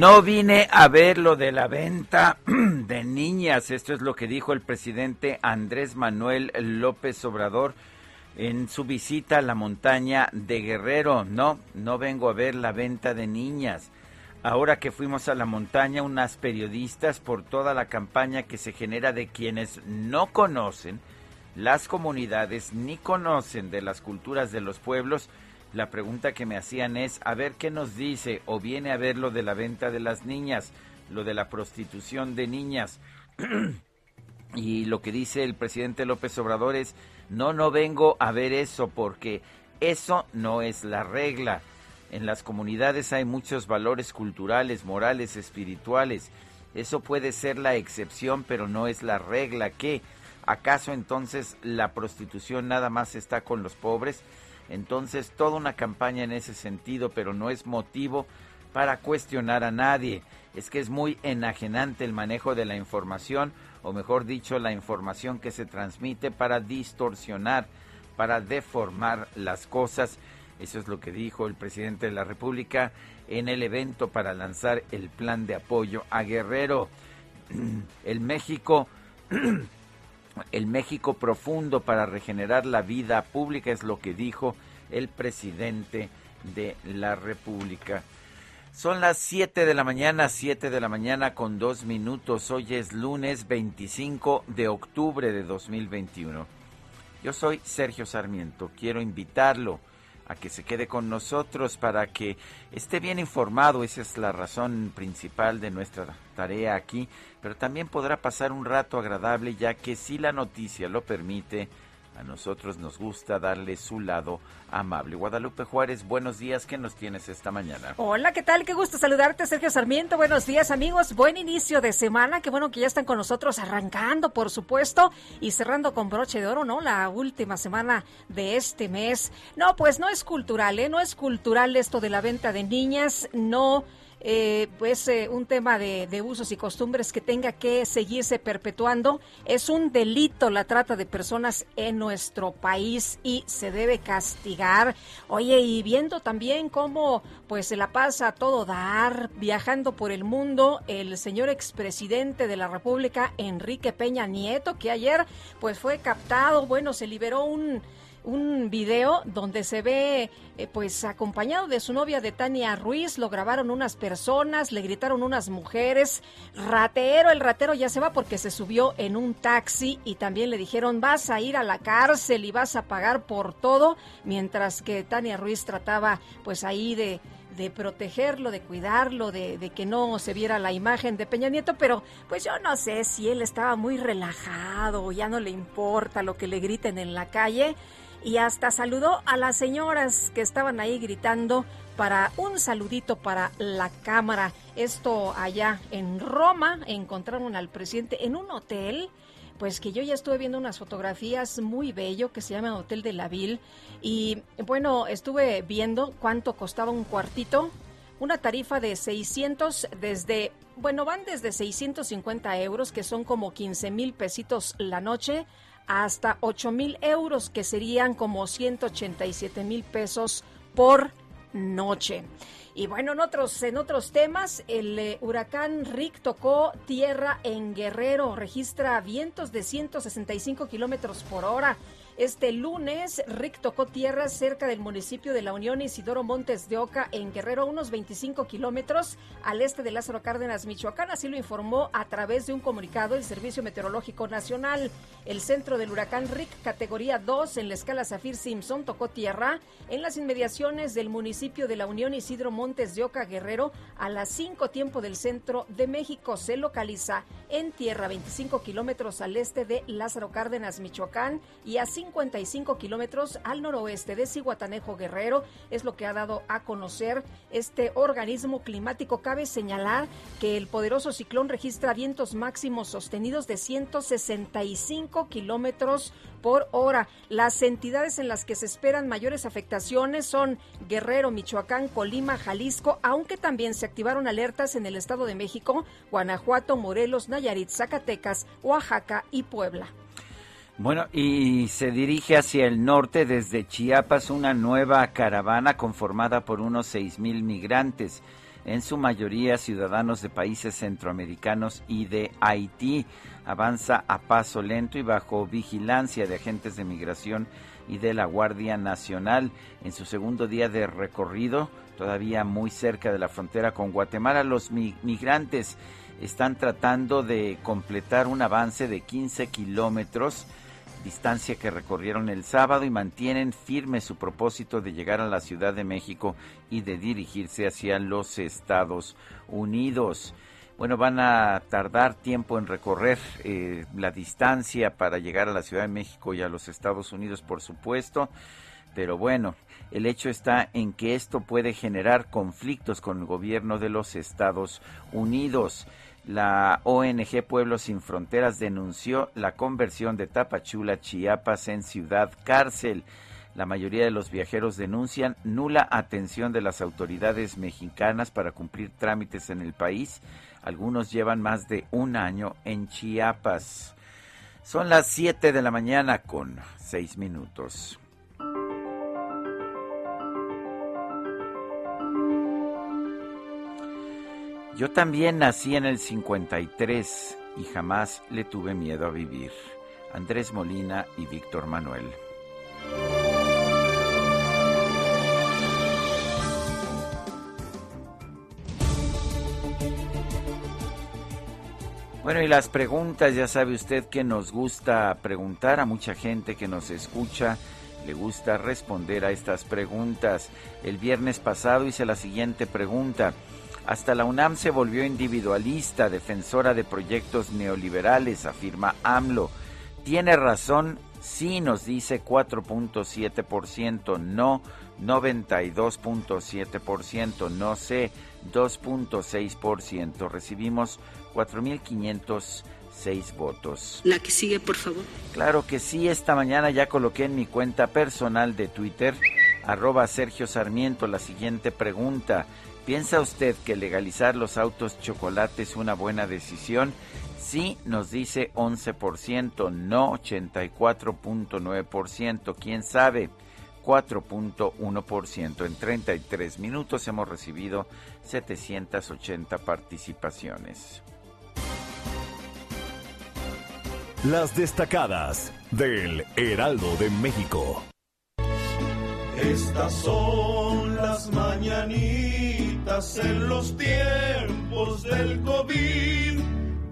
No vine a ver lo de la venta de niñas. Esto es lo que dijo el presidente Andrés Manuel López Obrador en su visita a la montaña de Guerrero. No, no vengo a ver la venta de niñas. Ahora que fuimos a la montaña, unas periodistas por toda la campaña que se genera de quienes no conocen las comunidades ni conocen de las culturas de los pueblos, la pregunta que me hacían es, a ver qué nos dice, o viene a ver lo de la venta de las niñas, lo de la prostitución de niñas. y lo que dice el presidente López Obrador es, no, no vengo a ver eso porque eso no es la regla. En las comunidades hay muchos valores culturales, morales, espirituales. Eso puede ser la excepción, pero no es la regla. ¿Qué? ¿Acaso entonces la prostitución nada más está con los pobres? Entonces, toda una campaña en ese sentido, pero no es motivo para cuestionar a nadie. Es que es muy enajenante el manejo de la información, o mejor dicho, la información que se transmite para distorsionar, para deformar las cosas. Eso es lo que dijo el presidente de la República en el evento para lanzar el plan de apoyo a Guerrero. El México el México profundo para regenerar la vida pública, es lo que dijo el presidente de la República. Son las 7 de la mañana, 7 de la mañana con dos minutos. Hoy es lunes 25 de octubre de 2021. Yo soy Sergio Sarmiento. Quiero invitarlo a que se quede con nosotros para que esté bien informado. Esa es la razón principal de nuestra tarea aquí. Pero también podrá pasar un rato agradable ya que si la noticia lo permite, a nosotros nos gusta darle su lado amable. Guadalupe Juárez, buenos días, ¿qué nos tienes esta mañana? Hola, ¿qué tal? Qué gusto saludarte, Sergio Sarmiento. Buenos días, amigos. Buen inicio de semana. Qué bueno que ya están con nosotros arrancando, por supuesto, y cerrando con broche de oro, ¿no? La última semana de este mes. No, pues no es cultural, ¿eh? No es cultural esto de la venta de niñas, no eh, pues eh, un tema de, de, usos y costumbres que tenga que seguirse perpetuando. Es un delito la trata de personas en nuestro país y se debe castigar. Oye, y viendo también cómo pues se la pasa a todo dar, viajando por el mundo, el señor expresidente de la República, Enrique Peña Nieto, que ayer pues fue captado, bueno, se liberó un un video donde se ve eh, pues acompañado de su novia de Tania Ruiz, lo grabaron unas personas, le gritaron unas mujeres, ratero, el ratero ya se va porque se subió en un taxi y también le dijeron vas a ir a la cárcel y vas a pagar por todo, mientras que Tania Ruiz trataba pues ahí de de protegerlo, de cuidarlo, de, de, que no se viera la imagen de Peña Nieto, pero pues yo no sé si él estaba muy relajado, ya no le importa lo que le griten en la calle y hasta saludó a las señoras que estaban ahí gritando para un saludito para la cámara. Esto allá en Roma encontraron al presidente en un hotel pues que yo ya estuve viendo unas fotografías muy bello que se llama Hotel de la Ville y bueno, estuve viendo cuánto costaba un cuartito, una tarifa de 600 desde, bueno, van desde 650 euros que son como 15 mil pesitos la noche hasta 8 mil euros, que serían como 187 mil pesos por noche. Y bueno, en otros, en otros temas, el eh, huracán Rick tocó tierra en Guerrero, registra vientos de 165 kilómetros por hora. Este lunes, Rick tocó tierra cerca del municipio de La Unión Isidoro Montes de Oca, en Guerrero, unos 25 kilómetros al este de Lázaro Cárdenas, Michoacán. Así lo informó a través de un comunicado el Servicio Meteorológico Nacional. El centro del huracán Rick, categoría 2 en la escala Zafir Simpson, tocó tierra en las inmediaciones del municipio de La Unión Isidoro Montes de Oca, Guerrero, a las 5 tiempo del centro de México. Se localiza en tierra 25 kilómetros al este de Lázaro Cárdenas, Michoacán, y a 5 55 kilómetros al noroeste de Cihuatanejo Guerrero. Es lo que ha dado a conocer este organismo climático. Cabe señalar que el poderoso ciclón registra vientos máximos sostenidos de 165 kilómetros por hora. Las entidades en las que se esperan mayores afectaciones son Guerrero, Michoacán, Colima, Jalisco, aunque también se activaron alertas en el Estado de México, Guanajuato, Morelos, Nayarit, Zacatecas, Oaxaca y Puebla. Bueno, y se dirige hacia el norte desde Chiapas una nueva caravana conformada por unos seis mil migrantes, en su mayoría ciudadanos de países centroamericanos y de Haití. Avanza a paso lento y bajo vigilancia de agentes de migración y de la Guardia Nacional. En su segundo día de recorrido, todavía muy cerca de la frontera con Guatemala, los migrantes están tratando de completar un avance de 15 kilómetros distancia que recorrieron el sábado y mantienen firme su propósito de llegar a la Ciudad de México y de dirigirse hacia los Estados Unidos. Bueno, van a tardar tiempo en recorrer eh, la distancia para llegar a la Ciudad de México y a los Estados Unidos, por supuesto, pero bueno, el hecho está en que esto puede generar conflictos con el gobierno de los Estados Unidos. La ONG Pueblos Sin Fronteras denunció la conversión de Tapachula, Chiapas, en ciudad cárcel. La mayoría de los viajeros denuncian nula atención de las autoridades mexicanas para cumplir trámites en el país. Algunos llevan más de un año en Chiapas. Son las 7 de la mañana con 6 minutos. Yo también nací en el 53 y jamás le tuve miedo a vivir. Andrés Molina y Víctor Manuel. Bueno, y las preguntas, ya sabe usted que nos gusta preguntar a mucha gente que nos escucha, le gusta responder a estas preguntas. El viernes pasado hice la siguiente pregunta. Hasta la UNAM se volvió individualista, defensora de proyectos neoliberales, afirma AMLO. Tiene razón, sí nos dice 4.7%, no 92.7%, no sé 2.6%. Recibimos 4.506 votos. La que sigue, por favor. Claro que sí, esta mañana ya coloqué en mi cuenta personal de Twitter, arroba Sergio Sarmiento, la siguiente pregunta. ¿Piensa usted que legalizar los autos chocolate es una buena decisión? Sí, nos dice 11%, no 84.9%, quién sabe, 4.1%. En 33 minutos hemos recibido 780 participaciones. Las destacadas del Heraldo de México. Estas son las mañanitas en los tiempos del COVID.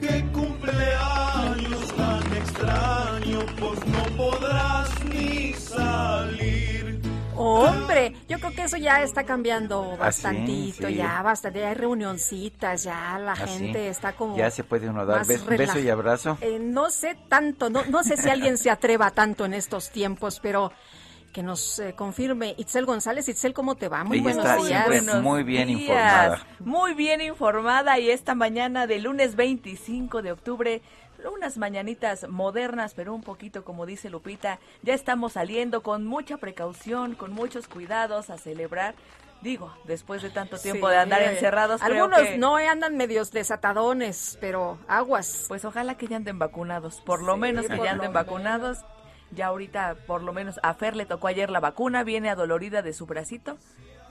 Que cumpleaños tan extraño, pues no podrás ni salir. Hombre, yo creo que eso ya está cambiando ¿Ah, bastantito, sí? ya bastante, ya hay reunioncitas, ya la ¿Ah, sí? gente está como Ya se puede uno dar más bes- relaj- beso y abrazo. Eh, no sé tanto, no, no sé si alguien se atreva tanto en estos tiempos, pero que nos eh, confirme Itzel González. Itzel, ¿cómo te va? Muy Ella buenos está días. Buenos muy bien días. informada. Muy bien informada y esta mañana de lunes 25 de octubre, unas mañanitas modernas, pero un poquito como dice Lupita, ya estamos saliendo con mucha precaución, con muchos cuidados a celebrar. Digo, después de tanto tiempo Sí. de andar encerrados, creo Algunos que, no eh, andan medios desatadones, pero aguas. Pues ojalá que ya anden vacunados, por lo menos que ya anden vacunados. Ya ahorita, por lo menos, a Fer le tocó ayer la vacuna, viene adolorida de su bracito,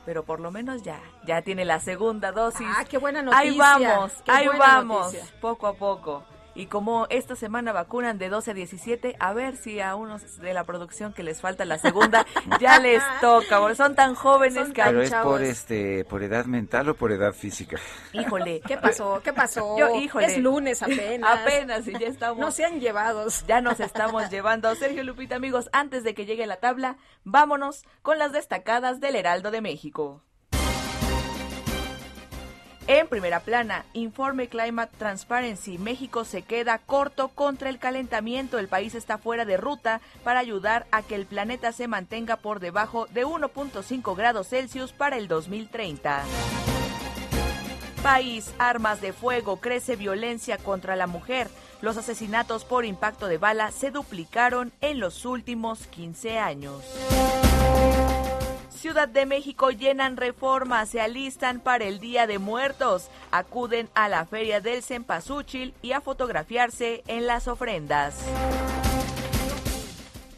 pero por lo menos ya, ya tiene la segunda dosis. Ah, qué buena noticia. Ahí vamos, ahí vamos, noticia. poco a poco. Y como esta semana vacunan de 12 a 17, a ver si a unos de la producción que les falta la segunda ya les toca, porque son tan jóvenes Son que, Pero es chavos. por este, por edad mental o por edad física. híjole, ¿Qué pasó? ¿Qué pasó? Yo, híjole. Es lunes apenas. apenas y ya estamos. No sean llevados. Ya nos estamos llevando. Sergio Lupita, amigos, antes de que llegue la tabla, vámonos con las destacadas del Heraldo de México. En primera plana, informe Climate Transparency. México se queda corto contra el calentamiento. El país está fuera de ruta para ayudar a que el planeta se mantenga por debajo de 1.5 grados Celsius para el 2030. País, armas de fuego, crece violencia contra la mujer. Los asesinatos por impacto de bala se duplicaron en los últimos 15 años. Ciudad de México llenan reformas, se alistan para el Día de Muertos, acuden a la Feria del Cempasúchil y a fotografiarse en las ofrendas.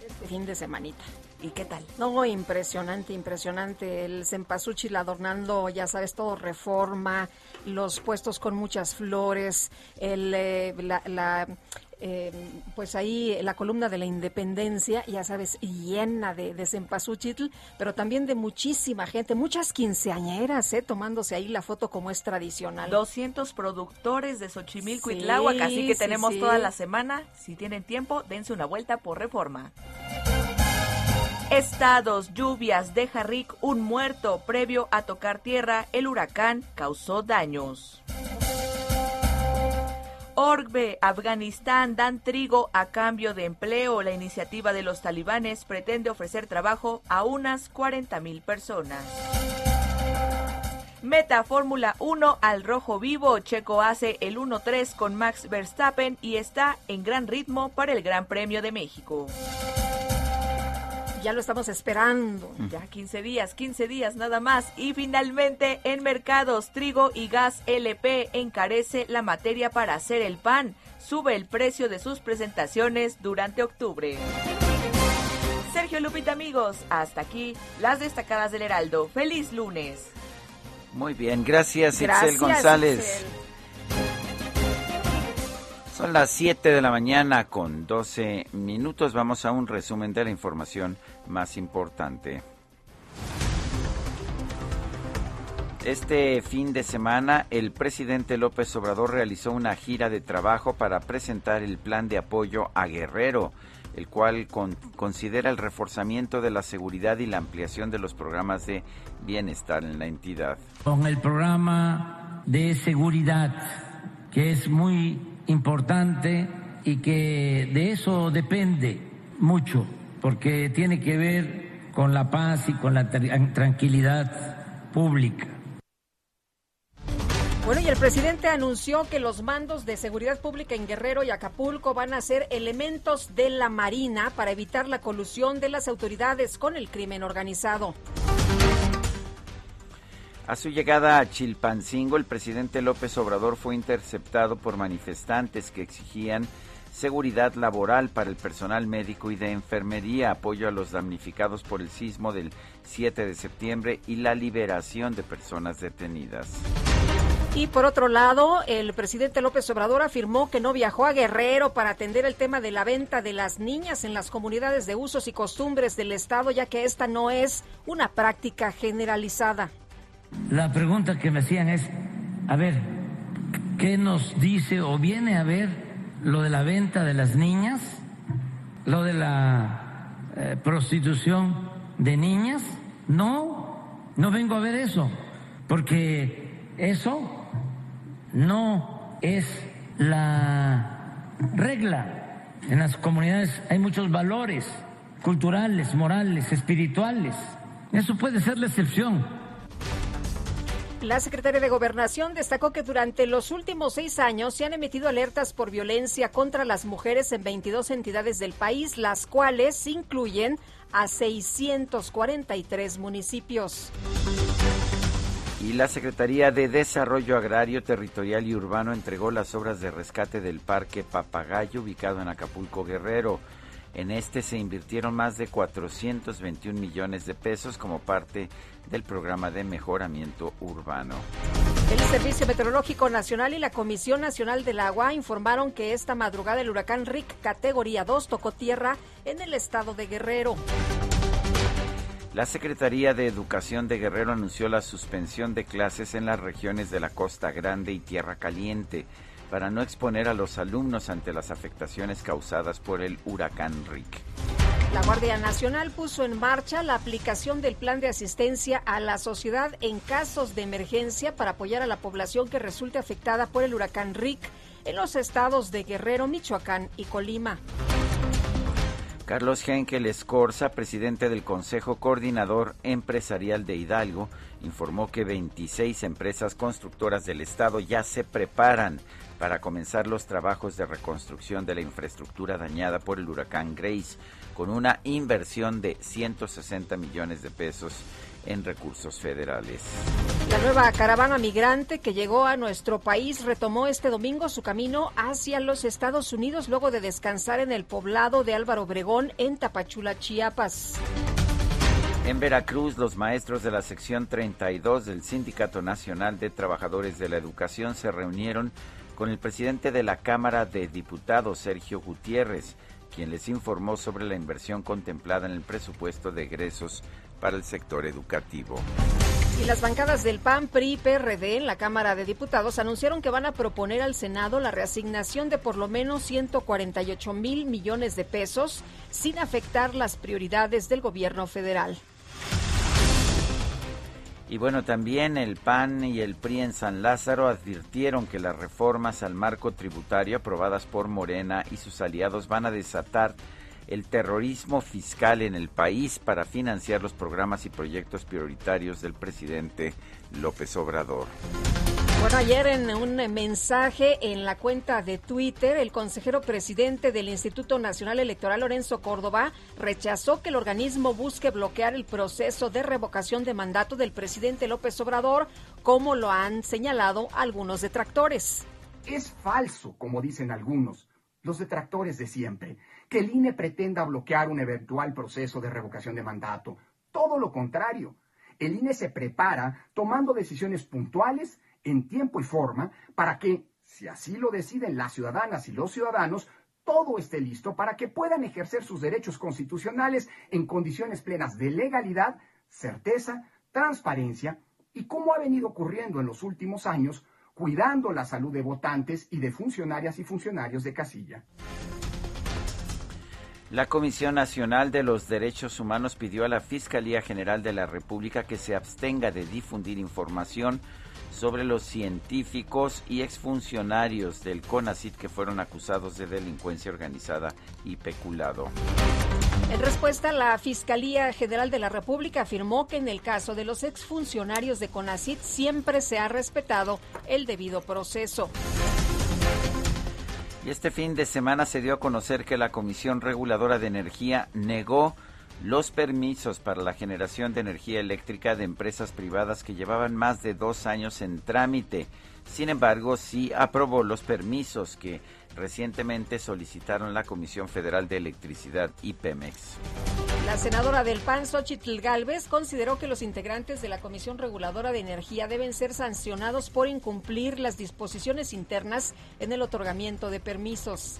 Este fin de semanita. ¿Y qué tal? No, impresionante, impresionante. El cempasúchil adornando, ya sabes, todo reforma, los puestos con muchas flores, el, eh, la, la, eh, pues ahí la columna de la independencia, ya sabes, llena de, de pero también de muchísima gente, muchas quinceañeras, ¿eh? tomándose ahí la foto como es tradicional. 200 productores de Xochimilco y Sí, Tláhuac, así que sí, tenemos sí. toda la semana. Si tienen tiempo, dense una vuelta por reforma. Estados, lluvias, deja Rick un muerto. Previo a tocar tierra, el huracán causó daños. Orbe, Afganistán dan trigo a cambio de empleo. La iniciativa de los talibanes pretende ofrecer trabajo a unas 40 mil personas. Meta Fórmula 1 al rojo vivo. Checo hace el 1-3 con Max Verstappen y está en gran ritmo para el Gran Premio de México. Ya lo estamos esperando. Ya 15 días, 15 días nada más. Y finalmente, en mercados, trigo y gas LP encarece la materia para hacer el pan. Sube el precio de sus presentaciones durante octubre. Sergio Lupita, amigos, hasta aquí las destacadas del Heraldo. ¡Feliz lunes! Muy bien, gracias, Itzel Gracias, González. Itzel. Son las 7 de la mañana con 12 minutos. Vamos a un resumen de la información más importante. Este fin de semana, el presidente López Obrador realizó una gira de trabajo para presentar el plan de apoyo a Guerrero, el cual con- considera el reforzamiento de la seguridad y la ampliación de los programas de bienestar en la entidad. con el programa de seguridad, que es muy importante y que de eso depende mucho, porque tiene que ver con la paz y con la tra- tranquilidad pública. Bueno, y el presidente anunció que los mandos de seguridad pública en Guerrero y Acapulco van a ser elementos de la Marina para evitar la colusión de las autoridades con el crimen organizado. A su llegada a Chilpancingo, el presidente López Obrador fue interceptado por manifestantes que exigían seguridad laboral para el personal médico y de enfermería, apoyo a los damnificados por el sismo del 7 de septiembre y la liberación de personas detenidas. Y por otro lado, el presidente López Obrador afirmó que no viajó a Guerrero para atender el tema de la venta de las niñas en las comunidades de usos y costumbres del Estado, ya que esta no es una práctica generalizada. La pregunta que me hacían es, a ver, ¿qué nos dice o viene a ver lo de la venta de las niñas? ¿Lo de la eh, prostitución de niñas? No, no vengo a ver eso, porque eso no es la regla. En las comunidades hay muchos valores culturales, morales, espirituales. Eso puede ser la excepción. La secretaria de Gobernación destacó que durante los últimos seis años se han emitido alertas por violencia contra las mujeres en 22 entidades del país, las cuales incluyen a 643 municipios. Y la Secretaría de Desarrollo Agrario, Territorial y Urbano entregó las obras de rescate del Parque Papagayo ubicado en Acapulco Guerrero. En este se invirtieron más de 421 millones de pesos como parte del programa de mejoramiento urbano. El Servicio Meteorológico Nacional y la Comisión Nacional del Agua informaron que esta madrugada el huracán Rick categoría 2 tocó tierra en el estado de Guerrero. La Secretaría de Educación de Guerrero anunció la suspensión de clases en las regiones de la Costa Grande y Tierra Caliente para no exponer a los alumnos ante las afectaciones causadas por el huracán Rick. La Guardia Nacional puso en marcha la aplicación del plan de asistencia a la sociedad en casos de emergencia para apoyar a la población que resulte afectada por el huracán Rick en los estados de Guerrero, Michoacán y Colima. Carlos Henkel Escorza, presidente del Consejo Coordinador Empresarial de Hidalgo, informó que 26 empresas constructoras del Estado ya se preparan para comenzar los trabajos de reconstrucción de la infraestructura dañada por el huracán Grace con una inversión de 160 millones de pesos en recursos federales. La nueva caravana migrante que llegó a nuestro país retomó este domingo su camino hacia los Estados Unidos luego de descansar en el poblado de Álvaro Obregón en Tapachula, Chiapas. En Veracruz, los maestros de la sección 32 del Sindicato Nacional de Trabajadores de la Educación se reunieron con el presidente de la Cámara de Diputados, Sergio Gutiérrez, quien les informó sobre la inversión contemplada en el presupuesto de egresos para el sector educativo. Y las bancadas del PAN, PRI, PRD en la Cámara de Diputados anunciaron que van a proponer al Senado la reasignación de por lo menos 148 mil millones de pesos sin afectar las prioridades del gobierno federal. Y bueno, también el PAN y el PRI en San Lázaro advirtieron que las reformas al marco tributario aprobadas por Morena y sus aliados van a desatar el terrorismo fiscal en el país para financiar los programas y proyectos prioritarios del presidente López Obrador. Bueno, ayer en un mensaje en la cuenta de Twitter, el consejero presidente del Instituto Nacional Electoral, Lorenzo Córdoba, rechazó que el organismo busque bloquear el proceso de revocación de mandato del presidente López Obrador, como lo han señalado algunos detractores. Es falso, como dicen algunos, los detractores de siempre, que el INE pretenda bloquear un eventual proceso de revocación de mandato. Todo lo contrario. El INE se prepara tomando decisiones puntuales en tiempo y forma para que, si así lo deciden las ciudadanas y los ciudadanos, todo esté listo para que puedan ejercer sus derechos constitucionales en condiciones plenas de legalidad, certeza, transparencia y, como ha venido ocurriendo en los últimos años, cuidando la salud de votantes y de funcionarias y funcionarios de casilla. La Comisión Nacional de los Derechos Humanos pidió a la Fiscalía General de la República que se abstenga de difundir información sobre los científicos y exfuncionarios del CONACIT que fueron acusados de delincuencia organizada y peculado. En respuesta, la Fiscalía General de la República afirmó que en el caso de los exfuncionarios de CONACIT siempre se ha respetado el debido proceso. Y este fin de semana se dio a conocer que la Comisión Reguladora de Energía negó los permisos para la generación de energía eléctrica de empresas privadas que llevaban más de dos años en trámite. Sin embargo, sí aprobó los permisos que recientemente solicitaron la Comisión Federal de Electricidad y Pemex. La senadora del PAN, Xochitl Galvez, consideró que los integrantes de la Comisión Reguladora de Energía deben ser sancionados por incumplir las disposiciones internas en el otorgamiento de permisos.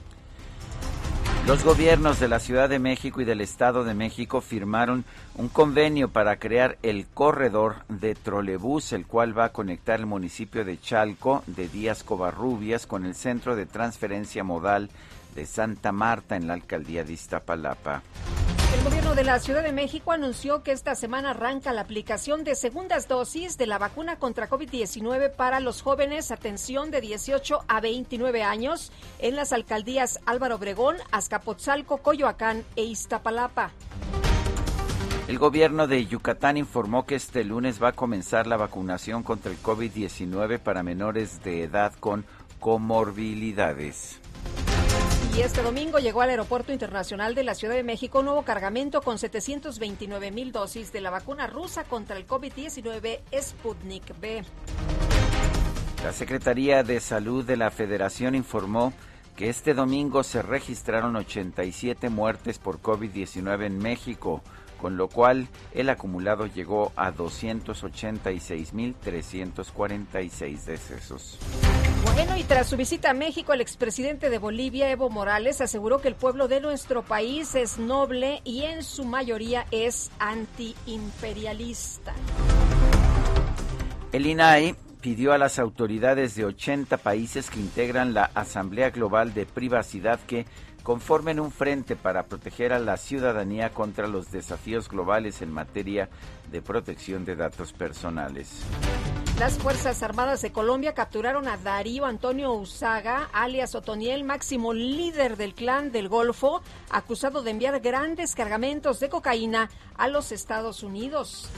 Los gobiernos de la Ciudad de México y del Estado de México firmaron un convenio para crear el corredor de trolebús, el cual va a conectar el municipio de Chalco de Díaz Covarrubias con el centro de transferencia modal de Santa Marta en la alcaldía de Iztapalapa. El gobierno de la Ciudad de México anunció que esta semana arranca la aplicación de segundas dosis de la vacuna contra COVID-19 para los jóvenes, atención, de 18 a 29 años en las alcaldías Álvaro Obregón, Azcapotzalco, Coyoacán e Iztapalapa. El gobierno de Yucatán informó que este lunes va a comenzar la vacunación contra el COVID-19 para menores de edad con comorbilidades. Y este domingo llegó al Aeropuerto Internacional de la Ciudad de México un nuevo cargamento con 729 mil dosis de la vacuna rusa contra el COVID-19 Sputnik B. La Secretaría de Salud de la Federación informó que este domingo se registraron 87 muertes por COVID-19 en México, con lo cual el acumulado llegó a 286.346 decesos. Bueno, y tras su visita a México, el expresidente de Bolivia, Evo Morales, aseguró que el pueblo de nuestro país es noble y en su mayoría es antiimperialista. El INAI pidió a las autoridades de 80 países que integran la Asamblea Global de Privacidad que conformen un frente para proteger a la ciudadanía contra los desafíos globales en materia de protección de datos personales. Las Fuerzas Armadas de Colombia capturaron a Darío Antonio Usaga, alias Otoniel, máximo líder del clan del Golfo, acusado de enviar grandes cargamentos de cocaína a los Estados Unidos.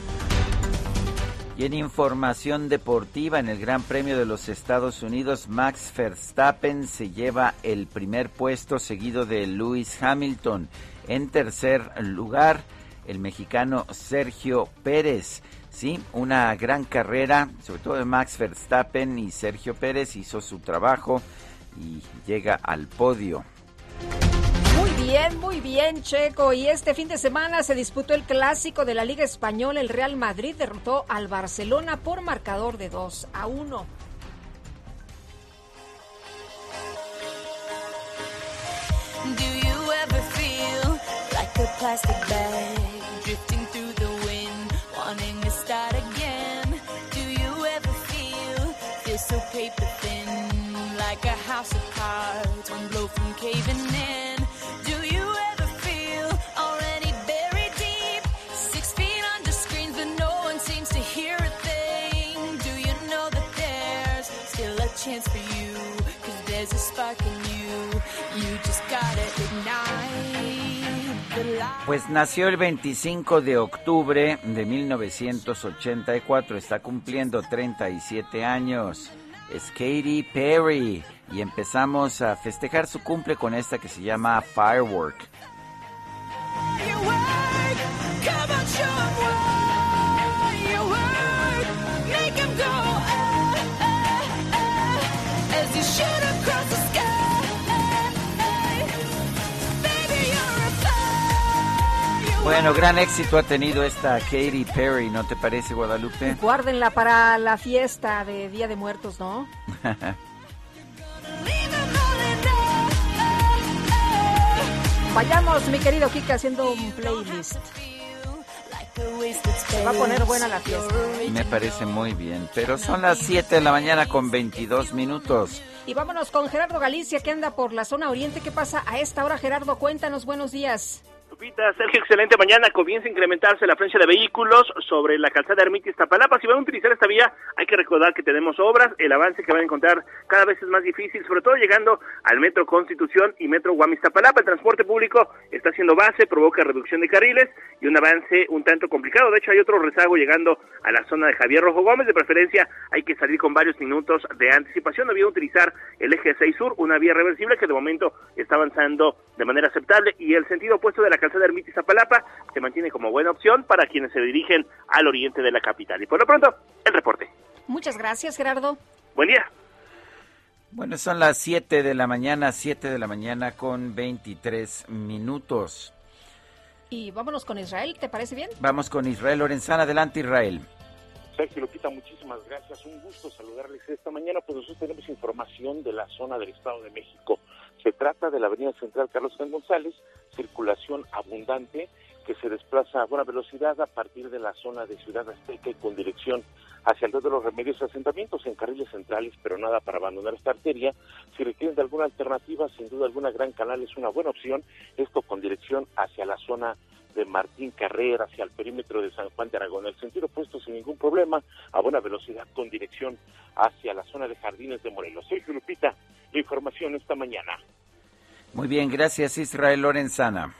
Y en información deportiva, en el Gran Premio de los Estados Unidos, Max Verstappen se lleva el primer puesto seguido de Lewis Hamilton. En tercer lugar, el mexicano Sergio Pérez. Sí, una gran carrera, sobre todo de Max Verstappen y Sergio Pérez hizo su trabajo y llega al podio. Bien, muy bien, Checo. Y este fin de semana se disputó el clásico de la Liga Española. El Real Madrid derrotó al Barcelona por marcador de 2 a 1. Do you ever feel so paper thin, like a house of Pues nació el 25 de octubre de 1984, está cumpliendo 37 años. Es Katy Perry y empezamos a festejar su cumple con esta que se llama Firework. Bueno, gran éxito ha tenido esta Katy Perry, ¿no te parece, Guadalupe? Guárdenla para la fiesta de Día de Muertos, ¿no? Vayamos, mi querido Kika, haciendo un playlist. Se va a poner buena la fiesta. Me parece muy bien, pero son las 7 de la mañana con 22 minutos. Y vámonos con Gerardo Galicia, que anda por la zona oriente. ¿Qué pasa a esta hora, Gerardo? Cuéntanos, buenos días. Lupita, Sergio, excelente mañana. Comienza a incrementarse la afluencia de vehículos sobre la calzada Ermita Iztapalapa. Si van a utilizar esta vía, hay que recordar que tenemos obras. El avance que van a encontrar cada vez es más difícil, sobre todo llegando al Metro Constitución y Metro Guamistapalapa. El transporte público está haciendo base, provoca reducción de carriles y un avance un tanto complicado. De hecho, hay otro rezago llegando a la zona de Javier Rojo Gómez. De preferencia, hay que salir con varios minutos de anticipación. Había utilizar el eje 6 sur, una vía reversible que de momento está avanzando de manera aceptable y el sentido opuesto de la calzada Ermita Iztapalapa se mantiene como buena opción para quienes se dirigen al oriente de la capital. Y por lo pronto, el reporte. Muchas gracias, Gerardo. Buen día. Bueno, son las 7 de la mañana, 7 de la mañana con 23 minutos. Y vámonos con Israel, ¿te parece bien? Vamos con Israel Lorenzana. Adelante, Israel. Sergio Lupita, muchísimas gracias. Un gusto saludarles esta mañana. Pues nosotros tenemos información de la zona del Estado de México. Se trata de la Avenida Central Carlos González, circulación abundante que se desplaza a buena velocidad a partir de la zona de Ciudad Azteca y con dirección hacia el de los remedios y asentamientos en carriles centrales, pero nada para abandonar esta arteria. Si requieren de alguna alternativa, sin duda alguna Gran Canal es una buena opción, esto con dirección hacia la zona de Martín Carrera, hacia el perímetro de San Juan de Aragón, el sentido opuesto sin ningún problema, a buena velocidad con dirección hacia la zona de Jardines de Morelos. Sergio Lupita, la información esta mañana. Muy bien, gracias Israel Lorenzana.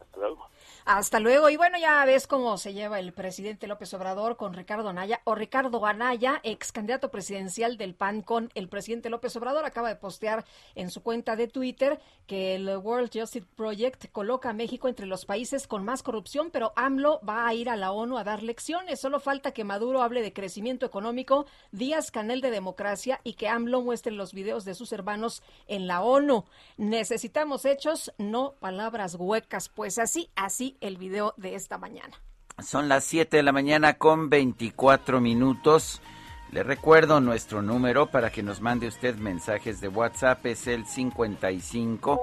Hasta luego. Hasta luego. Y bueno, ya ves cómo se lleva el presidente López Obrador con Ricardo Anaya, o Ricardo Anaya, ex candidato presidencial del PAN con el presidente López Obrador, acaba de postear en su cuenta de Twitter que el World Justice Project coloca a México entre los países con más corrupción, pero AMLO va a ir a la ONU a dar lecciones. Solo falta que Maduro hable de crecimiento económico, Díaz Canel de democracia y que AMLO muestre los videos de sus hermanos en la ONU. Necesitamos hechos, no palabras huecas. Pues así, así el video de esta mañana. Son las 7 de la mañana con 24 minutos. Le recuerdo nuestro número para que nos mande usted mensajes de WhatsApp. Es el 55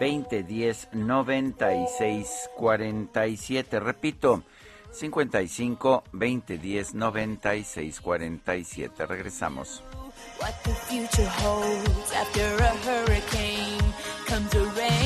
2010 96 47. Repito, 55 2010 96 47. Regresamos. What the future holds after a hurricane comes a rainbow.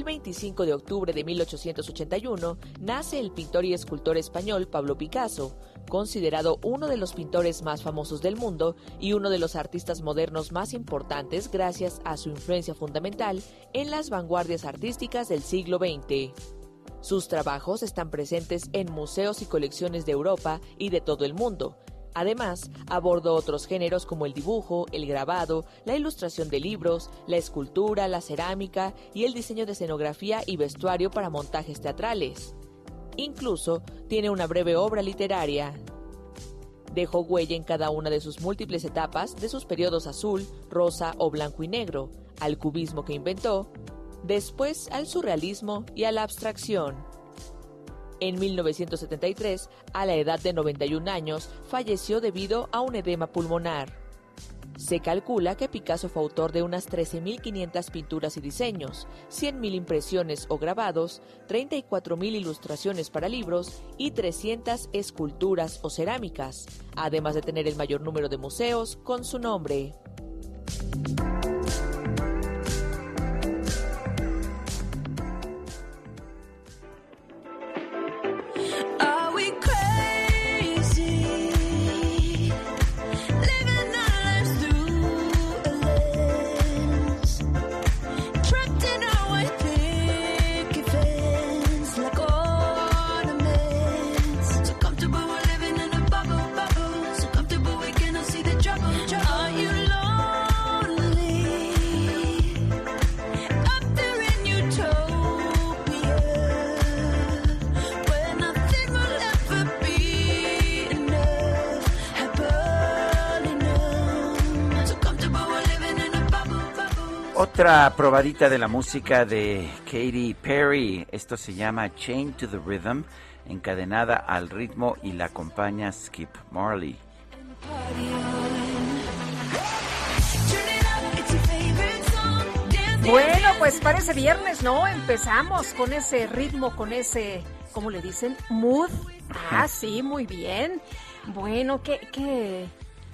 El 25 de octubre de 1881 nace el pintor y escultor español Pablo Picasso, considerado uno de los pintores más famosos del mundo y uno de los artistas modernos más importantes gracias a su influencia fundamental en las vanguardias artísticas del siglo XX. Sus trabajos están presentes en museos y colecciones de Europa y de todo el mundo, Además, abordó otros géneros como el dibujo, el grabado, la ilustración de libros, la escultura, la cerámica y el diseño de escenografía y vestuario para montajes teatrales. Incluso tiene una breve obra literaria. Dejó huella en cada una de sus múltiples etapas de sus periodos azul, rosa o blanco y negro, al cubismo que inventó, después al surrealismo y a la abstracción. En 1973, a la edad de 91 años, falleció debido a un edema pulmonar. Se calcula que Picasso fue autor de unas 13.500 pinturas y diseños, 100.000 impresiones o grabados, 34.000 ilustraciones para libros y 300 esculturas o cerámicas, además de tener el mayor número de museos con su nombre. Otra probadita de la música de Katy Perry. Esto se llama Chain to the Rhythm, encadenada al ritmo y la acompaña Skip Marley. Bueno, pues parece viernes, ¿no? Empezamos con ese ritmo, con ese, ¿cómo le dicen? Mood. Ah, sí, muy bien. Bueno, qué, qué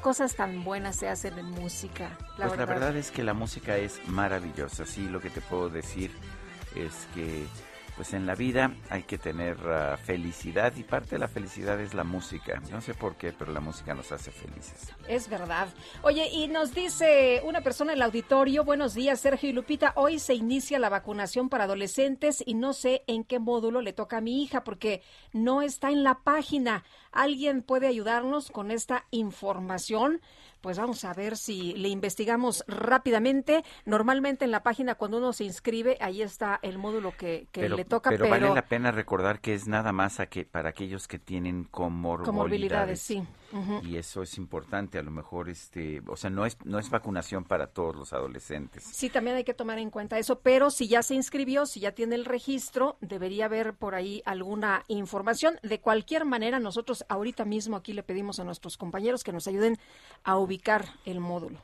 cosas tan buenas se hacen en música. La pues la verdad es que la música es maravillosa. Sí, lo que te puedo decir es que pues en la vida hay que tener ah, felicidad y parte de la felicidad es la música. No sé por qué, pero la música nos hace felices. Es verdad. Oye, y nos dice una persona en el auditorio, buenos días Sergio y Lupita, hoy se inicia la vacunación para adolescentes y no sé en qué módulo le toca a mi hija porque no está en la página. ¿Alguien puede ayudarnos con esta información? Pues vamos a ver si le investigamos rápidamente. Normalmente en la página cuando uno se inscribe, ahí está el módulo que, que le toca. Pero, vale la pena recordar que es nada más a que, para aquellos que tienen comorbilidades. Comorbilidades, sí. Y eso es importante, a lo mejor, este, o sea, no es, no es vacunación para todos los adolescentes. Sí, también hay que tomar en cuenta eso, pero si ya se inscribió, si ya tiene el registro, debería haber por ahí alguna información. De cualquier manera, nosotros ahorita mismo aquí le pedimos a nuestros compañeros que nos ayuden a ubicar el módulo.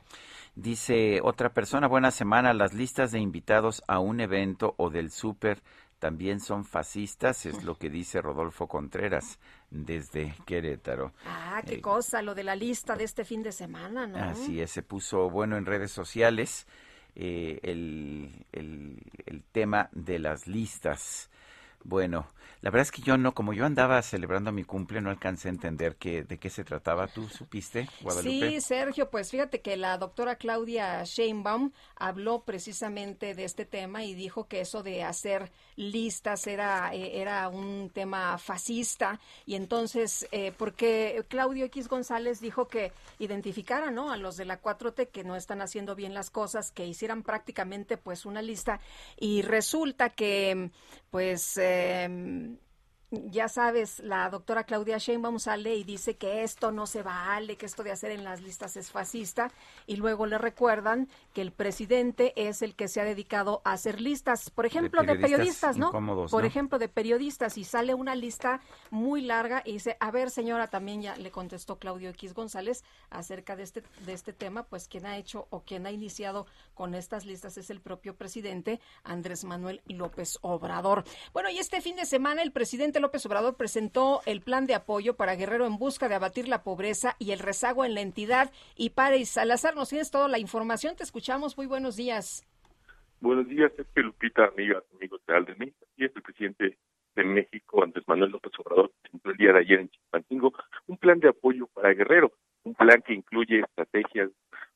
Dice otra persona, buena semana, las listas de invitados a un evento o del súper también son fascistas, es lo que dice Rodolfo Contreras desde Querétaro. Ah, qué cosa, lo de la lista de este fin de semana, ¿no? Así es, se puso bueno en redes sociales eh, el, el, el tema de las listas. Bueno, la verdad es que yo no, como yo andaba celebrando mi cumple, no alcancé a entender que, de qué se trataba. ¿Tú supiste, Guadalupe? Sí, Sergio, pues fíjate que la doctora Claudia Sheinbaum habló precisamente de este tema y dijo que eso de hacer listas era, eh, era un tema fascista y entonces, eh, porque Claudio X González dijo que identificara, ¿no? A los de la 4T que no están haciendo bien las cosas, que hicieran prácticamente pues una lista y resulta que pues... Eh, ya sabes, la doctora Claudia Sheinbaum sale y dice que esto no se vale, que esto de hacer en las listas es fascista, y luego le recuerdan que el presidente es el que se ha dedicado a hacer listas, por ejemplo, de periodistas, ¿no? Por ejemplo, de periodistas, y sale una lista muy larga y dice, a ver, señora, también ya le contestó Claudio X González acerca de este, de este tema, pues quien ha hecho o quien ha iniciado con estas listas es el propio presidente Andrés Manuel López Obrador. Bueno, y este fin de semana el presidente López Obrador presentó el plan de apoyo para Guerrero en busca de abatir la pobreza y el rezago en la entidad. Y Paris Salazar, nos tienes toda la información, te escuchamos. Muy buenos días. Buenos días, es que Lupita, amigas, amigos de Alden y es el presidente de México, Andrés Manuel López Obrador, presentó el día de ayer en Chimpancingo un plan de apoyo para Guerrero, un plan que incluye estrategias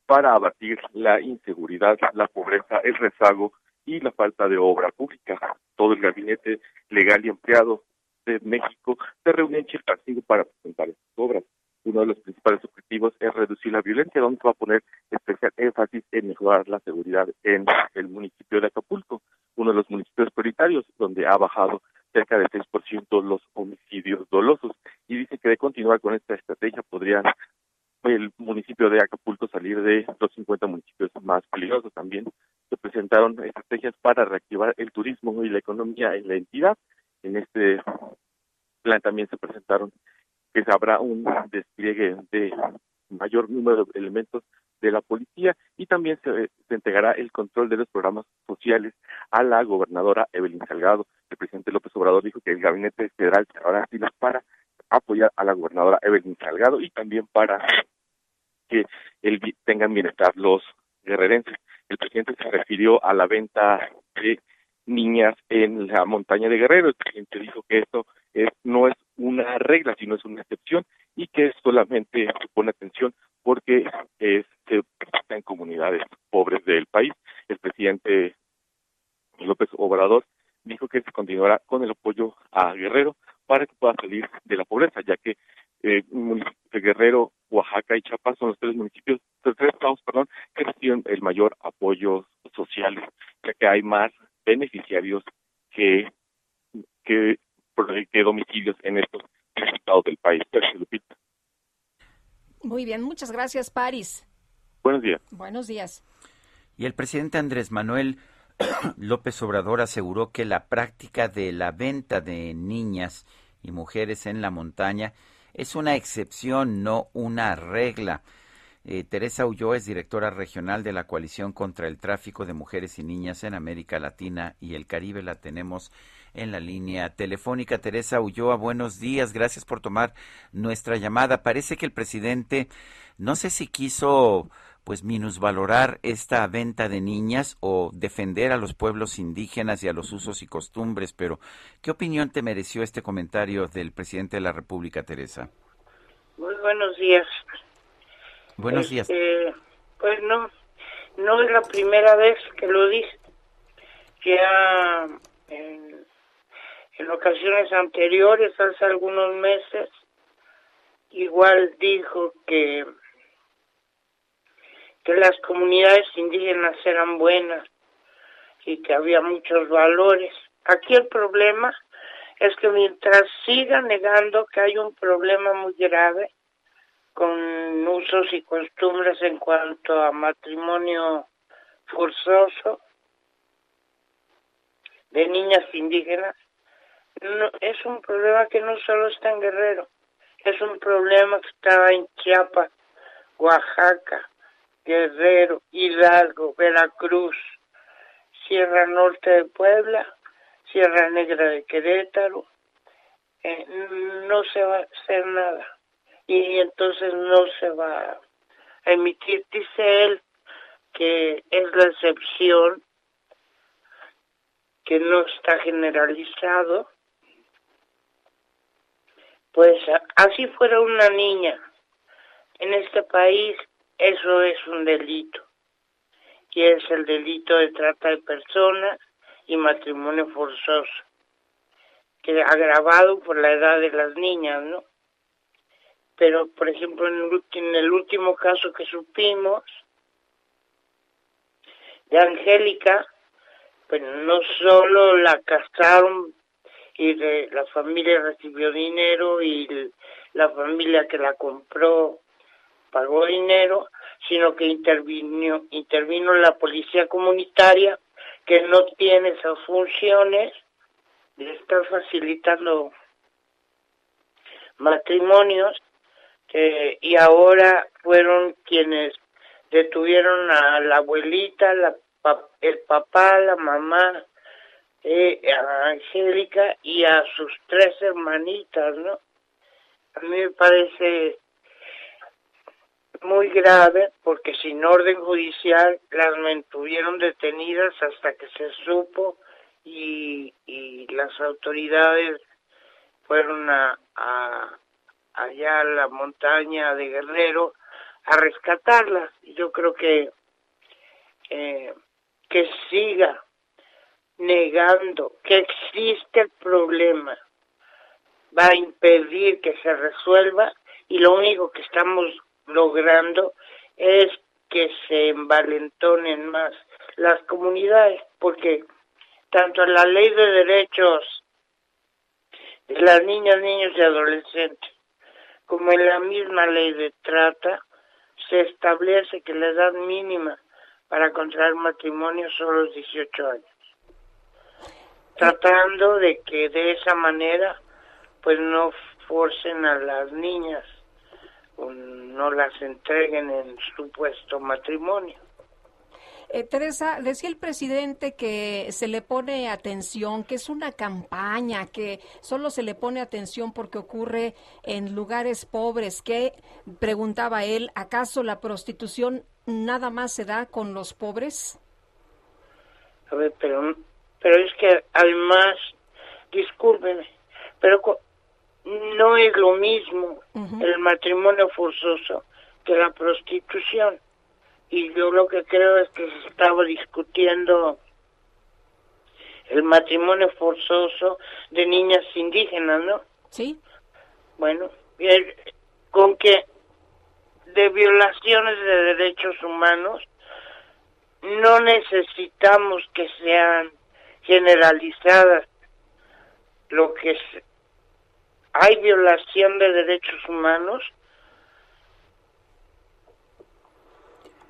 para abatir la inseguridad, la pobreza, el rezago y la falta de obra pública. Todo el gabinete legal y empleado de México se reúne en Chilpancingo para presentar estas obras. Uno de los principales objetivos es reducir la violencia, donde va a poner especial énfasis en mejorar la seguridad en el municipio de Acapulco, uno de los municipios prioritarios, donde ha bajado cerca del 6% los homicidios dolosos. Y dice que de continuar con esta estrategia podrían el municipio de Acapulco salir de los 50 municipios más peligrosos. También se presentaron estrategias para reactivar el turismo y la economía en la entidad. En este plan también se presentaron que habrá un despliegue de mayor número de elementos de la policía y también se, se, entregará el control de los programas sociales a la gobernadora Evelyn Salgado. El presidente López Obrador dijo que el gabinete federal cerrará filas para apoyar a la gobernadora Evelyn Salgado y también para que el, tengan bienestar los guerrerenses. El presidente se refirió a la venta de niñas en la montaña de Guerrero. El presidente dijo que esto es, no es una regla, sino es una excepción y que solamente supone atención porque es, se presenta en comunidades pobres del país. El presidente López Obrador dijo que se continuará con el apoyo a Guerrero para que pueda salir de la pobreza, ya que eh, Guerrero, Oaxaca y Chiapas son los tres municipios, los tres estados, perdón, que reciben el mayor apoyo social, ya que hay más beneficiarios que que, que domicilios en estos estados del país. Muy bien, muchas gracias, Paris. Buenos días. Buenos días. Y el presidente Andrés Manuel López Obrador aseguró que la práctica de la venta de niñas y mujeres en la montaña es una excepción, no una regla. Eh, Teresa Ulloa es directora regional de la Coalición contra el Tráfico de Mujeres y Niñas en América Latina y el Caribe. La tenemos en la línea telefónica. Teresa Ulloa, buenos días. Gracias por tomar nuestra llamada. Parece que el presidente, no sé si quiso pues minusvalorar esta venta de niñas o defender a los pueblos indígenas y a los usos y costumbres, pero ¿qué opinión te mereció este comentario del presidente de la República, Teresa? Muy buenos días. Buenos días. Este, pues no, no es la primera vez que lo dice. Ya en, en ocasiones anteriores, hace algunos meses, igual dijo que que las comunidades indígenas eran buenas y que había muchos valores. Aquí el problema es que mientras siga negando que hay un problema muy grave con usos y costumbres en cuanto a matrimonio forzoso de niñas indígenas, es un problema que no solo está en Guerrero, es un problema que estaba en Chiapas, Oaxaca, Guerrero, Hidalgo, Veracruz, Sierra Norte de Puebla, Sierra Negra de Querétaro, eh, no se va a hacer nada y entonces no se va a emitir. Dice él que es la excepción, que no está generalizado. Pues así fuera una niña en este país, eso es un delito. Y es el delito de trata de personas y matrimonio forzoso, que agravado por la edad de las niñas, ¿no? Pero, por ejemplo, en el, último caso que supimos de Angélica, pues no solo la castraron y de, la familia recibió dinero y la familia que la compró pagó dinero, sino que intervino, intervino la policía comunitaria que no tiene esas funciones de estar facilitando matrimonios que, y ahora fueron quienes detuvieron a la abuelita, la, el papá, la mamá, eh, a Angélica y a sus tres hermanitas, ¿no? A mí me parece muy grave porque sin orden judicial las mantuvieron detenidas hasta que se supo y, y las autoridades fueron a allá a la montaña de Guerrero a rescatarlas. Yo creo que eh, que siga negando que existe el problema va a impedir que se resuelva y lo único que estamos logrando es que se envalentonen más las comunidades, porque tanto la ley de derechos de las niñas, niños y adolescentes, como en la misma ley de trata, se establece que la edad mínima para contraer matrimonio son los 18 años, tratando de que de esa manera pues no forcen a las niñas no las entreguen en supuesto matrimonio. Eh, Teresa, decía el presidente que se le pone atención, que es una campaña, que solo se le pone atención porque ocurre en lugares pobres. Que preguntaba él, ¿acaso la prostitución nada más se da con los pobres? A ver, pero, pero es que además, discúlpeme, pero no es lo mismo el matrimonio forzoso que la prostitución. Y yo lo que creo es que se estaba discutiendo el matrimonio forzoso de niñas indígenas, ¿no? Sí. Bueno, bien, con que de violaciones de derechos humanos no necesitamos que sean generalizadas. Lo que hay violación de derechos humanos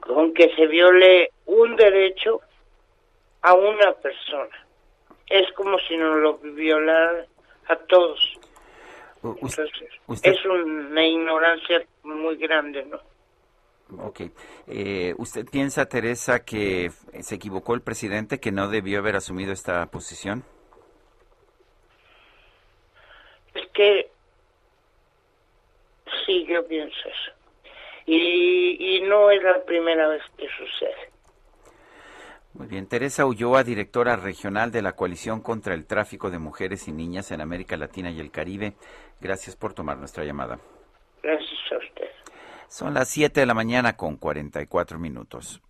con que se viole un derecho a una persona. Es como si nos lo violaran a todos. es una ignorancia muy grande, ¿no? Ok. Eh, ¿Usted piensa, Teresa, que se equivocó el presidente, que no debió haber asumido esta posición? Es que sí, yo pienso eso. Y, y no es la primera vez que sucede. Muy bien, Teresa Ulloa, directora regional de la Coalición contra el Tráfico de Mujeres y Niñas en América Latina y el Caribe. Gracias por tomar nuestra llamada. Gracias a usted. Son las 7 de la mañana con 44 minutos.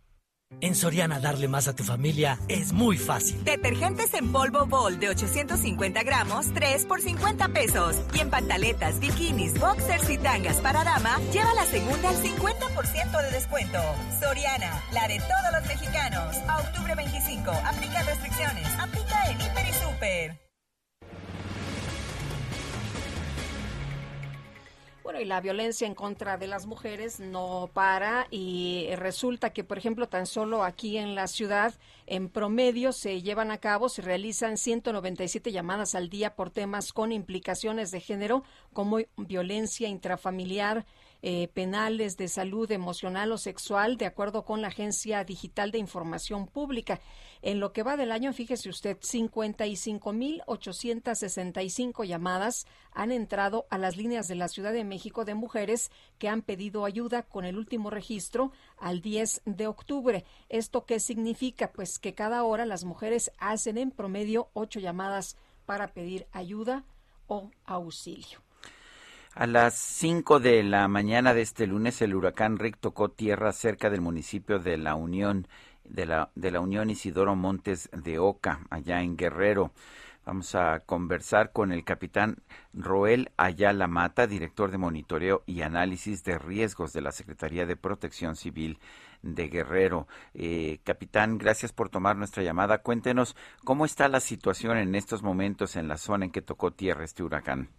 En Soriana darle más a tu familia es muy fácil. Detergentes en polvo Bol de 850 gramos, 3 por 50 pesos. Y en pantaletas, bikinis, boxers y tangas para dama, lleva la segunda al 50% de descuento. Soriana, la de todos los mexicanos. A octubre 25, aplica restricciones. Aplica en Hiper y Super. Bueno, y la violencia en contra de las mujeres no para y resulta que, por ejemplo, tan solo aquí en la ciudad, en promedio se llevan a cabo, se realizan 197 llamadas al día por temas con implicaciones de género como violencia intrafamiliar, eh, penales de salud emocional o sexual, de acuerdo con la Agencia Digital de Información Pública. En lo que va del año, fíjese usted, 55.865 llamadas han entrado a las líneas de la Ciudad de México de mujeres que han pedido ayuda con el último registro al 10 de octubre. ¿Esto qué significa? Pues que cada hora las mujeres hacen en promedio ocho llamadas para pedir ayuda o auxilio. A las 5 de la mañana de este lunes, el huracán Rick tocó tierra cerca del municipio de La Unión, de la, de la Unión Isidoro Montes de Oca, allá en Guerrero. Vamos a conversar con el capitán Roel Ayala Mata, director de monitoreo y análisis de riesgos de la Secretaría de Protección Civil de Guerrero. Eh, capitán, gracias por tomar nuestra llamada. Cuéntenos cómo está la situación en estos momentos en la zona en que tocó tierra este huracán.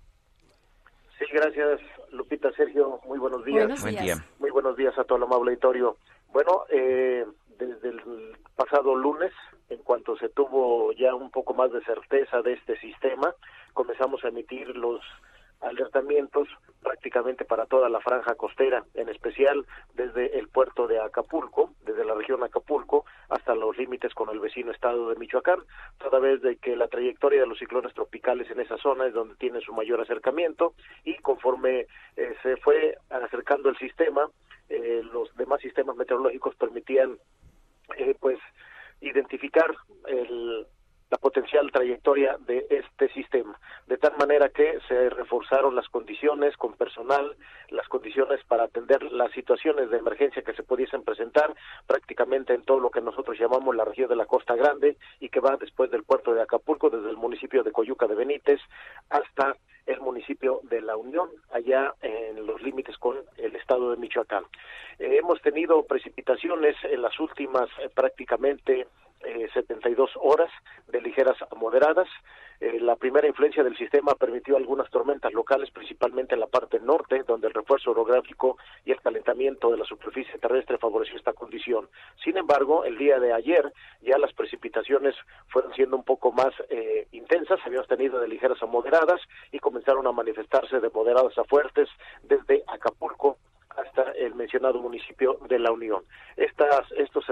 Sí, gracias, Lupita, Sergio. Muy buenos días. Buenos Buen día. Muy buenos días a todo el amable auditorio. Bueno, eh, desde el pasado lunes, en cuanto se tuvo ya un poco más de certeza de este sistema, comenzamos a emitir los alertamientos prácticamente para toda la franja costera, en especial desde el puerto de Acapulco, desde la región Acapulco, hasta los límites con el vecino estado de Michoacán, toda vez de que la trayectoria de los ciclones tropicales en esa zona es donde tiene su mayor acercamiento y conforme eh, se fue acercando el sistema, eh, los demás sistemas meteorológicos permitían eh, pues identificar el la potencial trayectoria de este sistema, de tal manera que se reforzaron las condiciones con personal, las condiciones para atender las situaciones de emergencia que se pudiesen presentar prácticamente en todo lo que nosotros llamamos la región de la Costa Grande y que va después del puerto de Acapulco, desde el municipio de Coyuca de Benítez hasta el municipio de La Unión, allá en los límites con el estado de Michoacán. Eh, hemos tenido precipitaciones en las últimas eh, prácticamente eh, 72 horas de ligeras a moderadas. Eh, la primera influencia del sistema permitió algunas tormentas locales, principalmente en la parte norte, donde el refuerzo orográfico y el calentamiento de la superficie terrestre favoreció esta condición. Sin embargo, el día de ayer ya las precipitaciones fueron siendo un poco más eh, intensas, habíamos tenido de ligeras a moderadas y comenzaron a manifestarse de moderadas a fuertes desde Acapulco hasta el mencionado municipio de La Unión. Estas, estos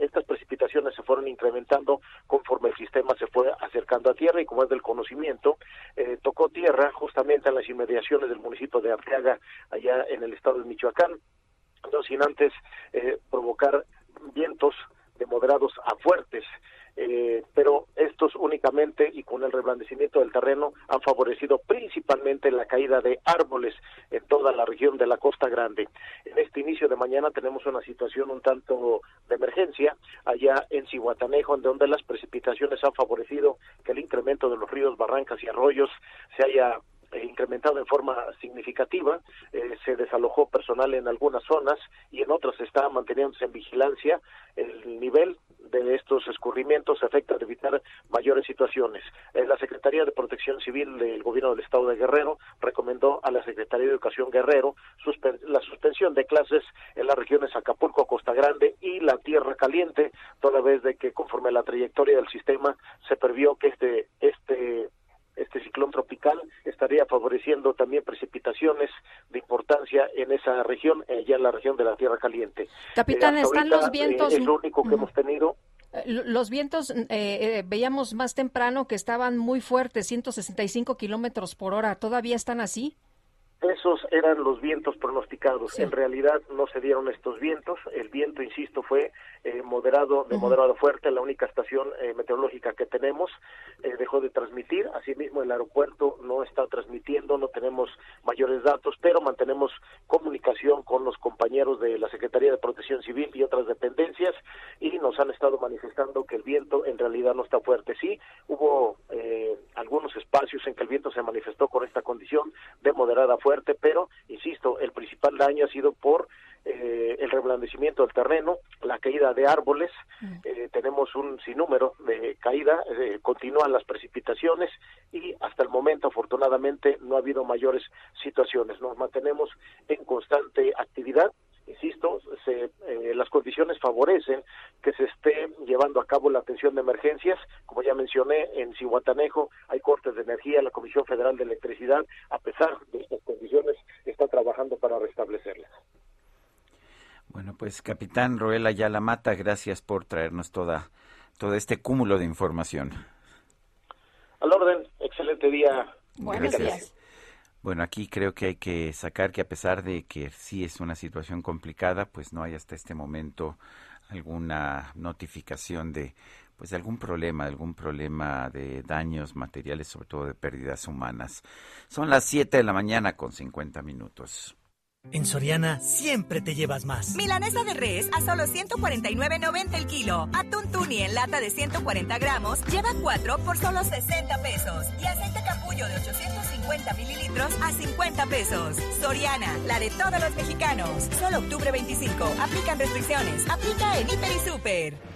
estas precipitaciones se fueron incrementando conforme el sistema se fue acercando a tierra y como es del conocimiento, eh, tocó tierra justamente en las inmediaciones del municipio de Arteaga, allá en el estado de Michoacán, no sin antes eh, provocar vientos de moderados a fuertes eh, pero estos únicamente y con el reblandecimiento del terreno han favorecido principalmente la caída de árboles en toda la región de la Costa Grande. En este inicio de mañana tenemos una situación un tanto de emergencia allá en Cihuatanejo, en donde las precipitaciones han favorecido que el incremento de los ríos, barrancas y arroyos se haya incrementado en forma significativa, eh, se desalojó personal en algunas zonas y en otras está manteniéndose en vigilancia. El nivel de estos escurrimientos afecta de evitar mayores situaciones. Eh, la Secretaría de Protección Civil del Gobierno del Estado de Guerrero recomendó a la Secretaría de Educación Guerrero la suspensión de clases en las regiones Acapulco, Costa Grande y la Tierra Caliente, toda vez de que conforme a la trayectoria del sistema se previó que este este este ciclón tropical estaría favoreciendo también precipitaciones de importancia en esa región, eh, ya en la región de la Tierra Caliente. Capitán, Eh, están ahorita, los vientos. eh, es lo único que hemos tenido. Eh, Los vientos, eh, eh, veíamos más temprano que estaban muy fuertes, 165 kilómetros por hora. ¿Todavía están así? Esos eran los vientos pronosticados. En realidad no se dieron estos vientos. El viento, insisto, fue eh, moderado, de moderado fuerte. La única estación eh, meteorológica que tenemos eh, dejó de transmitir. Asimismo, el aeropuerto no está transmitiendo, no tenemos mayores datos, pero mantenemos comunicación con los compañeros de la Secretaría de Protección Civil y otras dependencias y nos han estado manifestando que el viento en realidad no está fuerte. Sí, hubo algunos espacios en que el viento se manifestó con esta condición de moderada fuerte, pero, insisto, el principal daño ha sido por eh, el reblandecimiento del terreno, la caída de árboles, eh, tenemos un sinnúmero de caída, eh, continúan las precipitaciones y hasta el momento afortunadamente no ha habido mayores situaciones. Nos mantenemos en constante actividad insisto, se, eh, las condiciones favorecen que se esté llevando a cabo la atención de emergencias. Como ya mencioné, en Cihuatanejo hay cortes de energía, la Comisión Federal de Electricidad, a pesar de estas condiciones, está trabajando para restablecerlas. Bueno, pues capitán Roel Ayala Mata, gracias por traernos toda, todo este cúmulo de información. Al orden, excelente día. Buenos días. Bueno, aquí creo que hay que sacar que a pesar de que sí es una situación complicada, pues no hay hasta este momento alguna notificación de pues algún problema, algún problema de daños materiales, sobre todo de pérdidas humanas. Son las 7 de la mañana con 50 minutos. En Soriana siempre te llevas más. Milanesa de res a solo 149.90 el kilo. Atún tuni en lata de 140 gramos lleva 4 por solo 60 pesos. Y aceite capullo de 850 mililitros a 50 pesos. Soriana, la de todos los mexicanos. Solo octubre 25. Aplican restricciones. Aplica en Hiper y Super.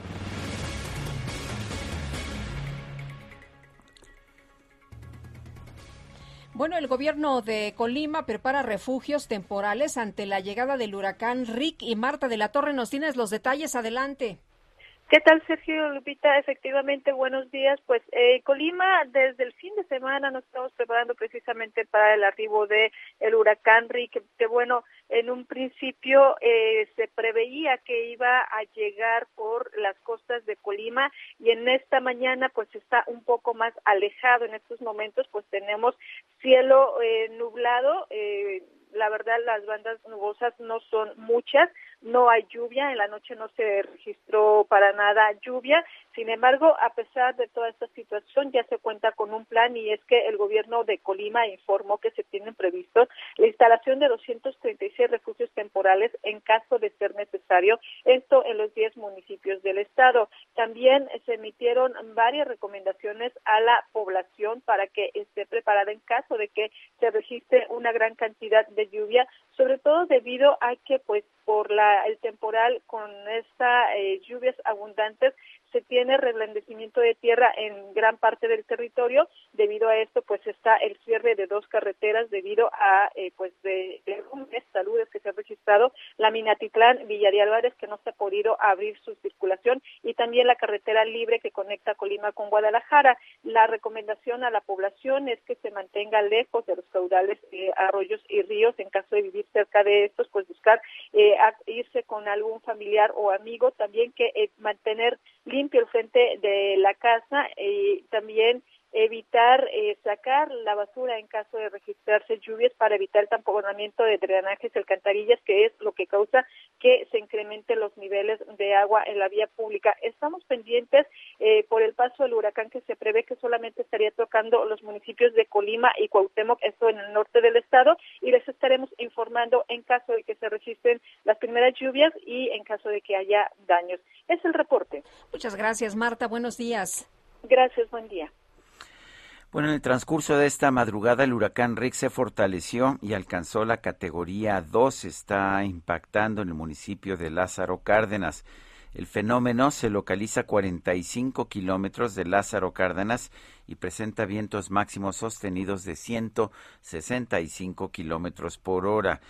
Bueno, el gobierno de Colima prepara refugios temporales ante la llegada del huracán Rick y Marta de la Torre. Nos tienes los detalles. Adelante. ¿Qué tal, Sergio Lupita? Efectivamente, buenos días. Pues eh, Colima, desde el fin de semana nos estamos preparando precisamente para el arribo de el huracán Rick, que, bueno, en un principio eh, se preveía que iba a llegar por las costas de Colima y en esta mañana pues está un poco más alejado. En estos momentos pues tenemos cielo eh, nublado. Eh, la verdad las bandas nubosas no son muchas, no hay lluvia, en la noche no se registró para nada lluvia, sin embargo, a pesar de toda esta situación, ya se cuenta con un plan y es que el gobierno de Colima informó que se tienen previstos la instalación de 236 refugios temporales en caso de ser necesario, esto en los 10 municipios del estado. También se emitieron varias recomendaciones a la población para que esté preparada en caso de que se registre una gran cantidad de lluvia, sobre todo debido a que pues por la el temporal con estas eh, lluvias abundantes se tiene reblandecimiento de tierra en gran parte del territorio. Debido a esto, pues está el cierre de dos carreteras debido a, eh, pues, de, de saludes que se ha registrado, la Minatitlán, Villa de Álvarez, que no se ha podido abrir su circulación, y también la carretera libre que conecta Colima con Guadalajara. La recomendación a la población es que se mantenga lejos de los caudales, de arroyos y ríos. En caso de vivir cerca de estos, pues buscar eh, irse con algún familiar o amigo. También que eh, mantener limpio el frente de la casa y también evitar eh, sacar la basura en caso de registrarse lluvias para evitar el tamponamiento de drenajes alcantarillas, que es lo que causa que se incrementen los niveles de agua en la vía pública. Estamos pendientes eh, por el paso del huracán que se prevé que solamente estaría tocando los municipios de Colima y Cuauhtémoc, esto en el norte del estado, y les estaremos informando en caso de que se registren las primeras lluvias y en caso de que haya daños. Es el reporte. Muchas gracias, Marta. Buenos días. Gracias, buen día. Bueno, en el transcurso de esta madrugada el huracán Rick se fortaleció y alcanzó la categoría 2. Está impactando en el municipio de Lázaro Cárdenas. El fenómeno se localiza a 45 kilómetros de Lázaro Cárdenas y presenta vientos máximos sostenidos de 165 kilómetros por hora.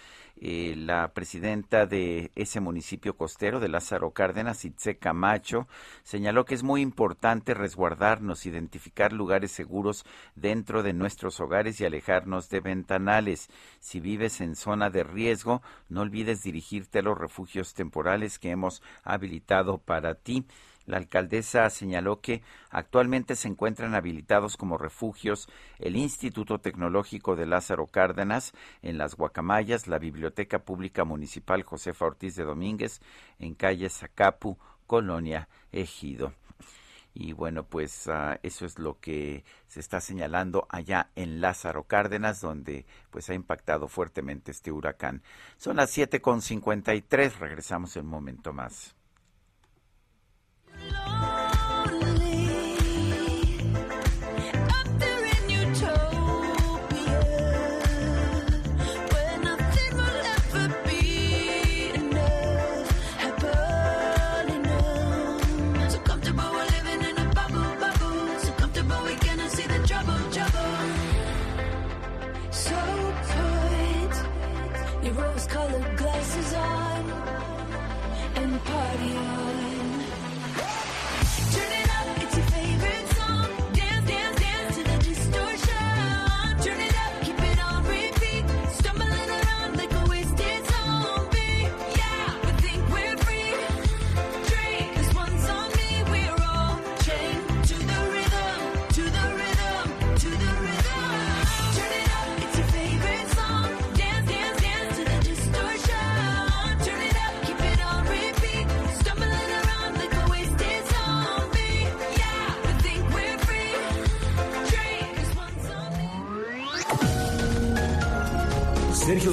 Eh, la presidenta de ese municipio costero de Lázaro Cárdenas, Itze Camacho, señaló que es muy importante resguardarnos, identificar lugares seguros dentro de nuestros hogares y alejarnos de ventanales. Si vives en zona de riesgo, no olvides dirigirte a los refugios temporales que hemos habilitado para ti La alcaldesa señaló que actualmente se encuentran habilitados como refugios el Instituto Tecnológico de Lázaro Cárdenas en las Guacamayas, la Biblioteca Pública Municipal Josefa Ortiz de Domínguez en calle Zacapu, Colonia Ejido. Y bueno, pues ah, eso es lo que se está señalando allá en Lázaro Cárdenas, donde pues ha impactado fuertemente este huracán. Son las 7.53, regresamos en un momento más.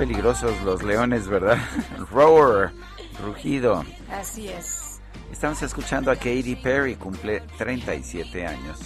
Peligrosos los leones, ¿verdad? Roar, rugido. Así es. Estamos escuchando a Katy Perry, cumple 37 años.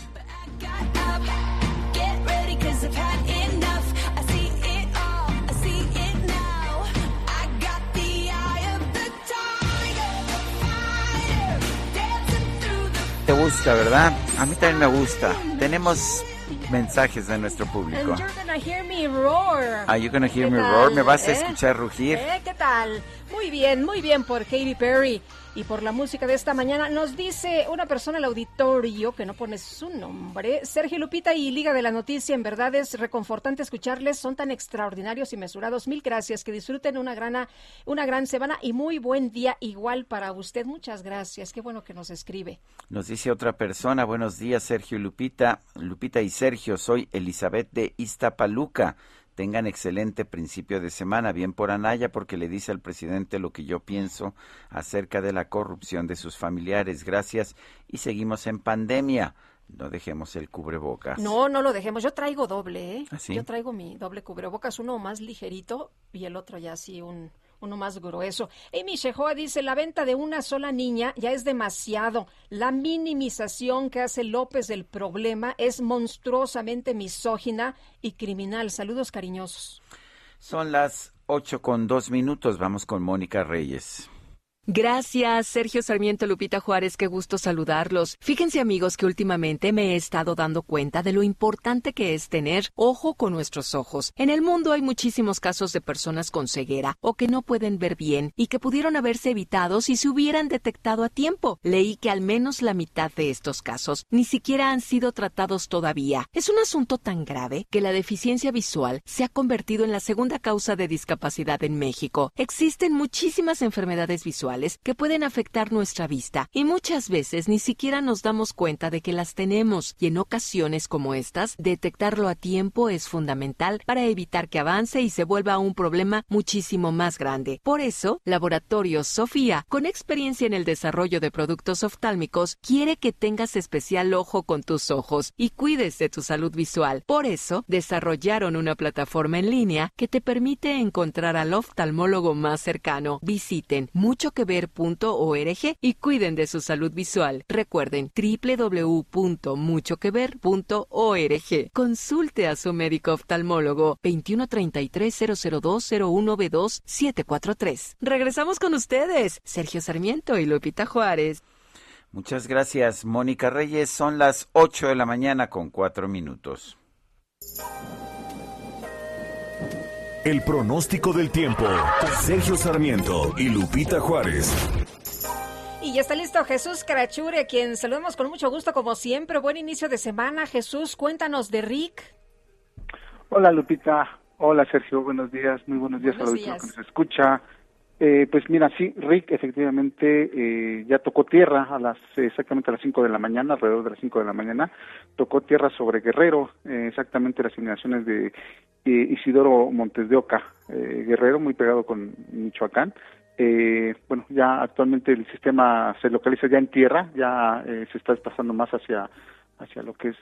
¿Te gusta, verdad? A mí también me gusta. Tenemos mensajes de nuestro And público. you're gonna hear me roar. Are you gonna hear ¿Qué me tal, roar? ¿Me vas a eh? escuchar rugir? ¿Eh? ¿Qué tal? Muy bien, muy bien por Katy Perry y por la música de esta mañana. Nos dice una persona al auditorio que no pone su nombre. Sergio Lupita y Liga de la Noticia, en verdad es reconfortante escucharles. Son tan extraordinarios y mesurados. Mil gracias. Que disfruten una gran, una gran semana y muy buen día igual para usted. Muchas gracias. Qué bueno que nos escribe. Nos dice otra persona, buenos días Sergio Lupita, Lupita y Sergio, soy Elizabeth de Iztapaluca. Tengan excelente principio de semana, bien por Anaya, porque le dice al presidente lo que yo pienso acerca de la corrupción de sus familiares. Gracias y seguimos en pandemia. No dejemos el cubrebocas. No, no lo dejemos. Yo traigo doble, ¿eh? ¿Ah, sí? Yo traigo mi doble cubrebocas, uno más ligerito y el otro ya así un uno más grueso. Amy Shehoa dice, la venta de una sola niña ya es demasiado. La minimización que hace López del problema es monstruosamente misógina y criminal. Saludos cariñosos. Son las ocho con dos minutos. Vamos con Mónica Reyes. Gracias, Sergio Sarmiento Lupita Juárez, qué gusto saludarlos. Fíjense amigos que últimamente me he estado dando cuenta de lo importante que es tener ojo con nuestros ojos. En el mundo hay muchísimos casos de personas con ceguera o que no pueden ver bien y que pudieron haberse evitado si se hubieran detectado a tiempo. Leí que al menos la mitad de estos casos ni siquiera han sido tratados todavía. Es un asunto tan grave que la deficiencia visual se ha convertido en la segunda causa de discapacidad en México. Existen muchísimas enfermedades visuales que pueden afectar nuestra vista y muchas veces ni siquiera nos damos cuenta de que las tenemos y en ocasiones como estas, detectarlo a tiempo es fundamental para evitar que avance y se vuelva un problema muchísimo más grande. Por eso, Laboratorios Sofía, con experiencia en el desarrollo de productos oftálmicos, quiere que tengas especial ojo con tus ojos y cuides de tu salud visual. Por eso, desarrollaron una plataforma en línea que te permite encontrar al oftalmólogo más cercano. Visiten muchoquever.org y cuiden de su salud visual. Recuerden www.muchoquever.org. Consulte a su médico oftalmólogo 2133 002 01B2 743. Regresamos con ustedes, Sergio Sarmiento y Lupita Juárez. Muchas gracias, Mónica Reyes. Son las 8 de la mañana con 4 minutos. El pronóstico del tiempo. Sergio Sarmiento y Lupita Juárez. Y ya está listo Jesús Carachure, a quien saludamos con mucho gusto como siempre. Buen inicio de semana. Jesús, cuéntanos de Rick. Hola Lupita, hola Sergio, buenos días, muy buenos días Buenos a los días. que nos escucha. Eh, pues mira, sí, Rick efectivamente eh, ya tocó tierra a las exactamente a las 5 de la mañana, alrededor de las 5 de la mañana, tocó tierra sobre Guerrero, eh, exactamente las inmediaciones de eh, Isidoro Montes de Oca, eh, Guerrero, muy pegado con Michoacán. Bueno, ya actualmente el sistema se localiza ya en tierra, ya se está desplazando más hacia, hacia lo que es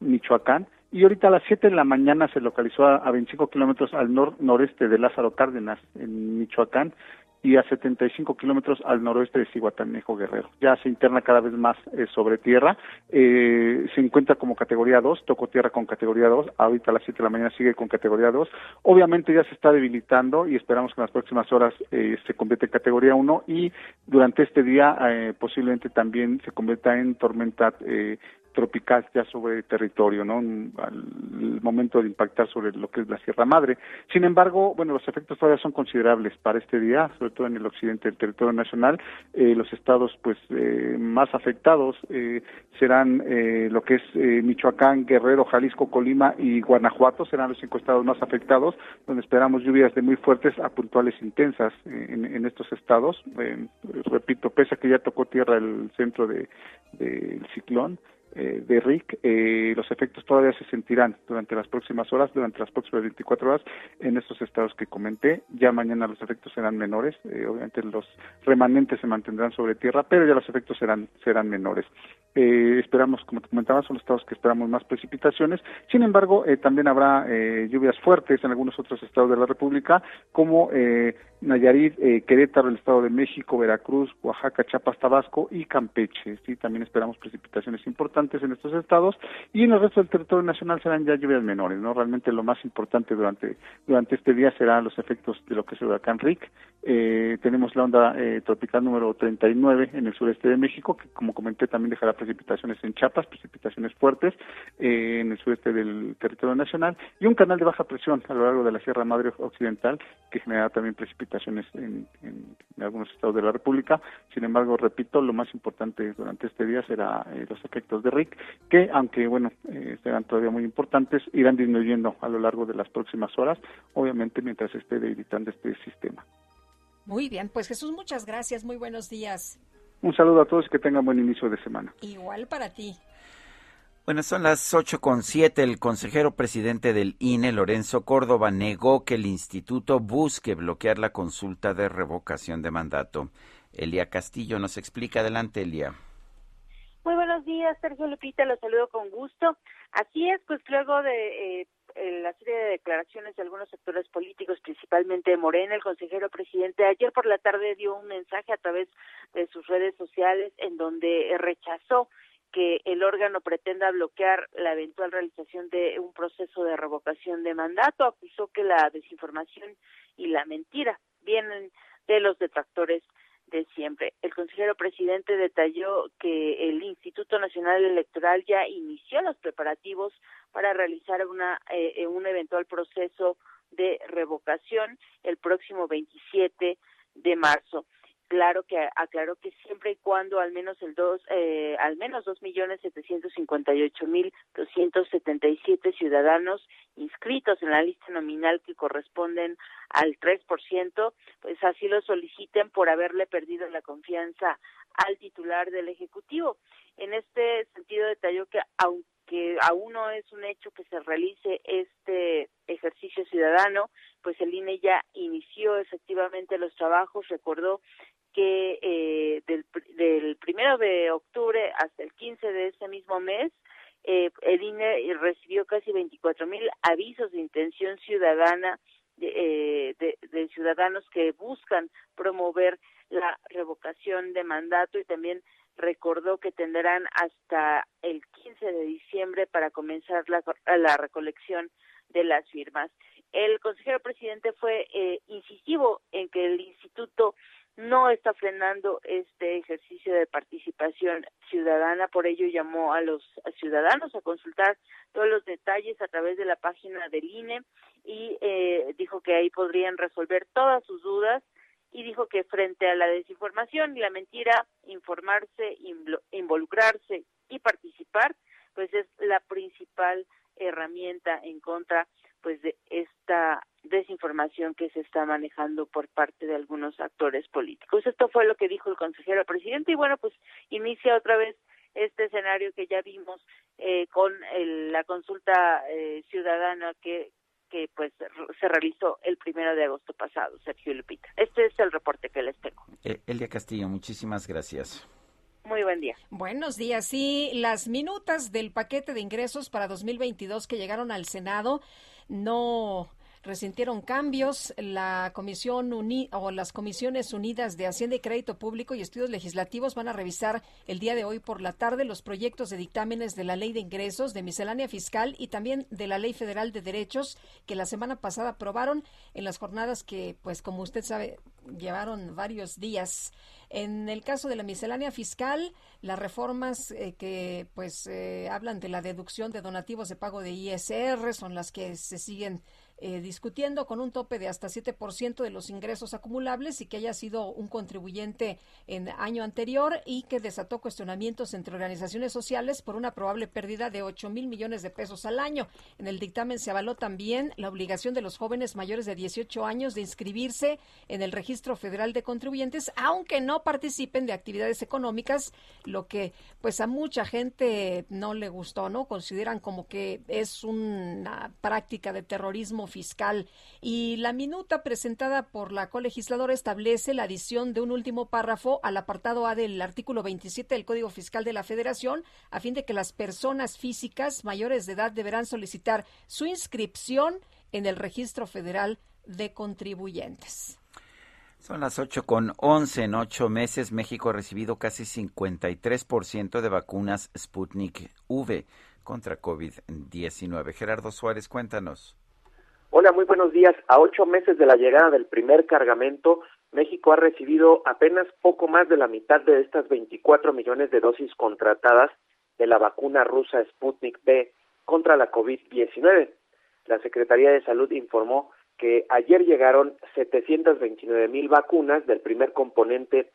Michoacán. Y ahorita a las 7 de la mañana se localizó a, a 25 kilómetros al nor noreste de Lázaro Cárdenas, en Michoacán, y a 75 kilómetros al noroeste de Cihuatanejo Guerrero. Ya se interna cada vez más eh, sobre tierra, eh, se encuentra como categoría 2, tocó tierra con categoría 2, ahorita a las 7 de la mañana sigue con categoría 2. Obviamente ya se está debilitando y esperamos que en las próximas horas eh, se convierta en categoría 1 y durante este día eh, posiblemente también se convierta en tormenta eh, tropical ya sobre territorio, ¿no? Al momento de impactar sobre lo que es la Sierra Madre. Sin embargo, bueno, los efectos todavía son considerables para este día, sobre todo en el occidente del territorio nacional. Eh, los estados, pues, eh, más afectados eh, serán eh, lo que es eh, Michoacán, Guerrero, Jalisco, Colima y Guanajuato, serán los cinco estados más afectados, donde esperamos lluvias de muy fuertes a puntuales intensas en, estos estados. Repito, pese a que ya tocó tierra el centro de- del ciclón, eh, de Rick, eh, los efectos todavía se sentirán durante las próximas horas, durante las próximas 24 horas en estos estados que comenté. Ya mañana los efectos serán menores, eh, obviamente los remanentes se mantendrán sobre tierra, pero ya los efectos serán serán menores. Eh, esperamos, como te comentaba, son los estados que esperamos más precipitaciones. Sin embargo, eh, también habrá lluvias fuertes en algunos otros estados de la República, como Nayarit, Querétaro, el Estado de México, Veracruz, Oaxaca, Chiapas, Tabasco y Campeche. Sí, también esperamos precipitaciones importantes en estos estados y en el resto del territorio nacional serán ya lluvias menores. No, realmente lo más importante durante durante este día serán los efectos de lo que es el huracán Rick. Eh, tenemos la onda eh, tropical número 39 en el sureste de México, que como comenté también dejará precipitaciones en Chiapas, precipitaciones fuertes eh, en el sureste del territorio nacional y un canal de baja presión a lo largo de la Sierra Madre Occidental que generará también precipitaciones en, en- en algunos estados de la República. Sin embargo, repito, lo más importante durante este día será eh, los efectos de Rick, que aunque bueno eh, serán todavía muy importantes, irán disminuyendo a lo largo de las próximas horas, obviamente mientras se esté debilitando este sistema. Muy bien, pues Jesús, muchas gracias. Muy buenos días. Un saludo a todos y que tengan buen inicio de semana. Igual para ti. Bueno, son las ocho con siete. El consejero presidente del INE, Lorenzo Córdoba, negó que el instituto busque bloquear la consulta de revocación de mandato. Elia Castillo nos explica. Adelante, Elia. Muy buenos días, Sergio Lupita, los saludo con gusto. Así es, pues luego de eh, la serie de declaraciones de algunos sectores políticos, principalmente Morena, el consejero presidente ayer por la tarde dio un mensaje a través de sus redes sociales en donde rechazó que el órgano pretenda bloquear la eventual realización de un proceso de revocación de mandato, acusó que la desinformación y la mentira vienen de los detractores de siempre. El consejero presidente detalló que el Instituto Nacional Electoral ya inició los preparativos para realizar una eh, un eventual proceso de revocación el próximo 27 de marzo. Claro que aclaró que siempre y cuando al menos el dos eh, al menos dos millones setecientos cincuenta y ocho mil doscientos setenta y siete ciudadanos inscritos en la lista nominal que corresponden al tres por ciento pues así lo soliciten por haberle perdido la confianza al titular del ejecutivo. En este sentido detalló que aunque aún no es un hecho que se realice este ejercicio ciudadano, pues el INE ya inició efectivamente los trabajos, recordó que eh, del, del primero de octubre hasta el 15 de ese mismo mes, eh, el INE recibió casi 24 mil avisos de intención ciudadana de, eh, de, ciudadanos que buscan promover la revocación de mandato y también recordó que tendrán hasta el 15 de diciembre para comenzar la, la recolección de las firmas. El consejero presidente fue eh, incisivo en que el instituto no está frenando este ejercicio de participación ciudadana, por ello llamó a los ciudadanos a consultar todos los detalles a través de la página del INE y eh, dijo que ahí podrían resolver todas sus dudas y dijo que frente a la desinformación y la mentira, informarse, involucrarse y participar, pues es la principal herramienta en contra pues de esta desinformación que se está manejando por parte de algunos actores políticos. Esto fue lo que dijo el consejero presidente y bueno, pues inicia otra vez este escenario que ya vimos eh, con el, la consulta eh, ciudadana que que pues se realizó el primero de agosto pasado, Sergio Lupita. Este es el reporte que les tengo. Eh, Elia Castillo, muchísimas gracias. Muy buen día. Buenos días. Sí, las minutas del paquete de ingresos para 2022 que llegaron al Senado no resintieron cambios. La Comisión Uni o las Comisiones Unidas de Hacienda y Crédito Público y Estudios Legislativos van a revisar el día de hoy por la tarde los proyectos de dictámenes de la Ley de Ingresos, de Miscelánea Fiscal y también de la Ley Federal de Derechos que la semana pasada aprobaron en las jornadas que, pues como usted sabe, llevaron varios días. En el caso de la miscelánea fiscal, las reformas eh, que pues eh, hablan de la deducción de donativos de pago de ISR son las que se siguen eh, discutiendo con un tope de hasta 7% de los ingresos acumulables y que haya sido un contribuyente en año anterior y que desató cuestionamientos entre organizaciones sociales por una probable pérdida de 8 mil millones de pesos al año. En el dictamen se avaló también la obligación de los jóvenes mayores de 18 años de inscribirse en el registro federal de contribuyentes, aunque no participen de actividades económicas, lo que pues a mucha gente no le gustó, ¿no? Consideran como que es una práctica de terrorismo fiscal. Y la minuta presentada por la colegisladora establece la adición de un último párrafo al apartado A del artículo 27 del Código Fiscal de la Federación, a fin de que las personas físicas mayores de edad deberán solicitar su inscripción en el Registro Federal de Contribuyentes. Son las 8 con 11. En ocho meses, México ha recibido casi 53% de vacunas Sputnik V contra COVID-19. Gerardo Suárez, cuéntanos. Hola, muy buenos días. A ocho meses de la llegada del primer cargamento, México ha recibido apenas poco más de la mitad de estas 24 millones de dosis contratadas de la vacuna rusa Sputnik V contra la COVID-19. La Secretaría de Salud informó que ayer llegaron 729 mil vacunas del primer componente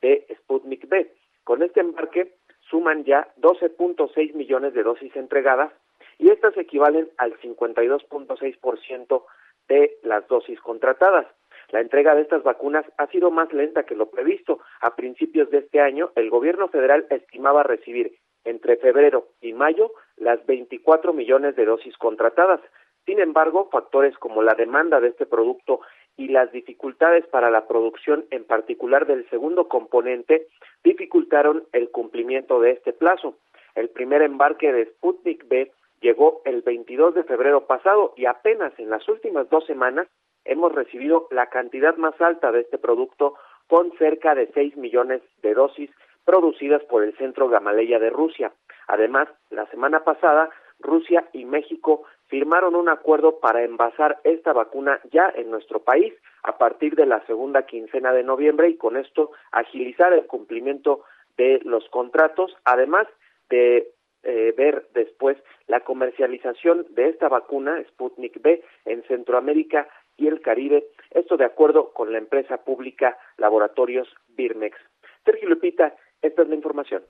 de Sputnik V. Con este embarque suman ya 12.6 millones de dosis entregadas y estas equivalen al 52.6% de las dosis contratadas. La entrega de estas vacunas ha sido más lenta que lo previsto. A principios de este año, el gobierno federal estimaba recibir entre febrero y mayo las 24 millones de dosis contratadas. Sin embargo, factores como la demanda de este producto y las dificultades para la producción, en particular del segundo componente, dificultaron el cumplimiento de este plazo. El primer embarque de Sputnik B llegó el 22 de febrero pasado y apenas en las últimas dos semanas hemos recibido la cantidad más alta de este producto con cerca de 6 millones de dosis producidas por el Centro Gamaleya de Rusia. Además, la semana pasada, Rusia y México firmaron un acuerdo para envasar esta vacuna ya en nuestro país a partir de la segunda quincena de noviembre y con esto agilizar el cumplimiento de los contratos, además de eh, ver después la comercialización de esta vacuna Sputnik B en Centroamérica y el Caribe, esto de acuerdo con la empresa pública Laboratorios Birmex. Sergio Lupita, esta es la información.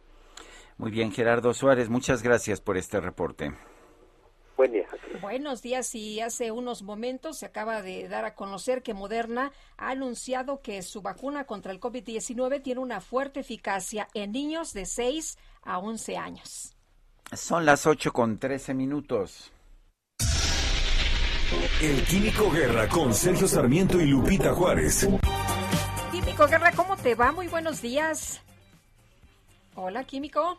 Muy bien, Gerardo Suárez, muchas gracias por este reporte. Buen día. Buenos días y hace unos momentos se acaba de dar a conocer que Moderna ha anunciado que su vacuna contra el COVID-19 tiene una fuerte eficacia en niños de 6 a 11 años. Son las 8 con 13 minutos. El Químico Guerra con Sergio Sarmiento y Lupita Juárez. Químico Guerra, ¿cómo te va? Muy buenos días. Hola, Químico.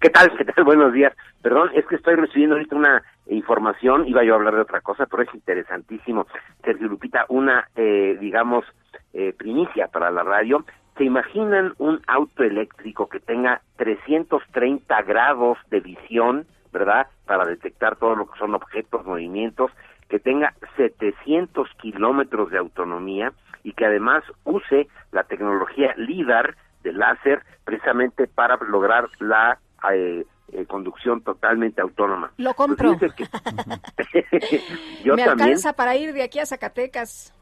¿Qué tal? ¿Qué tal? Buenos días. Perdón, es que estoy recibiendo ahorita una información, iba yo a hablar de otra cosa, pero es interesantísimo. Sergio Lupita, una, eh, digamos, eh, primicia para la radio. ¿Se imaginan un auto eléctrico que tenga 330 grados de visión, verdad? Para detectar todo lo que son objetos, movimientos, que tenga 700 kilómetros de autonomía y que además use la tecnología LIDAR de láser precisamente para lograr la eh, eh, conducción totalmente autónoma. Lo compro. Pues fíjese que- yo Me también, alcanza para ir de aquí a Zacatecas.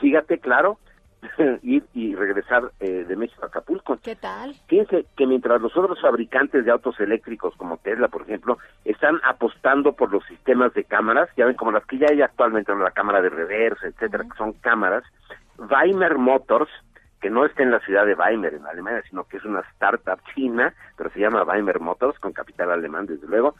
fíjate, claro, ir y regresar eh, de México a Acapulco. ¿Qué tal? Fíjense que mientras los otros fabricantes de autos eléctricos, como Tesla, por ejemplo, están apostando por los sistemas de cámaras, ya ven como las que ya hay actualmente, la cámara de reversa, etcétera, que son cámaras, Weimer Motors, que no está en la ciudad de Weimar, en Alemania, sino que es una startup china, pero se llama Weimer Motors, con capital alemán, desde luego,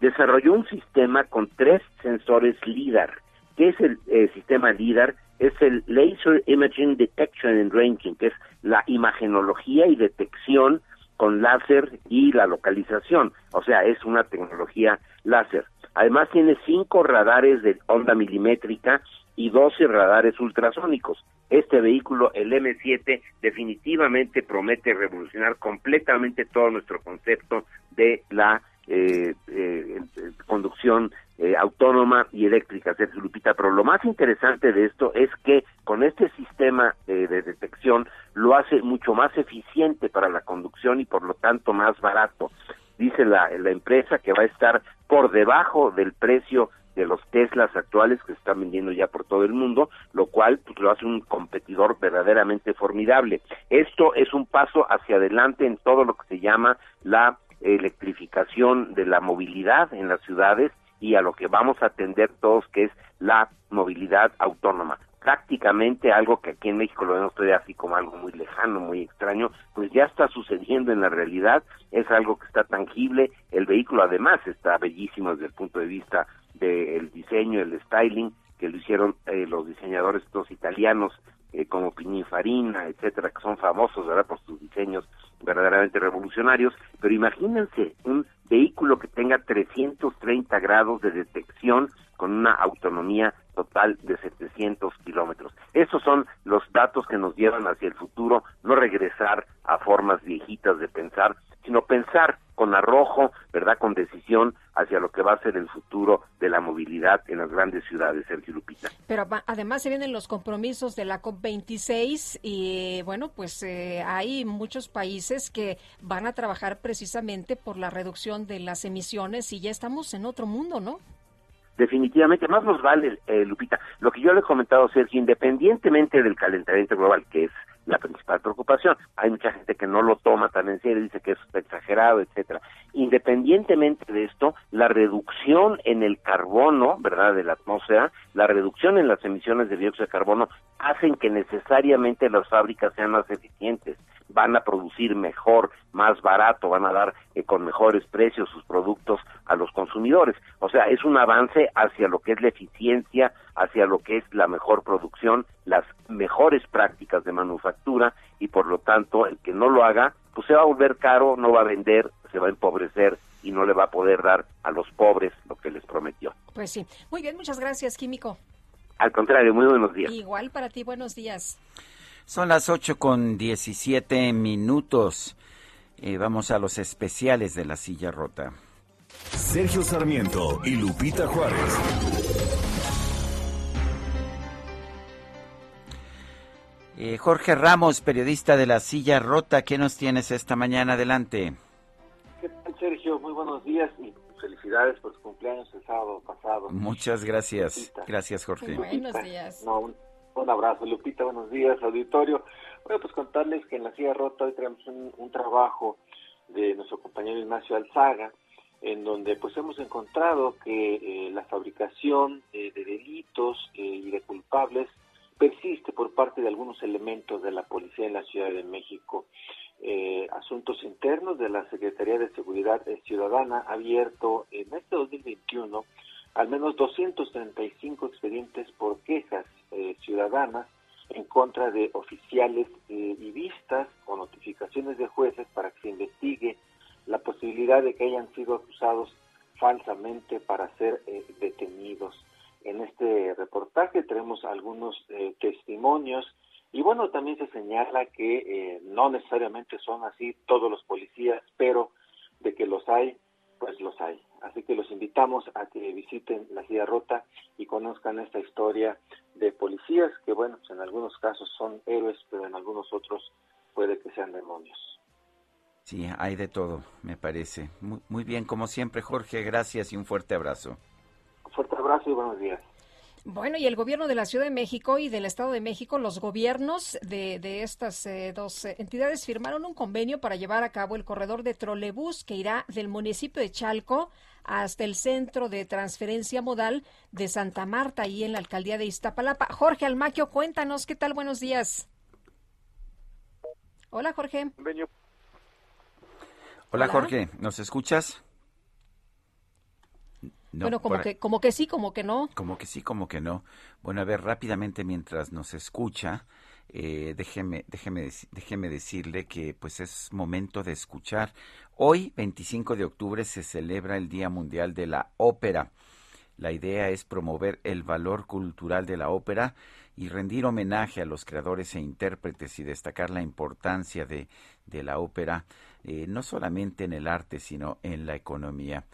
desarrolló un sistema con tres sensores LIDAR. ¿Qué es el eh, sistema LIDAR? Es el Laser Imaging Detection and Ranging, que es la imagenología y detección con láser y la localización. O sea, es una tecnología láser. Además tiene cinco radares de onda milimétrica y 12 radares ultrasónicos. Este vehículo, el M7, definitivamente promete revolucionar completamente todo nuestro concepto de la eh, eh, conducción eh, autónoma y eléctrica, Sergio Lupita. Pero lo más interesante de esto es que con este sistema eh, de detección lo hace mucho más eficiente para la conducción y por lo tanto más barato. Dice la, la empresa que va a estar por debajo del precio de los Teslas actuales que se están vendiendo ya por todo el mundo, lo cual pues, lo hace un competidor verdaderamente formidable. Esto es un paso hacia adelante en todo lo que se llama la electrificación de la movilidad en las ciudades y a lo que vamos a atender todos, que es la movilidad autónoma. Prácticamente algo que aquí en México lo vemos todavía así como algo muy lejano, muy extraño, pues ya está sucediendo en la realidad, es algo que está tangible, el vehículo además está bellísimo desde el punto de vista del diseño, el styling, que lo hicieron eh, los diseñadores estos italianos eh, como Pininfarina, etcétera, que son famosos, ¿verdad?, por sus diseños verdaderamente revolucionarios, pero imagínense un vehículo que tenga 330 grados de detección con una autonomía total de 700 kilómetros. Esos son los datos que nos llevan hacia el futuro, no regresar a formas viejitas de pensar, sino pensar con arrojo, ¿verdad?, con decisión hacia lo que va a ser el futuro de la movilidad en las grandes ciudades, Sergio Lupita. Pero además se vienen los compromisos de la COP26 y bueno, pues eh, hay muchos países que van a trabajar precisamente por la reducción de las emisiones y ya estamos en otro mundo, ¿no? Definitivamente, más nos vale, eh, Lupita, lo que yo le he comentado, Sergio, independientemente del calentamiento global, que es la principal preocupación, hay mucha gente que no lo toma tan en serio, dice que es exagerado, etcétera. Independientemente de esto, la reducción en el carbono, ¿verdad?, de la atmósfera, la reducción en las emisiones de dióxido de carbono, hacen que necesariamente las fábricas sean más eficientes, van a producir mejor, más barato, van a dar eh, con mejores precios sus productos a los consumidores. O sea, es un avance hacia lo que es la eficiencia, hacia lo que es la mejor producción, las mejores prácticas de manufactura y por lo tanto el que no lo haga, pues se va a volver caro, no va a vender, se va a empobrecer y no le va a poder dar a los pobres lo que les prometió. Pues sí. Muy bien, muchas gracias, Químico. Al contrario, muy buenos días. Igual para ti, buenos días. Son las 8 con 17 minutos. Eh, vamos a los especiales de la silla rota. Sergio Sarmiento y Lupita Juárez. Eh, Jorge Ramos, periodista de la silla rota, ¿qué nos tienes esta mañana? Adelante. ¿Qué tal, Sergio? Muy buenos días y felicidades por su cumpleaños el sábado pasado. Muchas gracias. Gracias, Jorge. Buenos días. No, un, abrazo, Lupita. Buenos días, auditorio. Bueno, pues contarles que en la silla rota hoy tenemos un, trabajo de nuestro compañero Ignacio Alzaga, en donde pues hemos encontrado que eh, la fabricación eh, de delitos eh, y de culpables persiste por parte de algunos elementos de la policía en la Ciudad de México. Asuntos Internos de la Secretaría de Seguridad Ciudadana abierto en este 2021 al menos 235 expedientes por quejas eh, ciudadanas en contra de oficiales eh, y vistas o notificaciones de jueces para que se investigue la posibilidad de que hayan sido acusados falsamente para ser eh, detenidos. En este reportaje tenemos algunos eh, testimonios y bueno, también se señala que eh, no necesariamente son así todos los policías, pero de que los hay, pues los hay. Así que los invitamos a que visiten la Silla Rota y conozcan esta historia de policías que, bueno, pues en algunos casos son héroes, pero en algunos otros puede que sean demonios. Sí, hay de todo, me parece. Muy, muy bien, como siempre, Jorge, gracias y un fuerte abrazo. Un fuerte abrazo y buenos días. Bueno, y el gobierno de la Ciudad de México y del Estado de México, los gobiernos de, de estas eh, dos eh, entidades firmaron un convenio para llevar a cabo el corredor de trolebús que irá del municipio de Chalco hasta el centro de transferencia modal de Santa Marta, ahí en la alcaldía de Iztapalapa. Jorge Almaquio, cuéntanos, ¿qué tal? Buenos días. Hola, Jorge. Hola, Hola. Jorge, ¿nos escuchas? No, bueno, como que, como que sí, como que no. Como que sí, como que no. Bueno, a ver, rápidamente mientras nos escucha, eh, déjeme, déjeme, déjeme decirle que pues es momento de escuchar. Hoy, 25 de octubre, se celebra el Día Mundial de la Ópera. La idea es promover el valor cultural de la ópera y rendir homenaje a los creadores e intérpretes y destacar la importancia de, de la ópera, eh, no solamente en el arte, sino en la economía.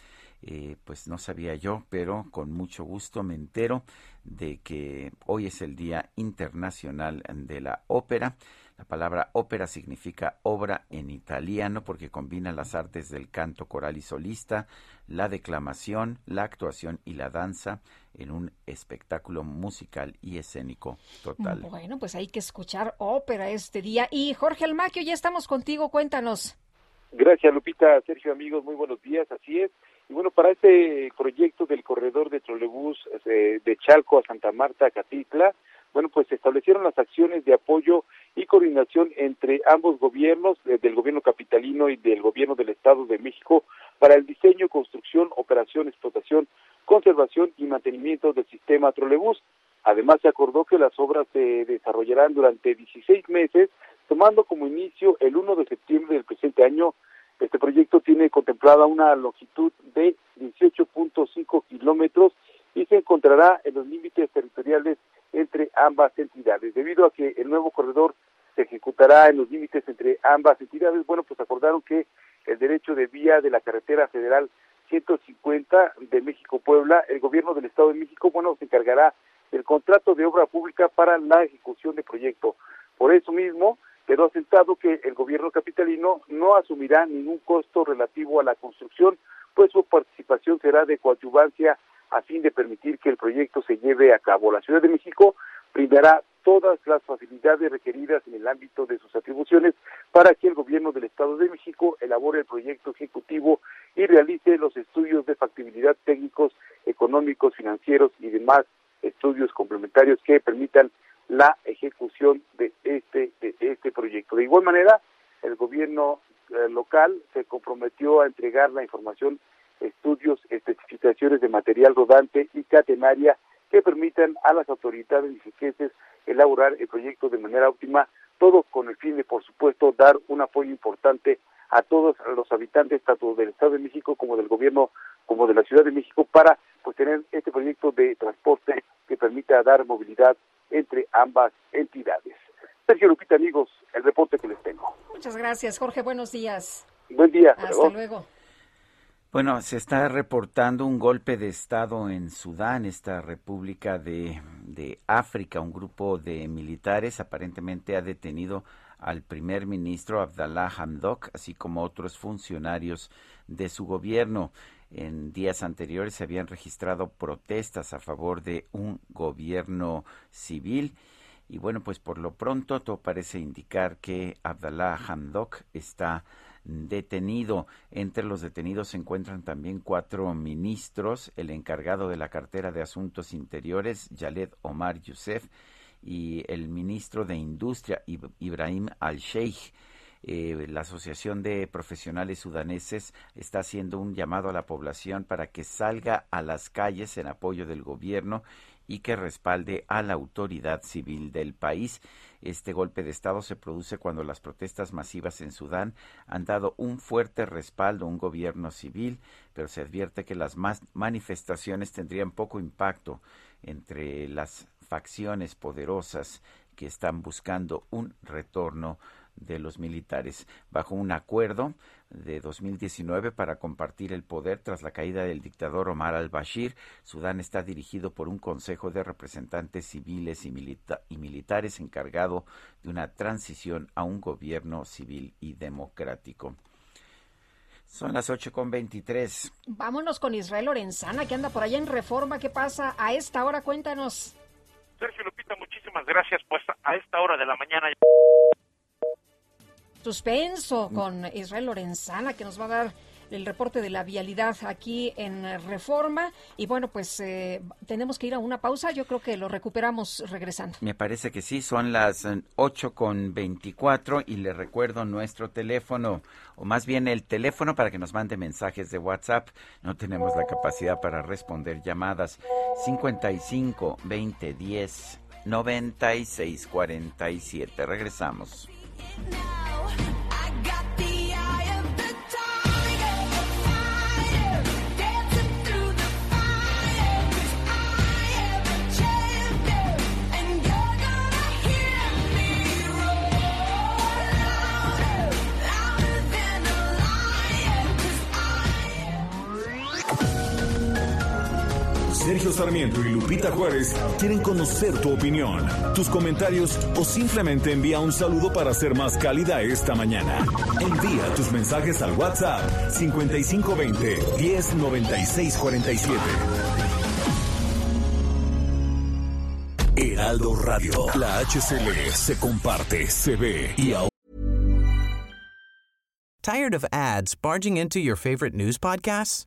Eh, pues no sabía yo, pero con mucho gusto me entero de que hoy es el Día Internacional de la Ópera. La palabra ópera significa obra en italiano porque combina las artes del canto coral y solista, la declamación, la actuación y la danza en un espectáculo musical y escénico total. Bueno, pues hay que escuchar ópera este día. Y Jorge Almaquio, ya estamos contigo, cuéntanos. Gracias, Lupita. Sergio, amigos, muy buenos días. Así es. Y bueno, para este proyecto del corredor de trolebús eh, de Chalco a Santa Marta, Catitla, bueno, pues se establecieron las acciones de apoyo y coordinación entre ambos gobiernos, eh, del gobierno capitalino y del gobierno del Estado de México, para el diseño, construcción, operación, explotación, conservación y mantenimiento del sistema trolebús. Además, se acordó que las obras se desarrollarán durante 16 meses, tomando como inicio el 1 de septiembre del presente año. Este proyecto tiene contemplada una longitud de 18.5 kilómetros y se encontrará en los límites territoriales entre ambas entidades. Debido a que el nuevo corredor se ejecutará en los límites entre ambas entidades, bueno, pues acordaron que el derecho de vía de la carretera federal 150 de México-Puebla, el gobierno del Estado de México, bueno, se encargará del contrato de obra pública para la ejecución del proyecto. Por eso mismo, quedó asentado que el gobierno capitalino no asumirá ningún costo relativo a la construcción, pues su participación será de coadyuvancia a fin de permitir que el proyecto se lleve a cabo. La Ciudad de México brindará todas las facilidades requeridas en el ámbito de sus atribuciones para que el gobierno del Estado de México elabore el proyecto ejecutivo y realice los estudios de factibilidad técnicos, económicos, financieros y demás estudios complementarios que permitan la ejecución de este de este proyecto. De igual manera, el gobierno eh, local se comprometió a entregar la información, estudios, especificaciones de material rodante y catenaria que permitan a las autoridades mexiquenses elaborar el proyecto de manera óptima, todo con el fin de, por supuesto, dar un apoyo importante a todos los habitantes, tanto del Estado de México como del gobierno, como de la Ciudad de México, para pues tener este proyecto de transporte que permita dar movilidad entre ambas entidades. Sergio Lupita, amigos, el reporte que les tengo. Muchas gracias, Jorge. Buenos días. Buen día. Hasta luego. Bueno, se está reportando un golpe de Estado en Sudán, esta república de, de África. Un grupo de militares aparentemente ha detenido al primer ministro Abdallah Hamdok, así como otros funcionarios de su gobierno. En días anteriores se habían registrado protestas a favor de un gobierno civil Y bueno, pues por lo pronto todo parece indicar que Abdallah Hamdok está detenido. Entre los detenidos se encuentran también cuatro ministros, el encargado de la cartera de Asuntos Interiores, Yaled Omar Youssef, y el ministro de Industria, Ibrahim Al-Sheikh. Eh, la Asociación de Profesionales Sudaneses está haciendo un llamado a la población para que salga a las calles en apoyo del gobierno y que respalde a la autoridad civil del país. Este golpe de Estado se produce cuando las protestas masivas en Sudán han dado un fuerte respaldo a un gobierno civil, pero se advierte que las manifestaciones tendrían poco impacto entre las facciones poderosas que están buscando un retorno de los militares. Bajo un acuerdo de 2019 para compartir el poder tras la caída del dictador Omar al-Bashir, Sudán está dirigido por un consejo de representantes civiles y, y, militares encargado de una transición a un gobierno civil y democrático. Son las ocho con veintitrés. Vámonos con Israel Lorenzana, que anda por allá en reforma. ¿Qué pasa a esta hora? Cuéntanos. Sergio Lupita, muchísimas gracias. Pues a esta hora de la mañana suspenso con Israel Lorenzana, que nos va a dar el reporte de la vialidad aquí en Reforma. Y bueno, pues eh, tenemos que ir a una pausa. Yo creo que lo recuperamos regresando. Me parece que sí, son las 8 con 24 y le recuerdo nuestro teléfono, o más bien el teléfono para que nos mande mensajes de WhatsApp. No tenemos la capacidad para responder llamadas. 55 20 10 96 47. Regresamos. now. Sergio Sarmiento y Lupita Juárez quieren conocer tu opinión, tus comentarios o simplemente envía un saludo para ser más cálida esta mañana. Envía tus mensajes al WhatsApp 5520 109647. Heraldo Radio, la HCL se comparte, se ve y ahora. Tired of ads barging into your favorite news podcasts?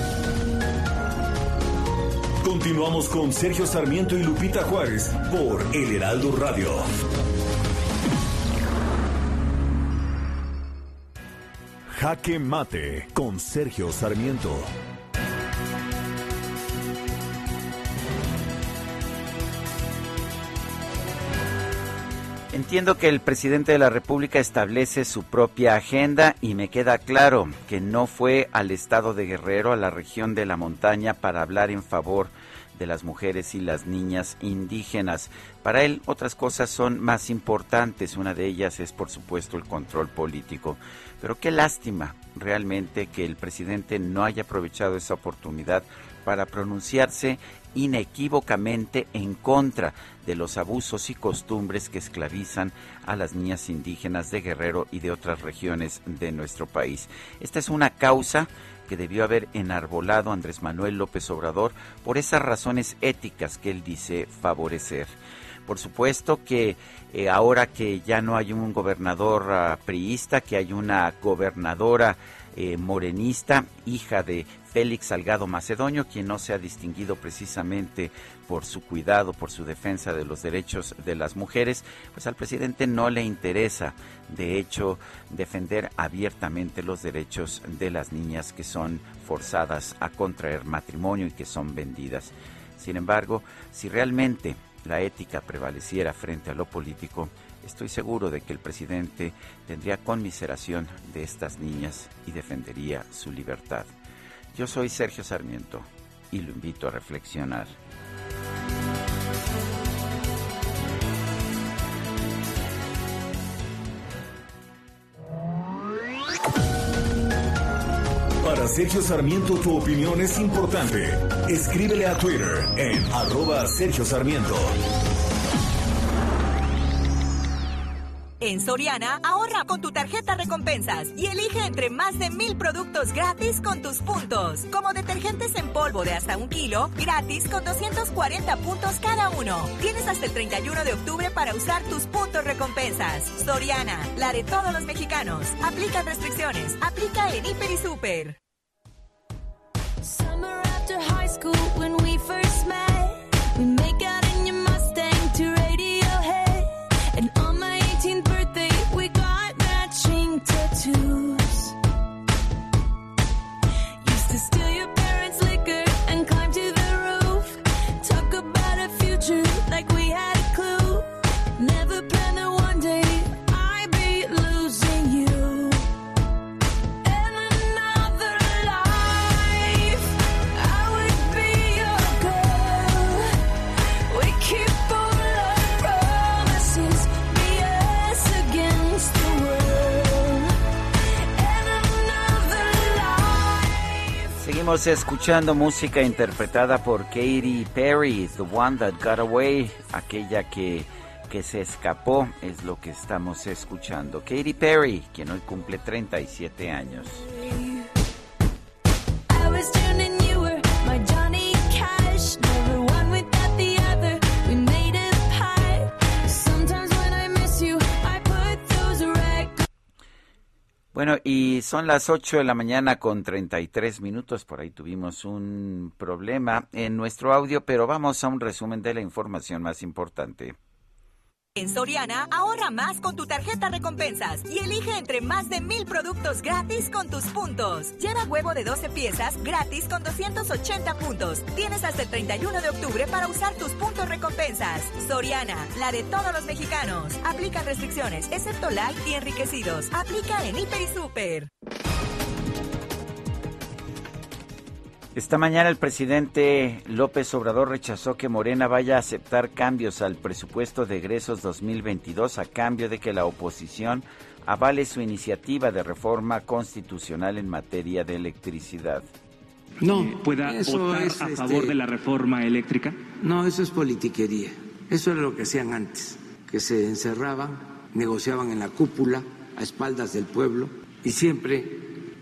Continuamos con Sergio Sarmiento y Lupita Juárez por El Heraldo Radio. Jaque Mate con Sergio Sarmiento. Entiendo que el presidente de la República establece su propia agenda y me queda claro que no fue al estado de Guerrero, a la región de la montaña, para hablar en favor de las mujeres y las niñas indígenas. Para él otras cosas son más importantes, una de ellas es por supuesto el control político. Pero qué lástima realmente que el presidente no haya aprovechado esa oportunidad para pronunciarse inequívocamente en contra de los abusos y costumbres que esclavizan a las niñas indígenas de Guerrero y de otras regiones de nuestro país. Esta es una causa que debió haber enarbolado Andrés Manuel López Obrador por esas razones éticas que él dice favorecer. Por supuesto que eh, ahora que ya no hay un gobernador uh, priista, que hay una gobernadora eh, morenista, hija de Félix Salgado Macedonio, quien no se ha distinguido precisamente por su cuidado, por su defensa de los derechos de las mujeres, pues al presidente no le interesa, de hecho, defender abiertamente los derechos de las niñas que son forzadas a contraer matrimonio y que son vendidas. Sin embargo, si realmente la ética prevaleciera frente a lo político, Estoy seguro de que el presidente tendría conmiseración de estas niñas y defendería su libertad. Yo soy Sergio Sarmiento y lo invito a reflexionar. Para Sergio Sarmiento tu opinión es importante. Escríbele a Twitter en arroba Sergio Sarmiento. En Soriana, ahorra con tu tarjeta recompensas y elige entre más de mil productos gratis con tus puntos. Como detergentes en polvo de hasta un kilo, gratis con 240 puntos cada uno. Tienes hasta el 31 de octubre para usar tus puntos recompensas. Soriana, la de todos los mexicanos. Aplica restricciones. Aplica en Hiper y Super. Summer after high school when we first met, Seguimos escuchando música interpretada por Katy Perry, The One That Got Away, aquella que, que se escapó, es lo que estamos escuchando. Katy Perry, quien hoy cumple 37 años. Bueno, y son las 8 de la mañana con 33 minutos. Por ahí tuvimos un problema en nuestro audio, pero vamos a un resumen de la información más importante. En Soriana, ahorra más con tu tarjeta recompensas y elige entre más de mil productos gratis con tus puntos. Lleva huevo de 12 piezas gratis con 280 puntos. Tienes hasta el 31 de octubre para usar tus puntos recompensas. Soriana, la de todos los mexicanos. Aplica restricciones, excepto light y enriquecidos. Aplica en Hiper y Super. Esta mañana el presidente López Obrador rechazó que Morena vaya a aceptar cambios al presupuesto de egresos 2022 a cambio de que la oposición avale su iniciativa de reforma constitucional en materia de electricidad. no pueda Eso votar es, a este, favor de la reforma eléctrica? No, eso es politiquería. Eso era lo que hacían antes, que se encerraban, negociaban en la cúpula a espaldas del pueblo y siempre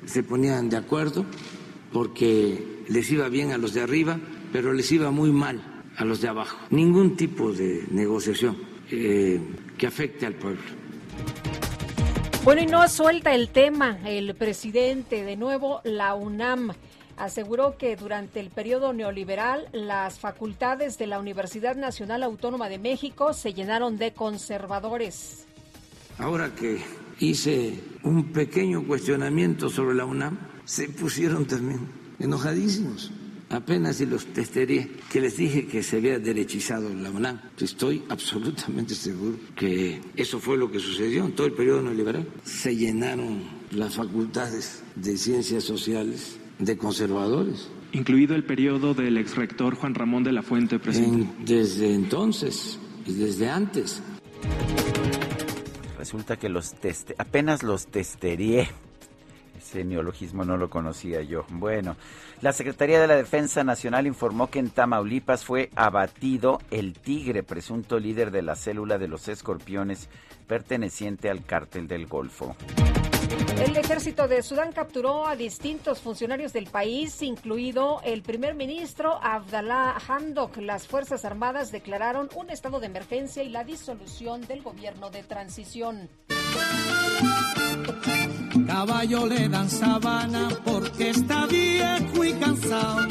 se ponían de acuerdo porque les iba bien a los de arriba, pero les iba muy mal a los de abajo. Ningún tipo de negociación eh, que afecte al pueblo. Bueno, y no suelta el tema el presidente. De nuevo, la UNAM aseguró que durante el periodo neoliberal las facultades de la Universidad Nacional Autónoma de México se llenaron de conservadores. Ahora que hice un pequeño cuestionamiento sobre la UNAM, se pusieron también enojadísimos. Apenas si los testería, que les dije que se había derechizado la UNAM. Estoy absolutamente seguro que eso fue lo que sucedió en todo el periodo neoliberal. Se llenaron las facultades de ciencias sociales de conservadores. Incluido el periodo del exrector Juan Ramón de la Fuente, presidente. En- desde entonces desde antes. Resulta que los teste, apenas los testería. Ese neologismo no lo conocía yo. Bueno, la Secretaría de la Defensa Nacional informó que en Tamaulipas fue abatido el tigre, presunto líder de la célula de los escorpiones perteneciente al cártel del Golfo. El ejército de Sudán capturó a distintos funcionarios del país, incluido el primer ministro Abdallah Hamdok. Las Fuerzas Armadas declararon un estado de emergencia y la disolución del gobierno de transición. Caballo le dan sabana porque está viejo y cansado.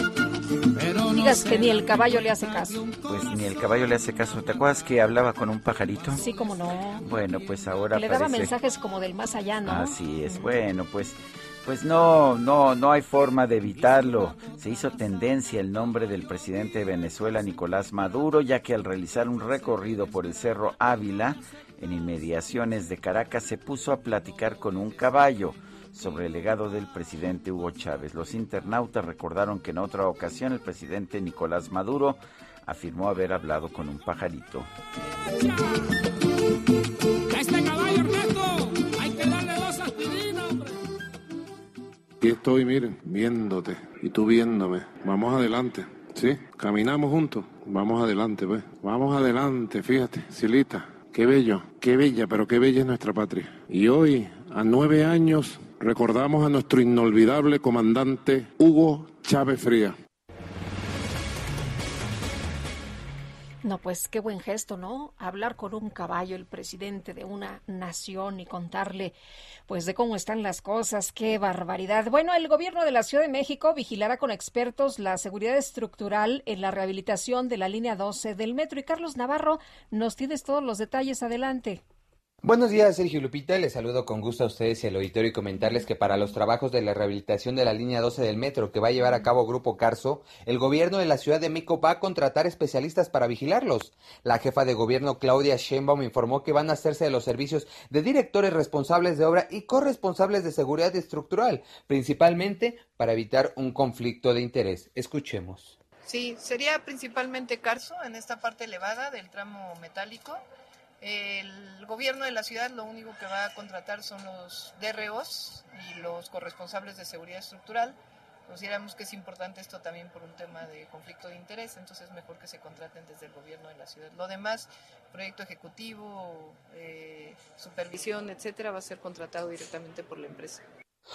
Pero no Digas que ni el caballo le hace caso. Pues ni el caballo le hace caso. ¿Te acuerdas que hablaba con un pajarito? Sí, como no. Bueno, pues ahora Que le daba parece- mensajes como del más allá, ¿no? Así es. Bueno, pues pues no, no, no hay forma de evitarlo. Se hizo tendencia el nombre del presidente de Venezuela, Nicolás Maduro, ya que al realizar un recorrido por el Cerro Ávila, en inmediaciones de Caracas, se puso a platicar con un caballo sobre el legado del presidente Hugo Chávez. Los internautas recordaron que en otra ocasión el presidente Nicolás Maduro afirmó haber hablado con un pajarito. ¡Ya está caballo, Ernesto! ¡Hay que darle dos aspirinas, hombre! aquí estoy, miren, viéndote y tú viéndome. Vamos adelante. Sí, caminamos juntos. Vamos adelante, pues. Vamos adelante, fíjate, Silita. Qué bello, qué bella, pero qué bella es nuestra patria. Y hoy, a nueve años, recordamos a nuestro inolvidable comandante Hugo Chávez Fría. No, pues qué buen gesto, ¿no? Hablar con un caballo, el presidente de una nación y contarle, pues, de cómo están las cosas. Qué barbaridad. Bueno, el gobierno de la Ciudad de México vigilará con expertos la seguridad estructural en la rehabilitación de la línea 12 del metro. Y Carlos Navarro, nos tienes todos los detalles. Adelante. Buenos días, Sergio Lupita. Les saludo con gusto a ustedes y al auditorio y comentarles que para los trabajos de la rehabilitación de la línea 12 del metro que va a llevar a cabo Grupo Carso, el gobierno de la Ciudad de México va a contratar especialistas para vigilarlos. La jefa de gobierno Claudia Sheinbaum informó que van a hacerse de los servicios de directores responsables de obra y corresponsables de seguridad estructural, principalmente para evitar un conflicto de interés. Escuchemos. Sí, sería principalmente Carso en esta parte elevada del tramo metálico. El gobierno de la ciudad lo único que va a contratar son los DROs y los corresponsables de seguridad estructural. Consideramos que es importante esto también por un tema de conflicto de interés, entonces mejor que se contraten desde el gobierno de la ciudad. Lo demás, proyecto ejecutivo, eh, supervisión, etcétera, va a ser contratado directamente por la empresa.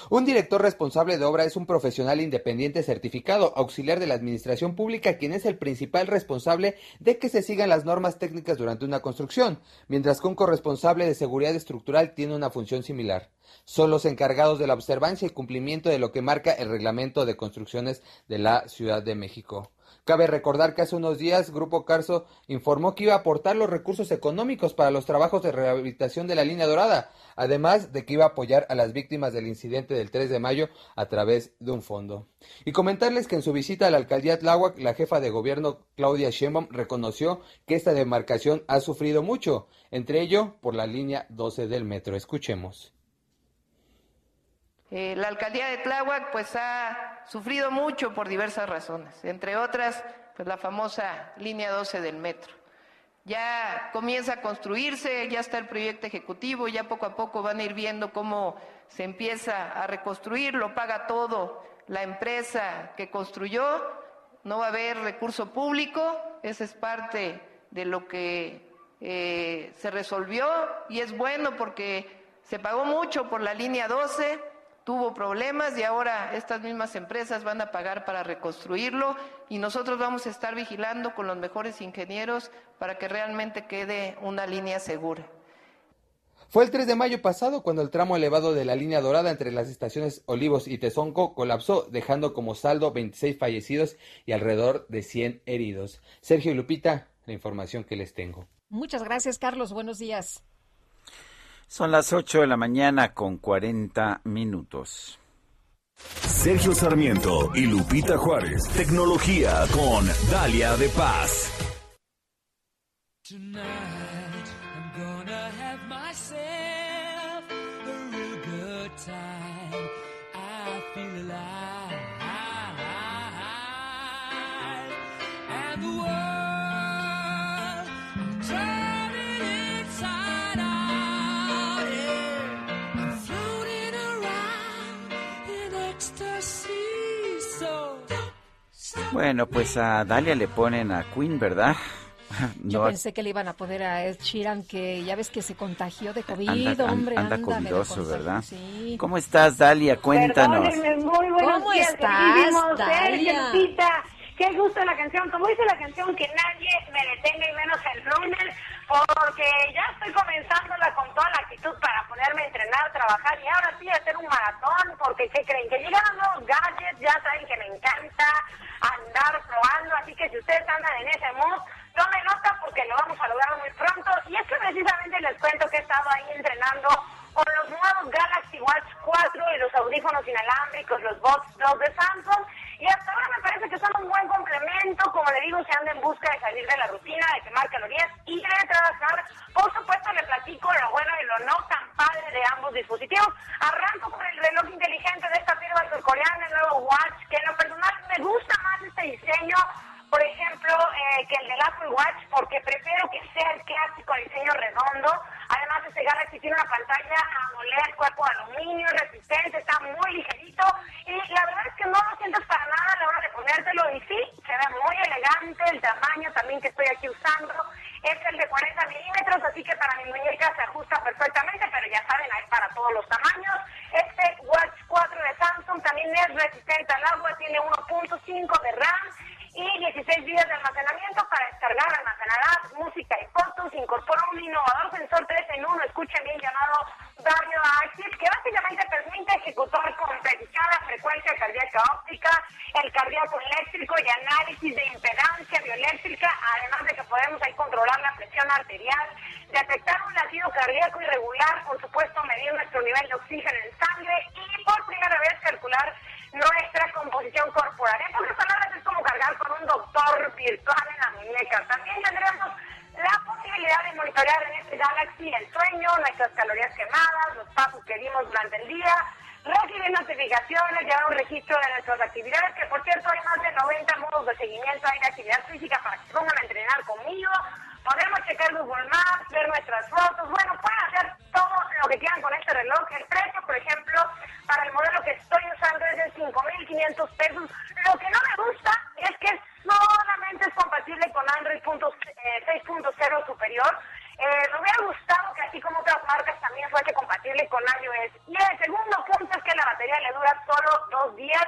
Un director responsable de obra es un profesional independiente certificado, auxiliar de la administración pública, quien es el principal responsable de que se sigan las normas técnicas durante una construcción, mientras que un corresponsable de seguridad estructural tiene una función similar. Son los encargados de la observancia y cumplimiento de lo que marca el reglamento de construcciones de la Ciudad de México. Cabe recordar que hace unos días Grupo Carso informó que iba a aportar los recursos económicos para los trabajos de rehabilitación de la línea dorada, además de que iba a apoyar a las víctimas del incidente del 3 de mayo a través de un fondo. Y comentarles que en su visita a la alcaldía Tláhuac, la jefa de gobierno Claudia Sheinbaum reconoció que esta demarcación ha sufrido mucho, entre ello por la línea 12 del metro. Escuchemos. Eh, la alcaldía de Tláhuac pues ha sufrido mucho por diversas razones, entre otras pues la famosa línea 12 del metro. Ya comienza a construirse, ya está el proyecto ejecutivo, ya poco a poco van a ir viendo cómo se empieza a reconstruir, lo paga todo la empresa que construyó, no va a haber recurso público, esa es parte de lo que eh, se resolvió y es bueno porque se pagó mucho por la línea 12, tuvo problemas y ahora estas mismas empresas van a pagar para reconstruirlo y nosotros vamos a estar vigilando con los mejores ingenieros para que realmente quede una línea segura. Fue el 3 de mayo pasado cuando el tramo elevado de la línea dorada entre las estaciones Olivos y Tezonco colapsó, dejando como saldo 26 fallecidos y alrededor de 100 heridos. Sergio y Lupita, la información que les tengo. Muchas gracias, Carlos. Buenos días. Son las 8 de la mañana con 40 minutos. Sergio Sarmiento y Lupita Juárez. Tecnología con Dalia de Paz. Tonight I'm gonna have myself a real good time. I feel alive. And the world Bueno, pues a Dalia le ponen a Queen, ¿verdad? Yo No, pensé que le iban a poner a Ed Sheeran, que ya ves que se contagió de COVID, anda, hombre. anda medio covidoso, ¿verdad? Sí. ¿Cómo estás, Dalia? Cuéntanos. Muy buenos ¿Cómo días, estás, Dalia? Qué gusto la canción. Como dice la canción, que nadie me detenga y menos el lunes, porque ya estoy comenzándola con toda la actitud para ponerme a entrenar, trabajar y ahora sí hacer un maratón, porque ¿qué creen? Que llegaron nuevos gadgets, ya saben que me encanta andar probando, así que si ustedes andan en ese mood, tomen nota porque lo vamos a lograr muy pronto. Y es que precisamente les cuento que he estado ahí entrenando con los nuevos Galaxy Watch 4 y los audífonos inalámbricos, los Buds 2 de Samsung. Y hasta ahora me parece que son un buen complemento. Como le digo, se anda en busca de salir de la rutina, de quemar calorías y de trabajar. Por supuesto, le platico lo bueno y lo no tan padre de ambos dispositivos. Arranco con el reloj inteligente de esta firma surcoreana, el nuevo Watch, que en lo personal me gusta más este diseño por ejemplo, eh, que el del Apple Watch, porque prefiero que sea el clásico diseño redondo. Además, este Galaxy tiene una pantalla AMOLED, cuerpo de aluminio, resistente, está muy ligerito. Y la verdad es que no lo sientes para nada a la hora de ponértelo y sí, se ve muy elegante, el tamaño también que estoy aquí usando es el de 40 milímetros, así que para mi muñeca se ajusta perfectamente, pero ya saben, hay para todos los tamaños. Este Watch 4 de Samsung también es resistente al agua, tiene 1.5 de RAM y 16 días de almacenamiento para descargar, almacenar música y fotos. Incorpora un innovador sensor 3 en 1, escuchen bien, llamado Dario Active, que básicamente permite ejecutar con precisión la frecuencia cardíaca óptica, el cardíaco eléctrico y análisis de impedancia bioeléctrica, además de que podemos ahí controlar la presión arterial, detectar un latido cardíaco irregular, por supuesto medir nuestro nivel de oxígeno en sangre y por primera vez calcular nuestra composición corporal. En pocas palabras es como cargar con un doctor virtual en la muñeca. También tendremos la posibilidad de monitorear en este Galaxy el sueño, nuestras calorías quemadas, los pasos que dimos durante el día, recibir notificaciones, llevar un registro de nuestras actividades, que por cierto hay más de 90 modos de seguimiento hay de actividad física para que se pongan a entrenar conmigo. Podemos checar Google Maps, ver nuestras fotos, bueno, pueden hacer todo lo que quieran con este reloj. El precio, por ejemplo, para el modelo que estoy usando es de 5.500 pesos. Lo que no me gusta es que solamente es compatible con Android punto- eh, 6.0 superior. Eh, me hubiera gustado que así como otras marcas también fuese compatible con iOS. Y el segundo punto es que la batería le dura solo dos días.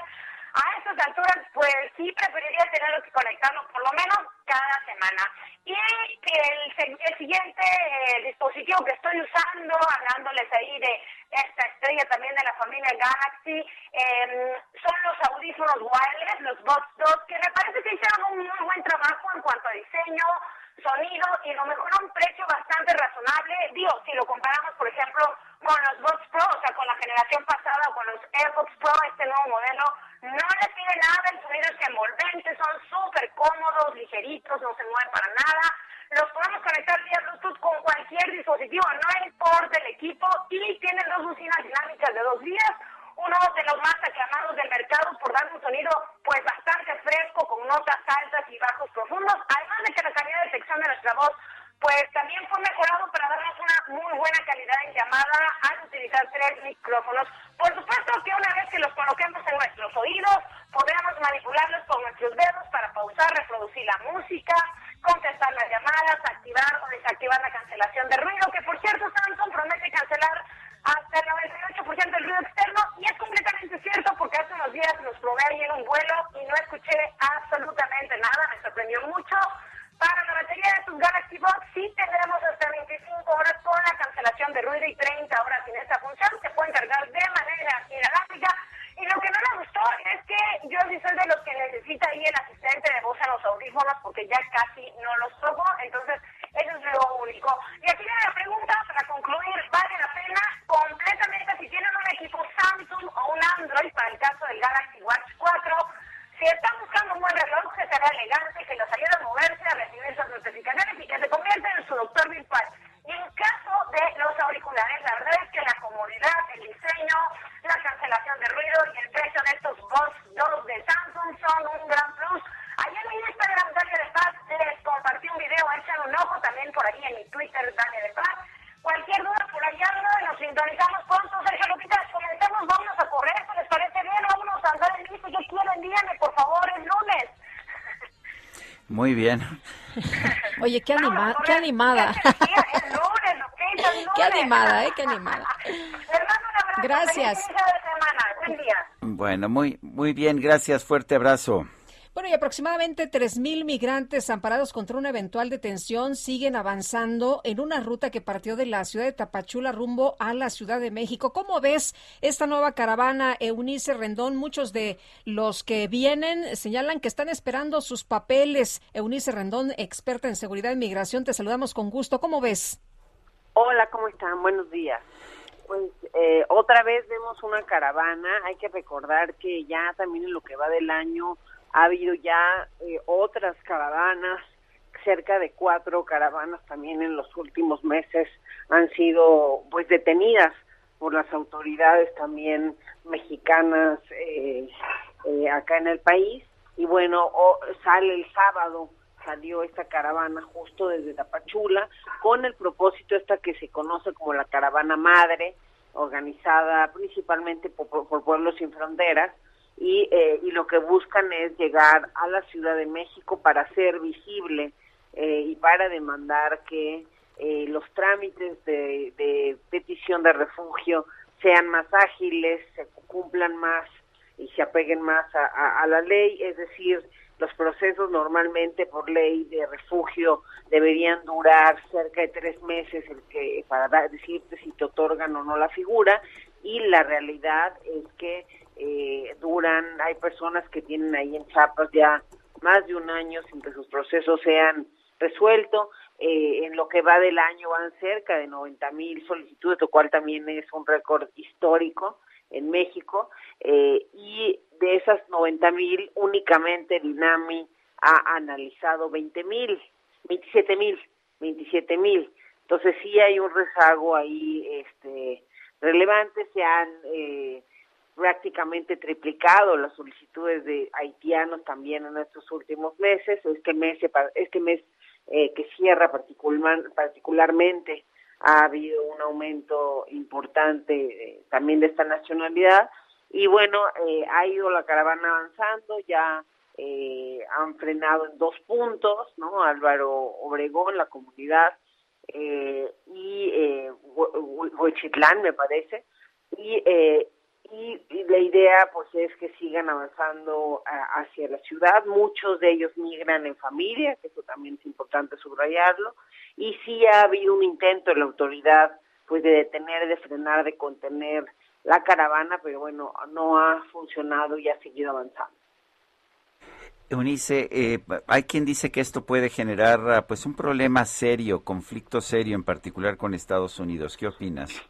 A estas alturas, pues sí preferiría tenerlo que conectarlo por lo menos cada semana. Y el, el siguiente eh, dispositivo que estoy usando, hablándoles ahí de esta estrella también de la familia Galaxy, eh, son los audífonos wireless, los Buds 2, que me parece que hicieron un muy buen trabajo en cuanto a diseño, sonido y lo mejor a un precio bastante razonable. Digo, si lo comparamos, por ejemplo, con los Buds Pro, o sea, con la generación pasada o con los AirPods Pro, Qué animada. Qué animada, ¿eh? Qué animada. Gracias. Bueno, muy, muy bien, gracias, fuerte abrazo. Aproximadamente 3.000 migrantes amparados contra una eventual detención siguen avanzando en una ruta que partió de la ciudad de Tapachula rumbo a la Ciudad de México. ¿Cómo ves esta nueva caravana, Eunice Rendón? Muchos de los que vienen señalan que están esperando sus papeles. Eunice Rendón, experta en seguridad y migración, te saludamos con gusto. ¿Cómo ves? Hola, ¿cómo están? Buenos días. Pues eh, otra vez vemos una caravana. Hay que recordar que ya también en lo que va del año ha habido ya eh, otras caravanas, cerca de cuatro caravanas también en los últimos meses han sido pues detenidas por las autoridades también mexicanas eh, eh, acá en el país. Y bueno o- sale el sábado salió esta caravana justo desde Tapachula con el propósito esta que se conoce como la caravana madre organizada principalmente por, por- por Pueblos Sin Fronteras y, eh, y lo que buscan es llegar a la Ciudad de México para ser visible eh, y para demandar que eh, los trámites de, de petición de refugio sean más ágiles, se cumplan más y se apeguen más a, a- la ley, es decir, los procesos normalmente por ley de refugio deberían durar cerca de tres meses el que para decirte si te otorgan o no la figura y la realidad es que eh, duran, hay personas que tienen ahí en Chiapas ya más de un año sin que sus procesos sean resueltos. Eh, en lo que va del año van cerca de 90 mil solicitudes, lo cual también es un récord histórico en México. Eh, y de esas 90 mil, únicamente el INAMI ha analizado 20 mil, 27 mil, 27 mil. Entonces sí hay un rezago ahí este, relevante, se han eh, prácticamente triplicado las solicitudes de haitianos también en estos últimos meses. Este mes, este mes eh, que cierra particular, particularmente ha habido un aumento importante eh, también de esta nacionalidad y bueno, eh, ha ido la caravana avanzando, ya eh, han frenado en dos puntos, ¿no? Álvaro Obregón, la comunidad, eh, y Huechitlán, me parece, y, eh, y, la idea pues es que sigan avanzando a- hacia la ciudad, muchos de ellos migran en familia, que eso también es importante subrayarlo, y sí ha habido un intento de la autoridad pues de detener, de frenar, de contener la caravana, pero bueno, no ha funcionado y ha seguido avanzando. Eunice, eh, hay quien dice que esto puede generar ah, pues un problema serio, conflicto serio en particular con Estados Unidos. ¿Qué opinas?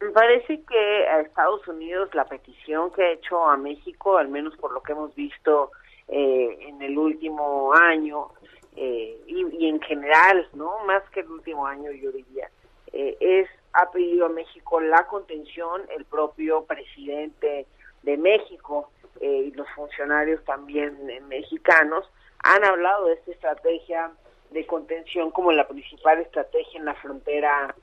Me parece que a Estados Unidos la petición que ha hecho a México, al menos por lo que hemos visto eh, en el último año eh, y, y en general, no más que el último año, yo diría, eh, es ha pedido a México la contención, el propio presidente de México eh, y los funcionarios también mexicanos han hablado de esta estrategia de contención como la principal estrategia en la frontera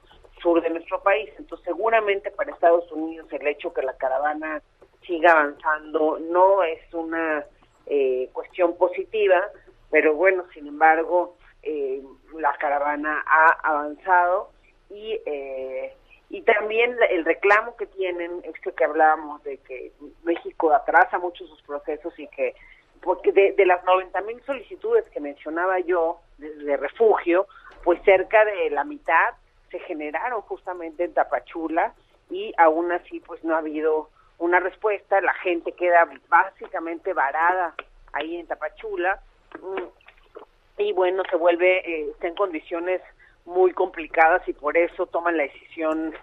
sur de nuestro país. Entonces, seguramente para Estados Unidos el hecho que la caravana siga avanzando no es una eh, cuestión positiva, pero bueno, sin embargo, eh, la caravana ha avanzado y eh, y también el reclamo que tienen, esto que hablábamos de que México atrasa mucho sus procesos y que, porque de, de las 90 mil solicitudes que mencionaba yo de, de refugio, pues cerca de la mitad se generaron justamente en Tapachula y aún así pues no ha habido una respuesta, la gente queda básicamente varada ahí en Tapachula. Mm, y bueno, se vuelve, eh, está en condiciones muy complicadas y por eso toman la decisión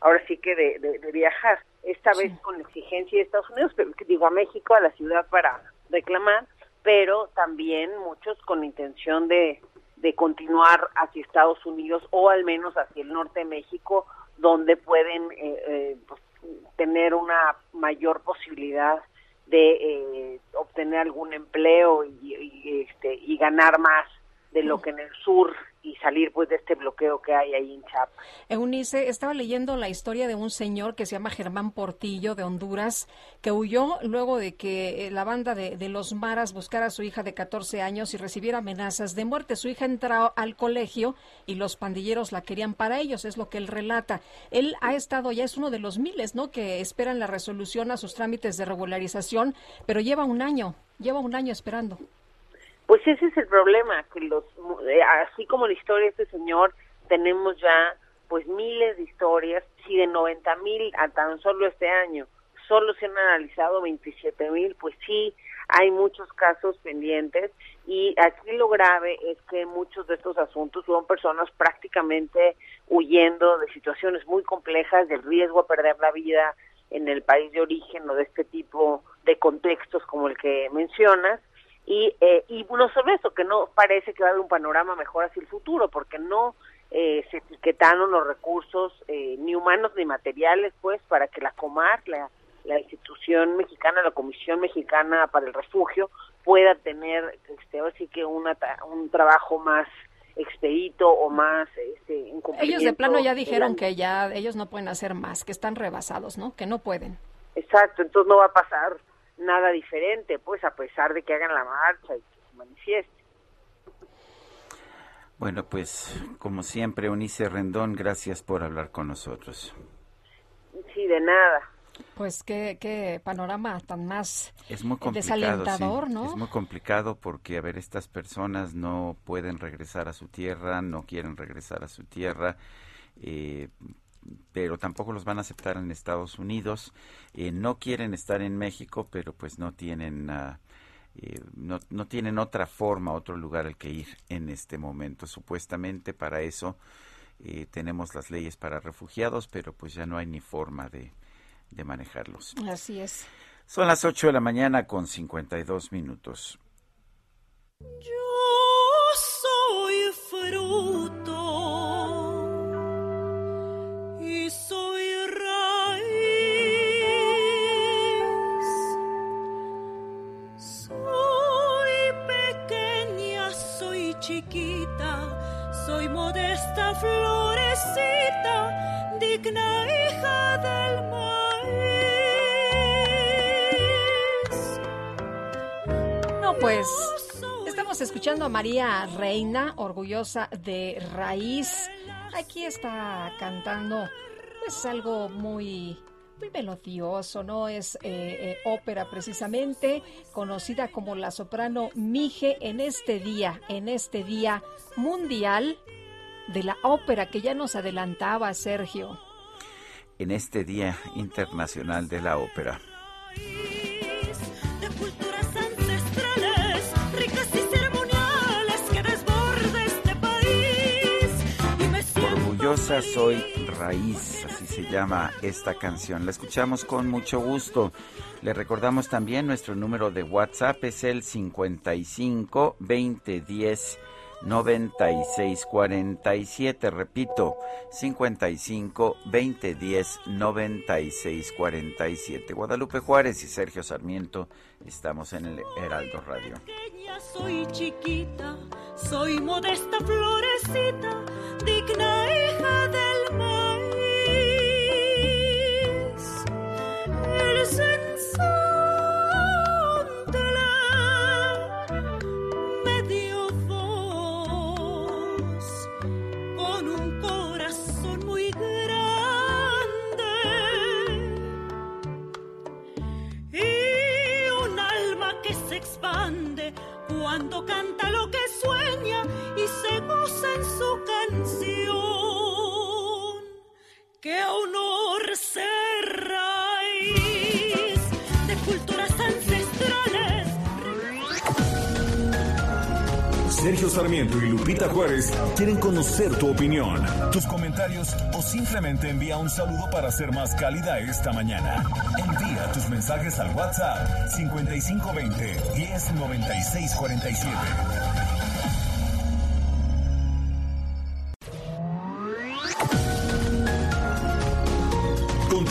ahora sí que de, de, de viajar, esta vez con exigencia de Estados Unidos, pero digo a México, a la ciudad para reclamar, pero también muchos con intención de, de continuar hacia Estados Unidos o al menos hacia el norte de México, donde pueden eh, eh, pues, tener una mayor posibilidad de eh, obtener algún empleo y, y, este, y ganar más de lo que en el sur y salir pues de este bloqueo que hay ahí en Chiapas. Eunice, estaba leyendo la historia de un señor que se llama Germán Portillo de Honduras, que huyó luego de que eh, la banda de, los Maras buscara a su hija de 14 años y recibiera amenazas de muerte. Su hija entró al colegio y los pandilleros la querían para ellos, es lo que él relata. Él ha estado, ya es uno de los miles, ¿no?, que esperan la resolución a sus trámites de regularización, pero lleva un año, lleva un año esperando. Pues ese es el problema, que los, eh, así como la historia de este señor, tenemos ya pues miles de historias, si de 90 mil a tan solo este año solo se han analizado 27 mil, pues sí, hay muchos casos pendientes. Y aquí lo grave es que muchos de estos asuntos son personas prácticamente huyendo de situaciones muy complejas, del riesgo a perder la vida en el país de origen o de este tipo de contextos como el que mencionas y, eh, y no solo eso, que no parece que va a haber un panorama mejor hacia el futuro, porque no eh, se etiquetaron los recursos eh, ni humanos ni materiales, pues, para que la Comar, la, la institución mexicana, la Comisión Mexicana para el Refugio, pueda tener, este, ahora sí que una, un trabajo más expedito o más este, Ellos de plano ya dijeron que ya ellos no pueden hacer más, que están rebasados, ¿no? Que no pueden. Exacto, entonces no va a pasar nada diferente, pues a pesar de que hagan la marcha y que se manifieste. Bueno, pues como siempre, Unice Rendón, gracias por hablar con nosotros. Sí, de nada. Pues qué, qué panorama tan más Es muy eh, complicado. desalentador, sí. ¿no? Es muy complicado porque, a ver, estas personas no pueden regresar a su tierra, no quieren regresar a su tierra, eh, pero tampoco los van a aceptar en Estados Unidos. Eh, no quieren estar en México, pero pues no tienen... ah, eh, no, no tienen otra forma, otro lugar al que ir en este momento. Supuestamente para eso eh, tenemos las leyes para refugiados, pero pues ya no hay ni forma de, de manejarlos. Así es. Son las 8 de la mañana con 52 minutos. Yo soy fruto modesta florecita, digna hija del maíz. No, pues estamos escuchando a María Reina, orgullosa de raíz. Aquí está cantando pues algo muy muy melodioso, ¿no? Es eh, eh, ópera precisamente, conocida como la soprano Mije en este día, en este día mundial de la ópera que ya nos adelantaba Sergio. En este Día Internacional de la Ópera. este Orgullosa soy raíz, así se llama esta canción. La escuchamos con mucho gusto. Le recordamos también nuestro número de WhatsApp es el 55 2010 9647. Repito, 55 2010 9647. Guadalupe Juárez y Sergio Sarmiento estamos en el Heraldo Radio. soy chiquita, soy modesta florecita, digna hija del su canción. ¡Qué honor ser raíz de culturas ancestrales! Sergio Sarmiento y Lupita Juárez quieren conocer tu opinión, tus comentarios o simplemente envía un saludo para ser más cálida esta mañana. Envía tus mensajes al WhatsApp 5520 109647.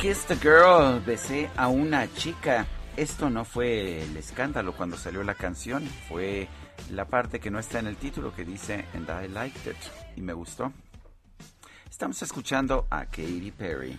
I kissed a girl, besé a una chica. Esto no fue el escándalo cuando salió la canción, fue la parte que no está en el título que dice And I liked it y me gustó. Estamos escuchando a Katy Perry.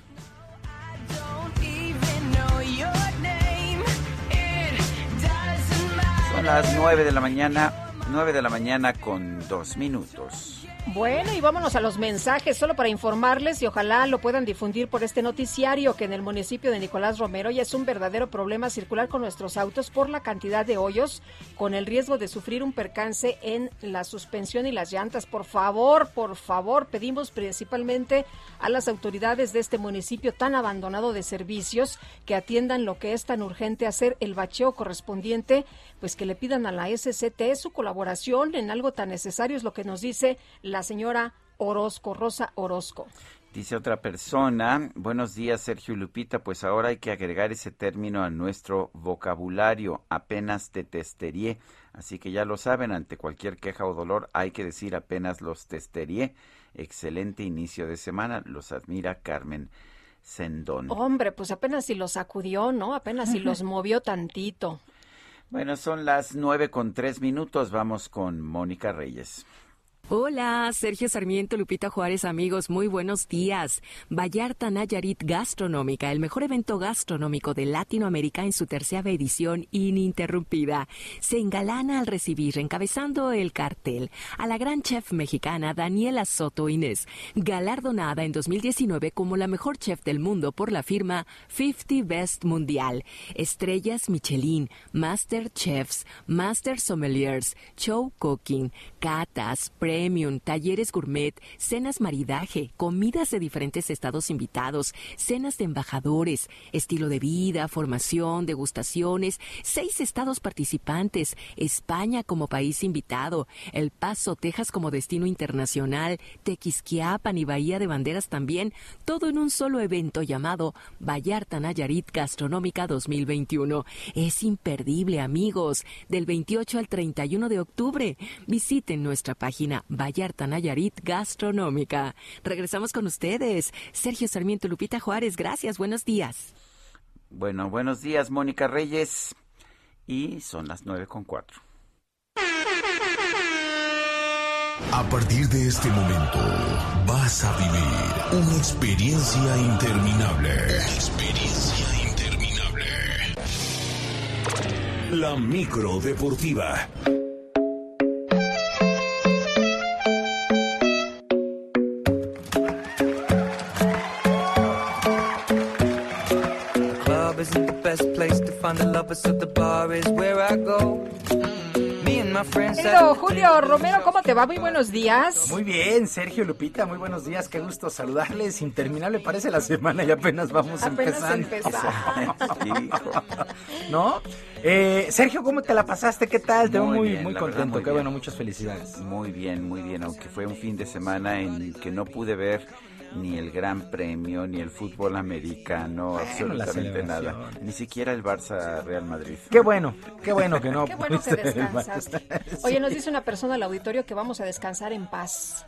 Son las 9 de la mañana, 9 de la mañana con dos minutos. Bueno, y vámonos a los mensajes, solo para informarles y ojalá lo puedan difundir por este noticiario que en el municipio de Nicolás Romero ya es un verdadero problema circular con nuestros autos por la cantidad de hoyos, con el riesgo de sufrir un percance en la suspensión y las llantas. Por favor, por favor, pedimos principalmente a las autoridades de este municipio tan abandonado de servicios que atiendan lo que es tan urgente hacer el bacheo correspondiente, pues que le pidan a la SCT su colaboración en algo tan necesario, es lo que nos dice la señora Orozco, Rosa Orozco. Dice otra persona, buenos días Sergio Lupita, pues ahora hay que agregar ese término a nuestro vocabulario, apenas te testerie, así que ya lo saben, ante cualquier queja o dolor hay que decir apenas los testerie. Excelente inicio de semana, los admira Carmen Sendón. Hombre, pues apenas si los sacudió, ¿no? Apenas si los movió tantito. Bueno, son las nueve con tres minutos, vamos con Mónica Reyes. Hola, Sergio Sarmiento, Lupita Juárez, amigos, muy buenos días. Vallarta Nayarit Gastronómica, el mejor evento gastronómico de Latinoamérica en su tercera edición ininterrumpida, se engalana al recibir, encabezando el cartel, a la gran chef mexicana Daniela Soto Inés, galardonada en 2019 como la mejor chef del mundo por la firma 50 Best Mundial. Estrellas Michelin, Master Chefs, Master Sommeliers, Show Cooking, catas, premium, talleres gourmet, cenas maridaje, comidas de diferentes estados invitados, cenas de embajadores, estilo de vida, formación, degustaciones, seis estados participantes, España como país invitado, El Paso, Texas como destino internacional, Tequisquiapan y Bahía de Banderas también, todo en un solo evento llamado Vallarta Nayarit Gastronómica 2021. Es imperdible, amigos, del 28 al 31 de octubre. Visiten nuestra página Vallarta Nayarit Gastronómica. Regresamos con ustedes. Sergio Sarmiento Lupita Juárez, gracias, buenos días. Bueno, buenos días, Mónica Reyes. Y son las nueve con cuatro. A partir de este momento vas a vivir una experiencia interminable. Una experiencia interminable. La micro deportiva. Querido Julio Romero, ¿cómo te va? Muy buenos días. Muy bien, Sergio Lupita, muy buenos días, qué gusto saludarles. Interminable parece la semana y apenas vamos Apenas empezando. empezamos. ¿No? Eh, Sergio, ¿cómo te la pasaste? ¿Qué tal? Te veo Muy muy, bien, muy la verdad, contento. muy Qué bien. bueno, muchas felicidades. Muy bien, muy bien, aunque fue un fin de semana en que no pude ver ni el Gran Premio, ni el fútbol americano, absolutamente nada. Ni siquiera el Barça Real Madrid. Qué bueno, qué bueno que no. Qué bueno que descansaste. Oye, nos dice una persona al auditorio que vamos a descansar en paz.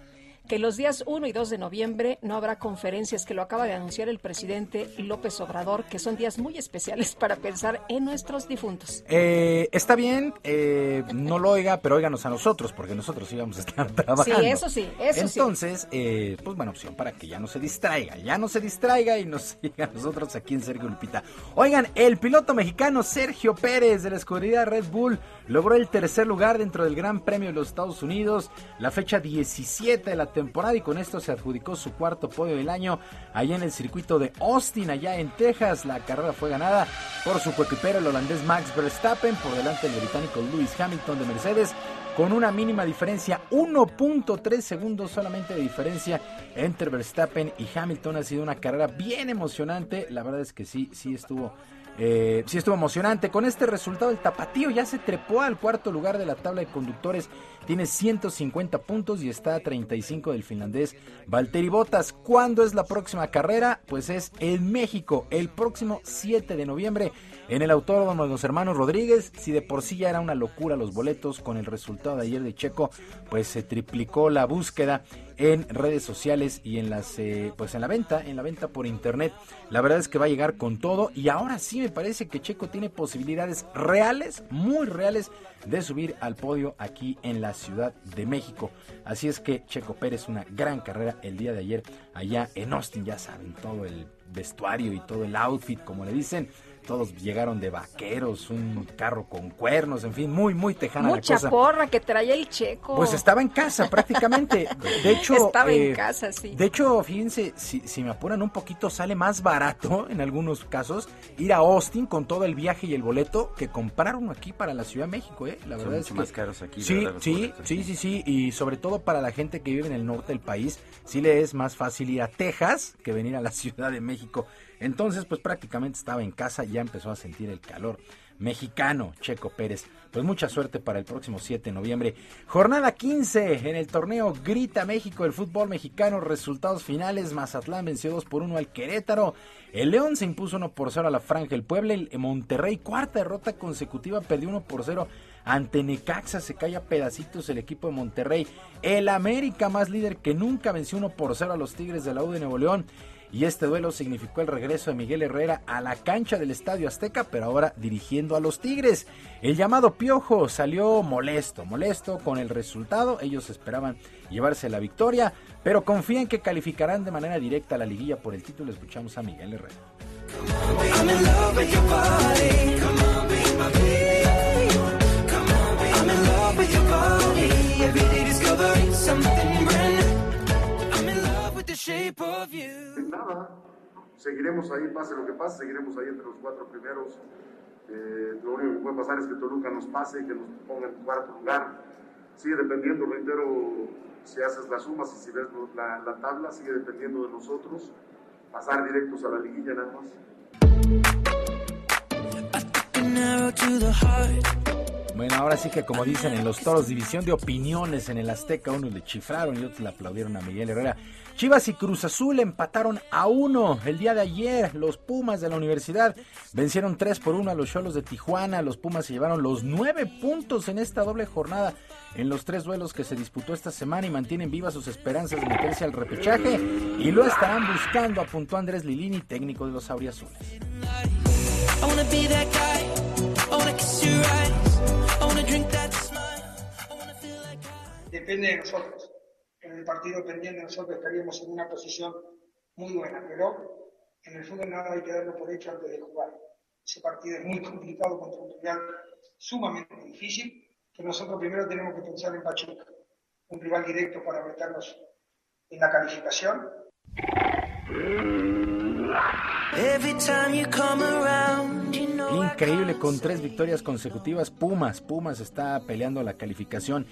Que los días 1 y 2 de noviembre no habrá conferencias, que lo acaba de anunciar el presidente López Obrador, que son días muy especiales para pensar en nuestros difuntos. Eh, está bien, eh, no lo oiga, pero óiganos a nosotros, porque nosotros íbamos a estar trabajando. Sí, eso sí, eso sí. Entonces, eh, pues buena opción para que ya no se distraiga, ya no se distraiga y nos siga a nosotros aquí en Sergio Lupita. Oigan, el piloto mexicano Sergio Pérez de la escudería Red Bull logró el tercer lugar dentro del Gran Premio de los Estados Unidos, la fecha 17 de la temporada y con esto se adjudicó su cuarto podio del año allá en el circuito de Austin, allá en Texas. La carrera fue ganada por su coequipero el holandés Max Verstappen por delante del británico Lewis Hamilton de Mercedes con una mínima diferencia, 1.3 segundos solamente de diferencia entre Verstappen y Hamilton. Ha sido una carrera bien emocionante. La verdad es que sí, sí estuvo eh, sí estuvo emocionante. Con este resultado, el Tapatío ya se trepó al cuarto lugar de la tabla de conductores. Tiene 150 puntos y está a 35 del finlandés Valtteri Bottas. ¿Cuándo es la próxima carrera? Pues es en México, el próximo 7 de noviembre, en el Autódromo de los Hermanos Rodríguez. Si de por sí ya era una locura los boletos, con el resultado de ayer de Checo, pues se triplicó la búsqueda. en redes sociales y en las eh, pues en la venta, en la venta por internet. La verdad es que va a llegar con todo y ahora sí me parece que Checo tiene posibilidades reales, muy reales de subir al podio aquí en la Ciudad de México. Así es que Checo Pérez una gran carrera el día de ayer allá en Austin, ya saben, todo el vestuario y todo el outfit, como le dicen, todos llegaron de vaqueros, un carro con cuernos, en fin, muy, muy tejana Mucha la cosa. porra que traía el checo. Pues estaba en casa prácticamente. De hecho, Estaba en eh, casa, sí. De hecho, fíjense, si, si me apuran un poquito, sale más barato en algunos casos ir a Austin con todo el viaje y el boleto que comprar uno aquí para la Ciudad de México, ¿eh? La Son verdad mucho es que más caros aquí, Sí, sí, boletos. sí, sí, sí, y sobre todo para la gente que vive en el norte del país, sí le es más fácil ir a Texas que venir a la Ciudad de México. Entonces, pues prácticamente estaba en casa, ya empezó a sentir el calor mexicano, Checo Pérez. Pues mucha suerte para el próximo 7 de noviembre. Jornada 15 en el torneo Grita México, el fútbol mexicano. Resultados finales: Mazatlán venció 2 por 1 al Querétaro. El León se impuso 1 por 0 a la Franja el Puebla. El Monterrey, cuarta derrota consecutiva, perdió 1 por 0 ante Necaxa. Se cae a pedacitos el equipo de Monterrey. El América, más líder que nunca, venció 1 por 0 a los Tigres de la U de Nuevo León. Y este duelo significó el regreso de Miguel Herrera a la cancha del Estadio Azteca, pero ahora dirigiendo a los Tigres. El llamado Piojo salió molesto, molesto con el resultado. Ellos esperaban llevarse la victoria, pero confían que calificarán de manera directa a la liguilla por el título. Escuchamos a Miguel Herrera. The shape of you. Nada, seguiremos ahí, pase lo que pase, seguiremos ahí entre los cuatro primeros. Eh, lo único que puede pasar es que Toluca nos pase, que nos ponga en cuarto lugar. Sigue dependiendo, reitero, si haces las sumas y si ves la, la tabla, sigue dependiendo de nosotros. Pasar directos a la liguilla nada más. Bueno, ahora sí que como dicen en los toros, división de opiniones en el Azteca, unos le chifraron y otros le aplaudieron a Miguel Herrera. Chivas y Cruz Azul empataron a uno el día de ayer. Los Pumas de la universidad vencieron 3 por 1 a los Cholos de Tijuana. Los Pumas se llevaron los nueve puntos en esta doble jornada en los tres duelos que se disputó esta semana y mantienen vivas sus esperanzas de meterse al repechaje y lo estarán buscando, apuntó Andrés Lilini, técnico de los Auriazules. Depende de nosotros. En el partido pendiente nosotros estaríamos en una posición muy buena, pero en el fútbol nada hay que darlo por hecho antes de jugar. Ese partido es muy complicado contra un rival sumamente difícil, que nosotros primero tenemos que pensar en Pachuca, un rival directo para meternos en la calificación. Every time you come around, Increíble con tres victorias consecutivas. Pumas, Pumas está peleando la calificación.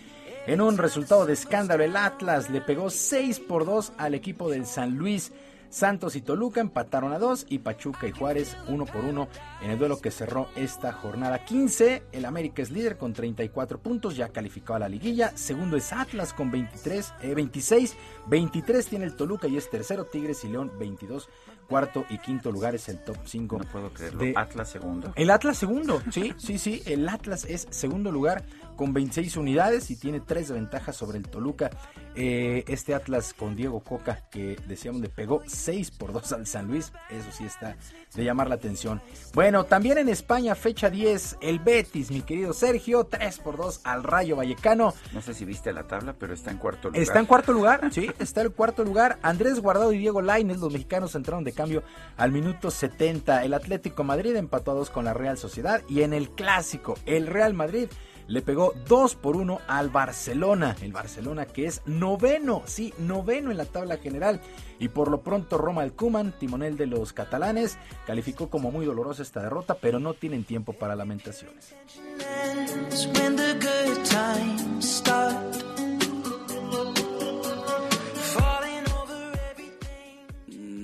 En un resultado de escándalo, el Atlas le pegó 6 por 2 al equipo del San Luis. Santos y Toluca empataron a 2 y Pachuca y Juárez 1 por 1 en el duelo que cerró esta jornada 15. El América es líder con 34 puntos, ya calificado a la liguilla. Segundo es Atlas con 23, eh, 26. 23 tiene el Toluca y es tercero Tigres y León 22. Cuarto y quinto lugar es el top 5. No puedo creerlo. de- Atlas segundo. el Atlas segundo, sí, sí, sí. El Atlas es segundo lugar con 26 unidades y tiene tres de ventaja sobre el Toluca. Eh, este Atlas con Diego Coca, que decíamos le pegó 6 por 2 al San Luis. Eso sí está de llamar la atención. Bueno, también en España, fecha 10, el Betis, mi querido Sergio, 3 por 2 al Rayo Vallecano. No sé si viste la tabla, pero está en cuarto lugar. Está en cuarto lugar, sí, está en cuarto lugar. Andrés Guardado y Diego Lainez, los mexicanos entraron de cambio al minuto 70. El Atlético Madrid empató a dos con la Real Sociedad y en el clásico, el Real Madrid le pegó 2 por 1 al Barcelona. El Barcelona que es noveno, sí, noveno en la tabla general. Y por lo pronto Roma Alcuman, timonel de los catalanes, calificó como muy dolorosa esta derrota, pero no tienen tiempo para lamentaciones.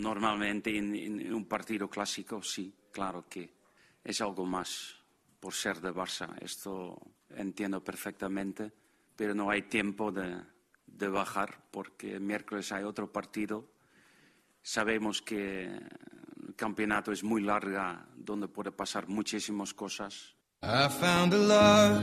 Normalmente en, en un partido clásico, sí, claro que es algo más por ser de Barça. Esto entiendo perfectamente, pero no hay tiempo de, de bajar porque miércoles hay otro partido. Sabemos que el campeonato es muy larga, donde puede pasar muchísimas cosas. I found a love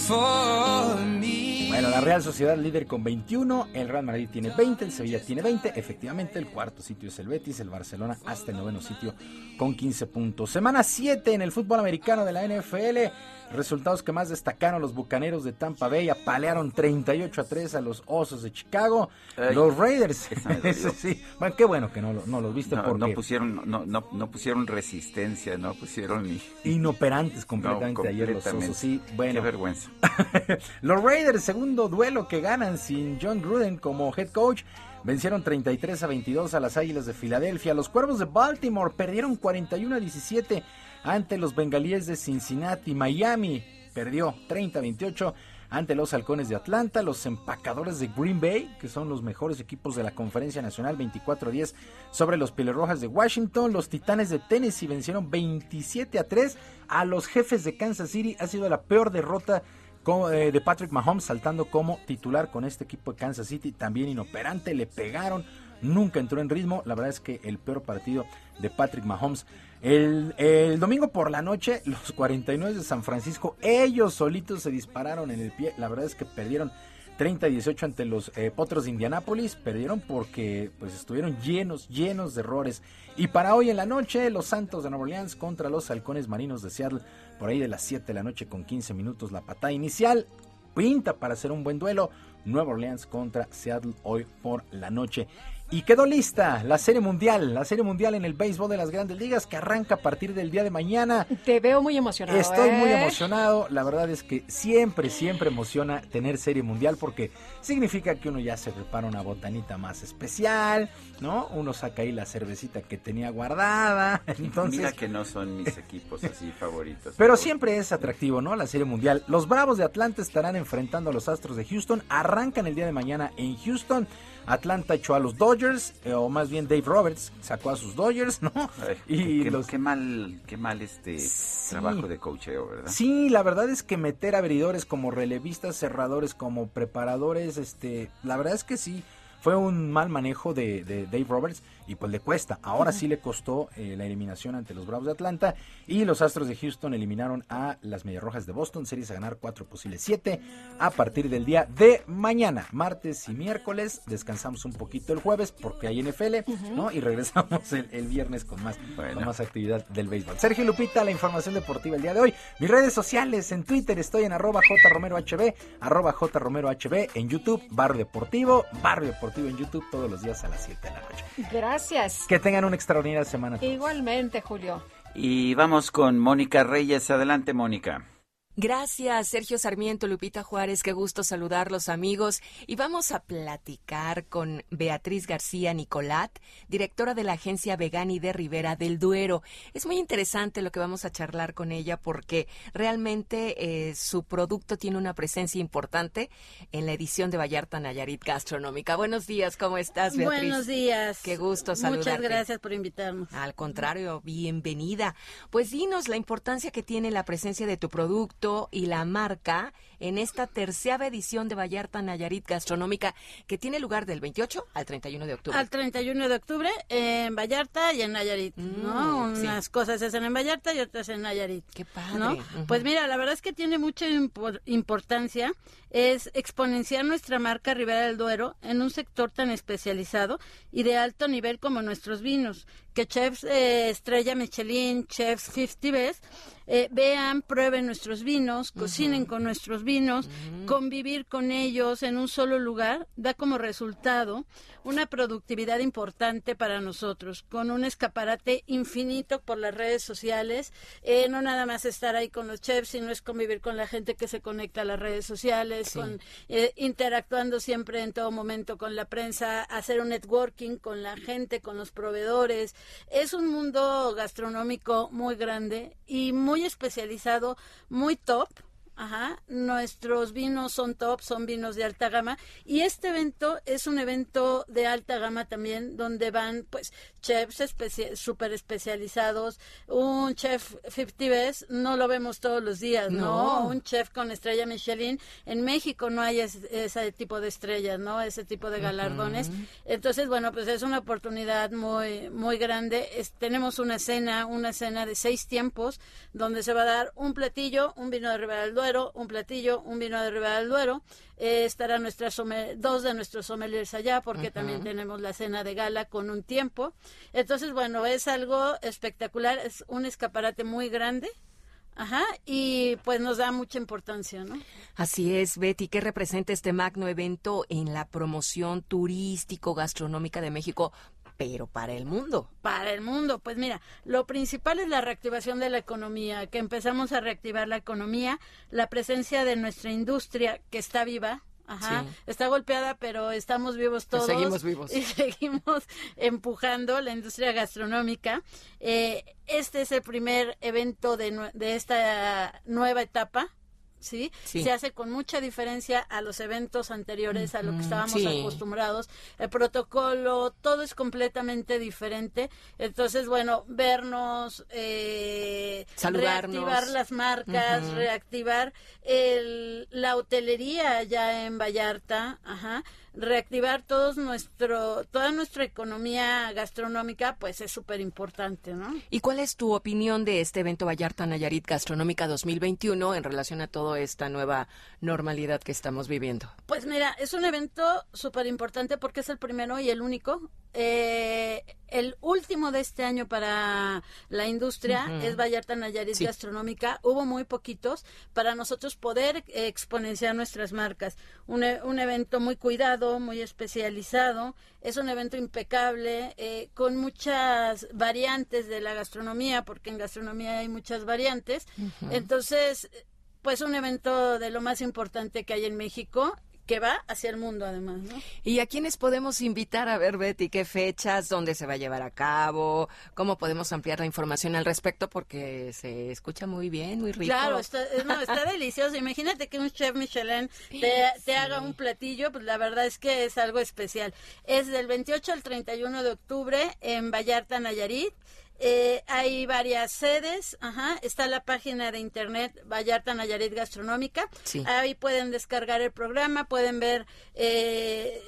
for me. Bueno, la Real Sociedad líder con 21, el Real Madrid tiene 20, el Sevilla tiene 20, efectivamente el cuarto sitio es el Betis, el Barcelona hasta el noveno sitio con 15 puntos. Semana 7 en el fútbol americano de la NFL, resultados que más destacaron los Bucaneros de Tampa Bay, apalearon 38 a 3 a los Osos de Chicago, Ay, los Raiders, sí, bueno, qué bueno que no, lo- no los viste No, porque no pusieron, no, no, no pusieron resistencia, no pusieron ni. inoperantes completamente ayer los. Osos, sí, bueno. Qué vergüenza. Los Raiders, segundo duelo que ganan sin John Gruden como head coach. Vencieron 33 a 22 a las Águilas de Filadelfia. Los Cuervos de Baltimore perdieron 41 a 17 ante los Bengalíes de Cincinnati. Miami perdió 30 a 28 ante los Halcones de Atlanta. Los Empacadores de Green Bay, que son los mejores equipos de la Conferencia Nacional, 24 a 10 sobre los Rojas de Washington. Los Titanes de Tennessee vencieron 27 a 3 a los Jefes de Kansas City. Ha sido la peor derrota de Patrick Mahomes saltando como titular con este equipo de Kansas City, también inoperante, le pegaron, nunca entró en ritmo, la verdad es que el peor partido de Patrick Mahomes. El, el domingo por la noche, los 49 de San Francisco, ellos solitos se dispararon en el pie, la verdad es que perdieron 30-18 ante los eh, Potros de Indianápolis, perdieron porque pues estuvieron llenos, llenos de errores. Y para hoy en la noche, los Santos de Nueva Orleans contra los Halcones Marinos de Seattle, por ahí de las 7 de la noche con 15 minutos la patada inicial. Pinta para hacer un buen duelo. Nueva Orleans contra Seattle hoy por la noche. Y quedó lista la Serie Mundial, la Serie Mundial en el béisbol de las grandes ligas que arranca a partir del día de mañana. Te veo muy emocionado. Estoy muy ¿eh? emocionado. La verdad es que siempre, siempre emociona tener serie mundial porque significa que uno ya se prepara una botanita más especial, ¿no? Uno saca ahí la cervecita que tenía guardada. Entonces, Mira que no son mis equipos así favoritos. pero siempre es atractivo, ¿no? La serie mundial. Los Bravos de Atlanta estarán enfrentando a los Astros de Houston. Arrancan el día de mañana en Houston. Atlanta echó a los Dodgers, eh, o más bien Dave Roberts sacó a sus Dodgers, ¿no? Ay, y qué, los qué mal, qué mal este trabajo de cocheo, ¿verdad? Sí, la verdad es que meter abridores como relevistas, cerradores como preparadores, este, la verdad es que sí, fue un mal manejo de, de Dave Roberts y pues le cuesta. Ahora sí le costó eh, la eliminación ante los Bravos de Atlanta y los Astros de Houston eliminaron a las Medias Rojas de Boston, series a ganar cuatro posibles siete a partir del día de mañana, martes y miércoles. Descansamos un poquito el jueves porque hay NFL, ¿no? Y regresamos el, el viernes con más, con más actividad del béisbol. Sergio Lupita, la información deportiva el día de hoy. Mis redes sociales, en Twitter estoy en arroba jromerohb, arroba jromerohb, en YouTube, Barrio Deportivo, Barrio Deportivo en YouTube todos los días a las 7 de la noche. Gracias. Que tengan una extraordinaria semana. Igualmente, Julio. Y vamos con Mónica Reyes. Adelante, Mónica. Gracias, Sergio Sarmiento, Lupita Juárez, qué gusto saludarlos amigos. Y vamos a platicar con Beatriz García Nicolat, directora de la agencia Vegani de Rivera del Duero. Es muy interesante lo que vamos a charlar con ella porque realmente eh, su producto tiene una presencia importante en la edición de Vallarta Nayarit Gastronómica. Buenos días, ¿cómo estás, Beatriz? Buenos días. Qué gusto saludarte. Muchas gracias por invitarnos. Al contrario, bienvenida. Pues dinos la importancia que tiene la presencia de tu producto y la marca en esta tercera edición de Vallarta Nayarit Gastronómica que tiene lugar del 28 al 31 de octubre. Al 31 de octubre en Vallarta y en Nayarit, ¿no? Mm, sí. Unas cosas se hacen en Vallarta y otras en Nayarit. Qué padre. ¿no? Ujú. Pues mira, la verdad es que tiene mucha impor- importancia es exponenciar nuestra marca Ribera del Duero en un sector tan especializado y de alto nivel como nuestros vinos, que chefs eh, Estrella Michelin, chefs 50 Best, eh, vean, prueben nuestros vinos, cocinen con nuestros vinos, convivir con ellos en un solo lugar, da como resultado una productividad importante para nosotros, con un escaparate infinito por las redes sociales, eh, no nada más estar ahí con los chefs, sino es convivir con la gente que se conecta a las redes sociales, Sí. con eh, interactuando siempre en todo momento con la prensa, hacer un networking con la gente, con los proveedores. Es un mundo gastronómico muy grande y muy especializado, muy top. Ajá, nuestros vinos son top, son vinos de alta gama. Y este evento es un evento de alta gama también donde van pues chefs especia- súper especializados, un chef 50 Best no lo vemos todos los días, ¿no? No. Un chef con estrella Michelin, en México no hay es- ese tipo de estrellas, ¿no? Ese tipo de galardones. Entonces, bueno, pues es una oportunidad muy, muy grande. Es- tenemos una cena, una cena de seis tiempos, donde se va a dar un platillo, un vino de Ribera del Duero, Duero, un platillo, un vino de Ribera del Duero. Eh, estarán nuestras dos de nuestros sommeliers allá, porque también tenemos la cena de gala con un tiempo. Entonces, bueno, es algo espectacular, es un escaparate muy grande. Ajá, y pues nos da mucha importancia, ¿no? Así es, Betty. ¿Qué representa este magno evento en la promoción turístico-gastronómica de México, pero para el mundo? para el mundo. Pues mira, lo principal es la reactivación de la economía, que empezamos a reactivar la economía, la presencia de nuestra industria que está viva. Ajá, Sí. está golpeada, pero estamos vivos todos. seguimos vivos. Y seguimos empujando la industria gastronómica. Eh, este es el primer evento de, de esta nueva etapa. ¿Sí? Sí. Se hace con mucha diferencia a los eventos anteriores, a lo que estábamos sí. acostumbrados. El protocolo, todo es completamente diferente. Entonces, bueno, vernos, eh, Saludarnos. reactivar las marcas, reactivar el, la hotelería ya en Vallarta, ajá, reactivar todos nuestro, toda nuestra economía gastronómica, pues es súper importante, ¿no? ¿Y cuál es tu opinión de este evento Vallarta Nayarit Gastronómica 2021 en relación a toda esta nueva normalidad que estamos viviendo? Pues mira, es un evento súper importante porque es el primero y el único. Eh, el último de este año para la industria es Vallarta Nayarit Sí. Gastronómica. Hubo muy poquitos para nosotros poder exponenciar nuestras marcas. Un, e- un evento muy cuidado, muy especializado. Es un evento impecable, eh, con muchas variantes de la gastronomía, porque en gastronomía hay muchas variantes. Entonces, pues un evento de lo más importante que hay en México que va hacia el mundo además, ¿no? ¿Y a quiénes podemos invitar a ver, Betty? ¿Qué fechas? ¿Dónde se va a llevar a cabo? ¿Cómo podemos ampliar la información al respecto? Porque se escucha muy bien, muy rico. Claro, está, no, está delicioso. Imagínate que un chef Michelin te, te haga un platillo, pues la verdad es que es algo especial. Es del 28 al 31 de octubre en Vallarta, Nayarit. Eh, hay varias sedes, ajá. está la página de internet Vallarta Nayarit Gastronómica. Sí. Ahí pueden descargar el programa, pueden ver eh,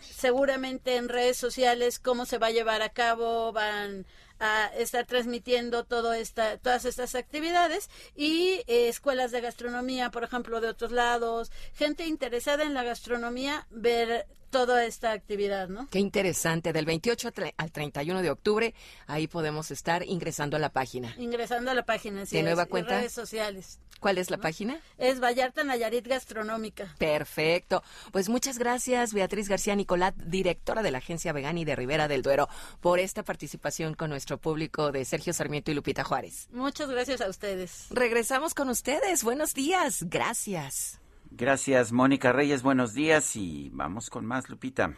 seguramente en redes sociales cómo se va a llevar a cabo, van a estar transmitiendo todo esta, todas estas actividades y eh, escuelas de gastronomía, por ejemplo, de otros lados, gente interesada en la gastronomía, ver toda esta actividad, ¿no? Qué interesante. Del 28 tre- al 31 de octubre, ahí podemos estar ingresando a la página. Ingresando a la página, sí ¿De nueva es, cuenta? redes sociales. ¿Cuál es la página? Es Vallarta Nayarit Gastronómica. Perfecto. Pues muchas gracias, Beatriz García Nicolat, directora de la Agencia Vegani de Rivera del Duero, por esta participación con nuestro público de Sergio Sarmiento y Lupita Juárez. Muchas gracias a ustedes. Regresamos con ustedes. Buenos días. Gracias. Gracias, Mónica Reyes. Buenos días y vamos con más, Lupita.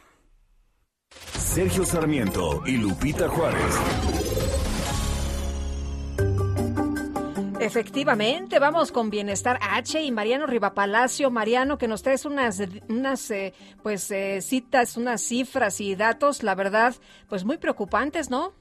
Sergio Sarmiento y Lupita Juárez. Efectivamente, vamos con Bienestar H y Mariano Rivapalacio. Mariano, que nos traes unas, unas eh, pues, eh, citas, unas cifras y datos, la verdad, pues muy preocupantes, ¿no?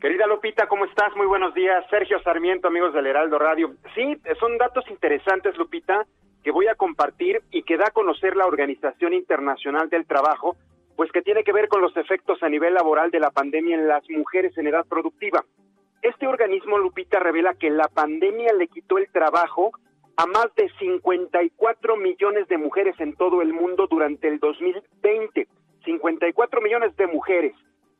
Querida Lupita, ¿cómo estás? Muy buenos días. Sergio Sarmiento, amigos del Heraldo Radio. Sí, son datos interesantes, Lupita, que voy a compartir y que da a conocer la Organización Internacional del Trabajo, pues que tiene que ver con los efectos a nivel laboral de la pandemia en las mujeres en edad productiva. Este organismo, Lupita, revela que la pandemia le quitó el trabajo a más de 54 millones de mujeres en todo el mundo durante el 2020. 54 millones de mujeres.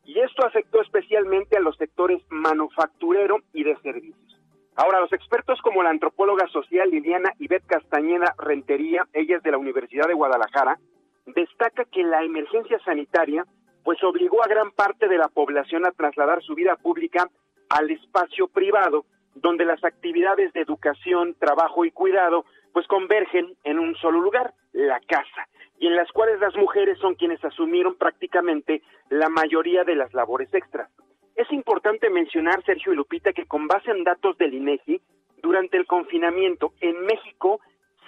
Y esto afectó especialmente a los sectores manufacturero y de servicios. Ahora, los expertos como la antropóloga social Liliana Ivette Castañeda Rentería, ella es de la Universidad de Guadalajara, destaca que la emergencia sanitaria pues obligó a gran parte de la población a trasladar su vida pública al espacio privado, donde las actividades de educación, trabajo y cuidado pues convergen en un solo lugar, la casa, y en las cuales las mujeres son quienes asumieron prácticamente la mayoría de las labores extras. Es importante mencionar, Sergio y Lupita, que con base en datos del INEGI, durante el confinamiento en México,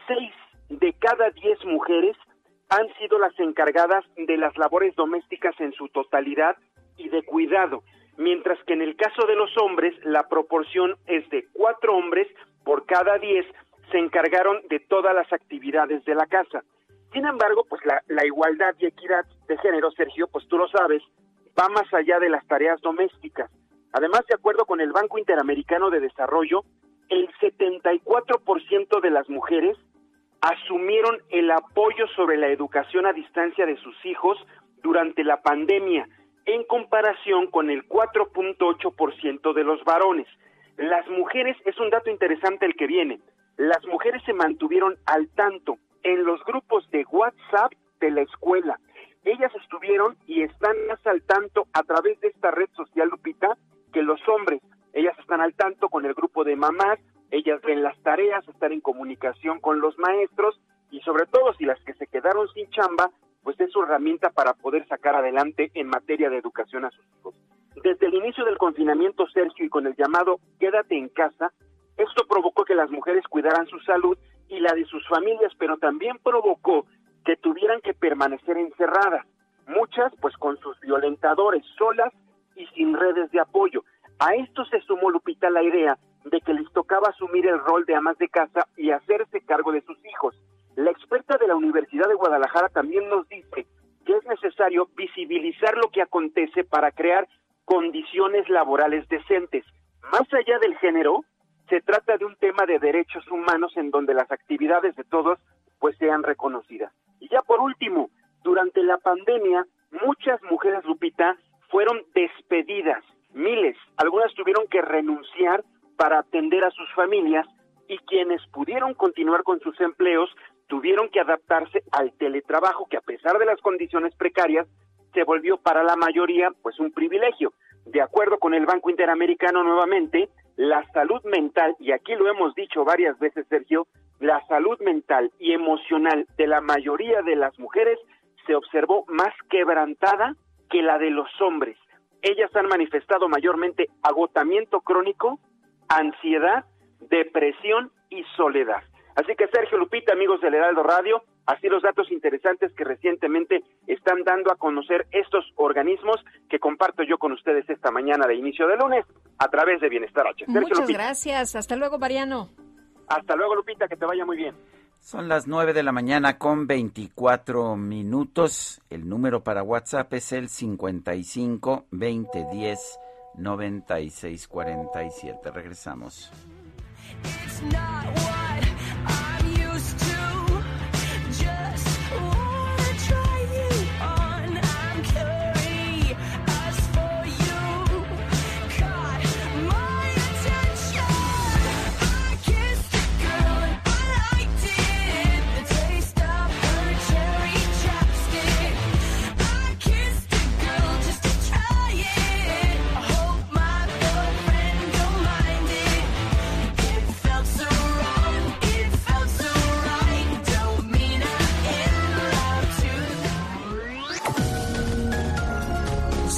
seis de cada diez mujeres han sido las encargadas de las labores domésticas en su totalidad y de cuidado, mientras que en el caso de los hombres la proporción es de cuatro hombres por cada diez se encargaron de todas las actividades de la casa. Sin embargo, pues la, igualdad y equidad de género, Sergio, pues tú lo sabes, va más allá de las tareas domésticas. Además, de acuerdo con el Banco Interamericano de Desarrollo, el 74% de las mujeres asumieron el apoyo sobre la educación a distancia de sus hijos durante la pandemia, en comparación con el 4.8% de los varones. Las mujeres, es un dato interesante el que viene, las mujeres se mantuvieron al tanto en los grupos de WhatsApp de la escuela. Ellas estuvieron y están más al tanto a través de esta red social, Lupita, que los hombres. Ellas están al tanto con el grupo de mamás, ellas ven las tareas, están en comunicación con los maestros y sobre todo si las que se quedaron sin chamba, pues es su herramienta para poder sacar adelante en materia de educación a sus hijos. Desde el inicio del confinamiento, Sergio, y con el llamado quédate en casa, esto provocó que las mujeres cuidaran su salud y la de sus familias, pero también provocó que tuvieran que permanecer encerradas, muchas pues con sus violentadores solas y sin redes de apoyo. A esto se sumó Lupita la idea de que les tocaba asumir el rol de amas de casa y hacerse cargo de sus hijos. La experta de la Universidad de Guadalajara también nos dice que es necesario visibilizar lo que acontece para crear condiciones laborales decentes. Más allá del género, se trata de un tema de derechos humanos en donde las actividades de todos pues sean reconocidas. Y ya por último, durante la pandemia, muchas mujeres, Lupita, fueron despedidas, miles, algunas tuvieron que renunciar para atender a sus familias y quienes pudieron continuar con sus empleos tuvieron que adaptarse al teletrabajo que a pesar de las condiciones precarias se volvió para la mayoría pues un privilegio. De acuerdo con el Banco Interamericano nuevamente, la salud mental, y aquí lo hemos dicho varias veces Sergio, la salud mental y emocional de la mayoría de las mujeres se observó más quebrantada que la de los hombres. Ellas han manifestado mayormente agotamiento crónico, ansiedad, depresión y soledad. Así que Sergio Lupita, amigos del Heraldo Radio, así los datos interesantes que recientemente están dando a conocer estos organismos que comparto yo con ustedes esta mañana de inicio de lunes a través de Bienestar H. Sergio Muchas Lupita. gracias. Hasta luego, Mariano. Hasta luego, Lupita, que te vaya muy bien. Son las 9 de la mañana con 24 minutos. El número para WhatsApp es el 55 2010 9647. Regresamos. It's not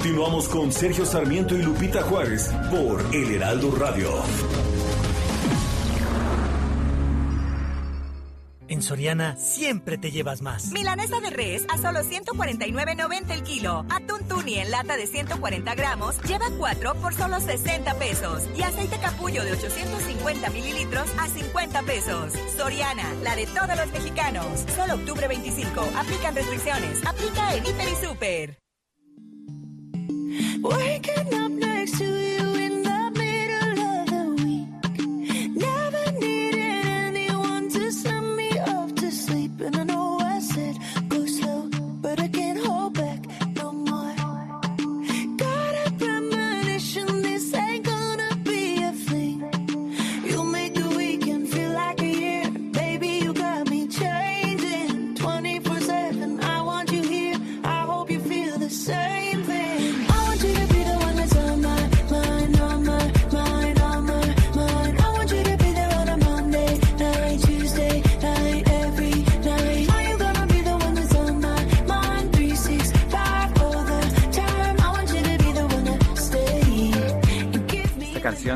Continuamos con Sergio Sarmiento y Lupita Juárez por El Heraldo Radio. En Soriana siempre te llevas más. Milanesa de res a solo 149.90 el kilo. Atún tuni en lata de 140 gramos lleva 4 por solo 60 pesos. Y aceite capullo de 850 mililitros a 50 pesos. Soriana, la de todos los mexicanos. Solo octubre 25. Aplican restricciones. Aplica en Hiper y Super. Waking up next to you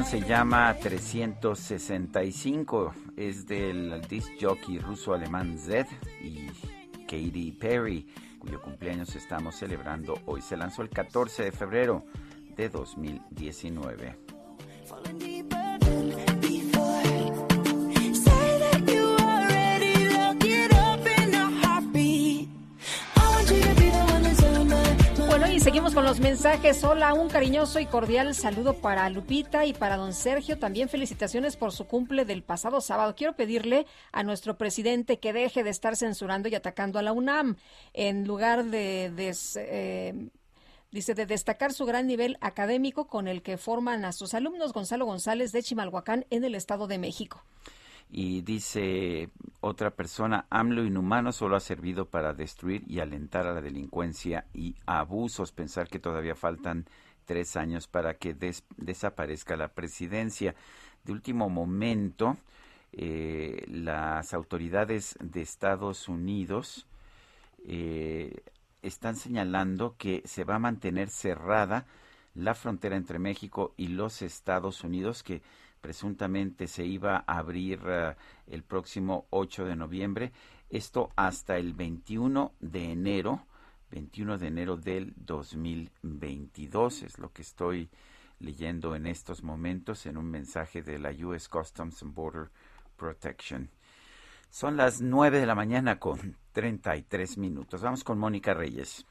se llama 365, es del disc jockey ruso-alemán Zed y Katy Perry, cuyo cumpleaños estamos celebrando hoy. Se lanzó el 14 de febrero de 2019. Seguimos con los mensajes. Hola, un cariñoso y cordial saludo para Lupita y para don Sergio. También felicitaciones por su cumple del pasado sábado. Quiero pedirle a nuestro presidente que deje de estar censurando y atacando a la UNAM en lugar de... eh, Dice, de destacar su gran nivel académico con el que forman a sus alumnos Gonzalo González de Chimalhuacán en el Estado de México. Y dice otra persona, AMLO inhumano solo ha servido para destruir y alentar a la delincuencia y abusos. Pensar que todavía faltan tres años para que des- desaparezca la presidencia. De último momento, eh, las autoridades de Estados Unidos eh, están señalando que se va a mantener cerrada la frontera entre México y los Estados Unidos, que presuntamente se iba a abrir eh, el próximo 8 de noviembre. Esto hasta el 21 de enero, 21 de enero del 2022, es lo que estoy leyendo en estos momentos en un mensaje de la US Customs and Border Protection. Son las 9 de la mañana con 33 minutos. Vamos con Mónica Reyes.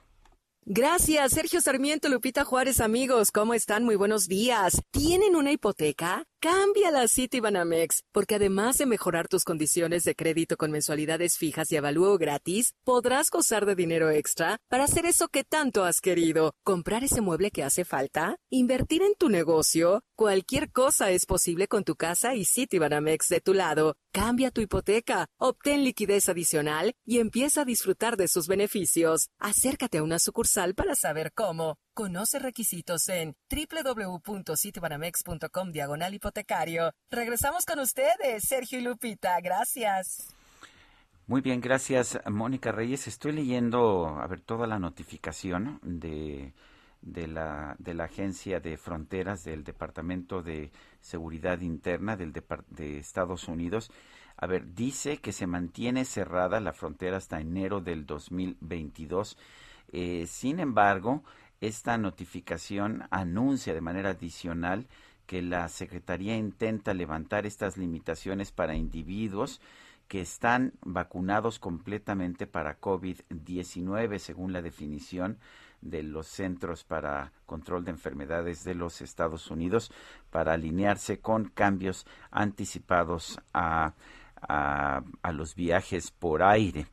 Gracias, Sergio Sarmiento, Lupita Juárez, amigos. ¿Cómo están? Muy buenos días. ¿Tienen una hipoteca? Cámbiala a Citibanamex, porque además de mejorar tus condiciones de crédito con mensualidades fijas y avalúo gratis, podrás gozar de dinero extra para hacer eso que tanto has querido. Comprar ese mueble que hace falta, invertir en tu negocio. Cualquier cosa es posible con tu casa y Citibanamex de tu lado. Cambia tu hipoteca, obtén liquidez adicional y empieza a disfrutar de sus beneficios. Acércate a una sucursal para saber cómo. Conoce requisitos en www.citibanamex.com diagonal hipotecario. Regresamos con ustedes, Sergio y Lupita. Gracias. Muy bien, gracias Mónica Reyes. Estoy leyendo, a ver, toda la notificación de, de, la, de la Agencia de Fronteras del Departamento de Seguridad Interna del de Estados Unidos. A ver, dice que se mantiene cerrada la frontera hasta enero del 2022. Eh, sin embargo, esta notificación anuncia de manera adicional que la Secretaría intenta levantar estas limitaciones para individuos que están vacunados completamente para COVID-19, según la definición de los Centros para Control de Enfermedades de los Estados Unidos, para alinearse con cambios anticipados a, los viajes por aire.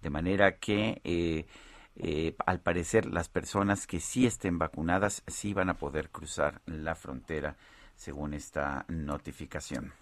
De manera que, eh, eh, al parecer, las personas que sí estén vacunadas sí van a poder cruzar la frontera, según esta notificación.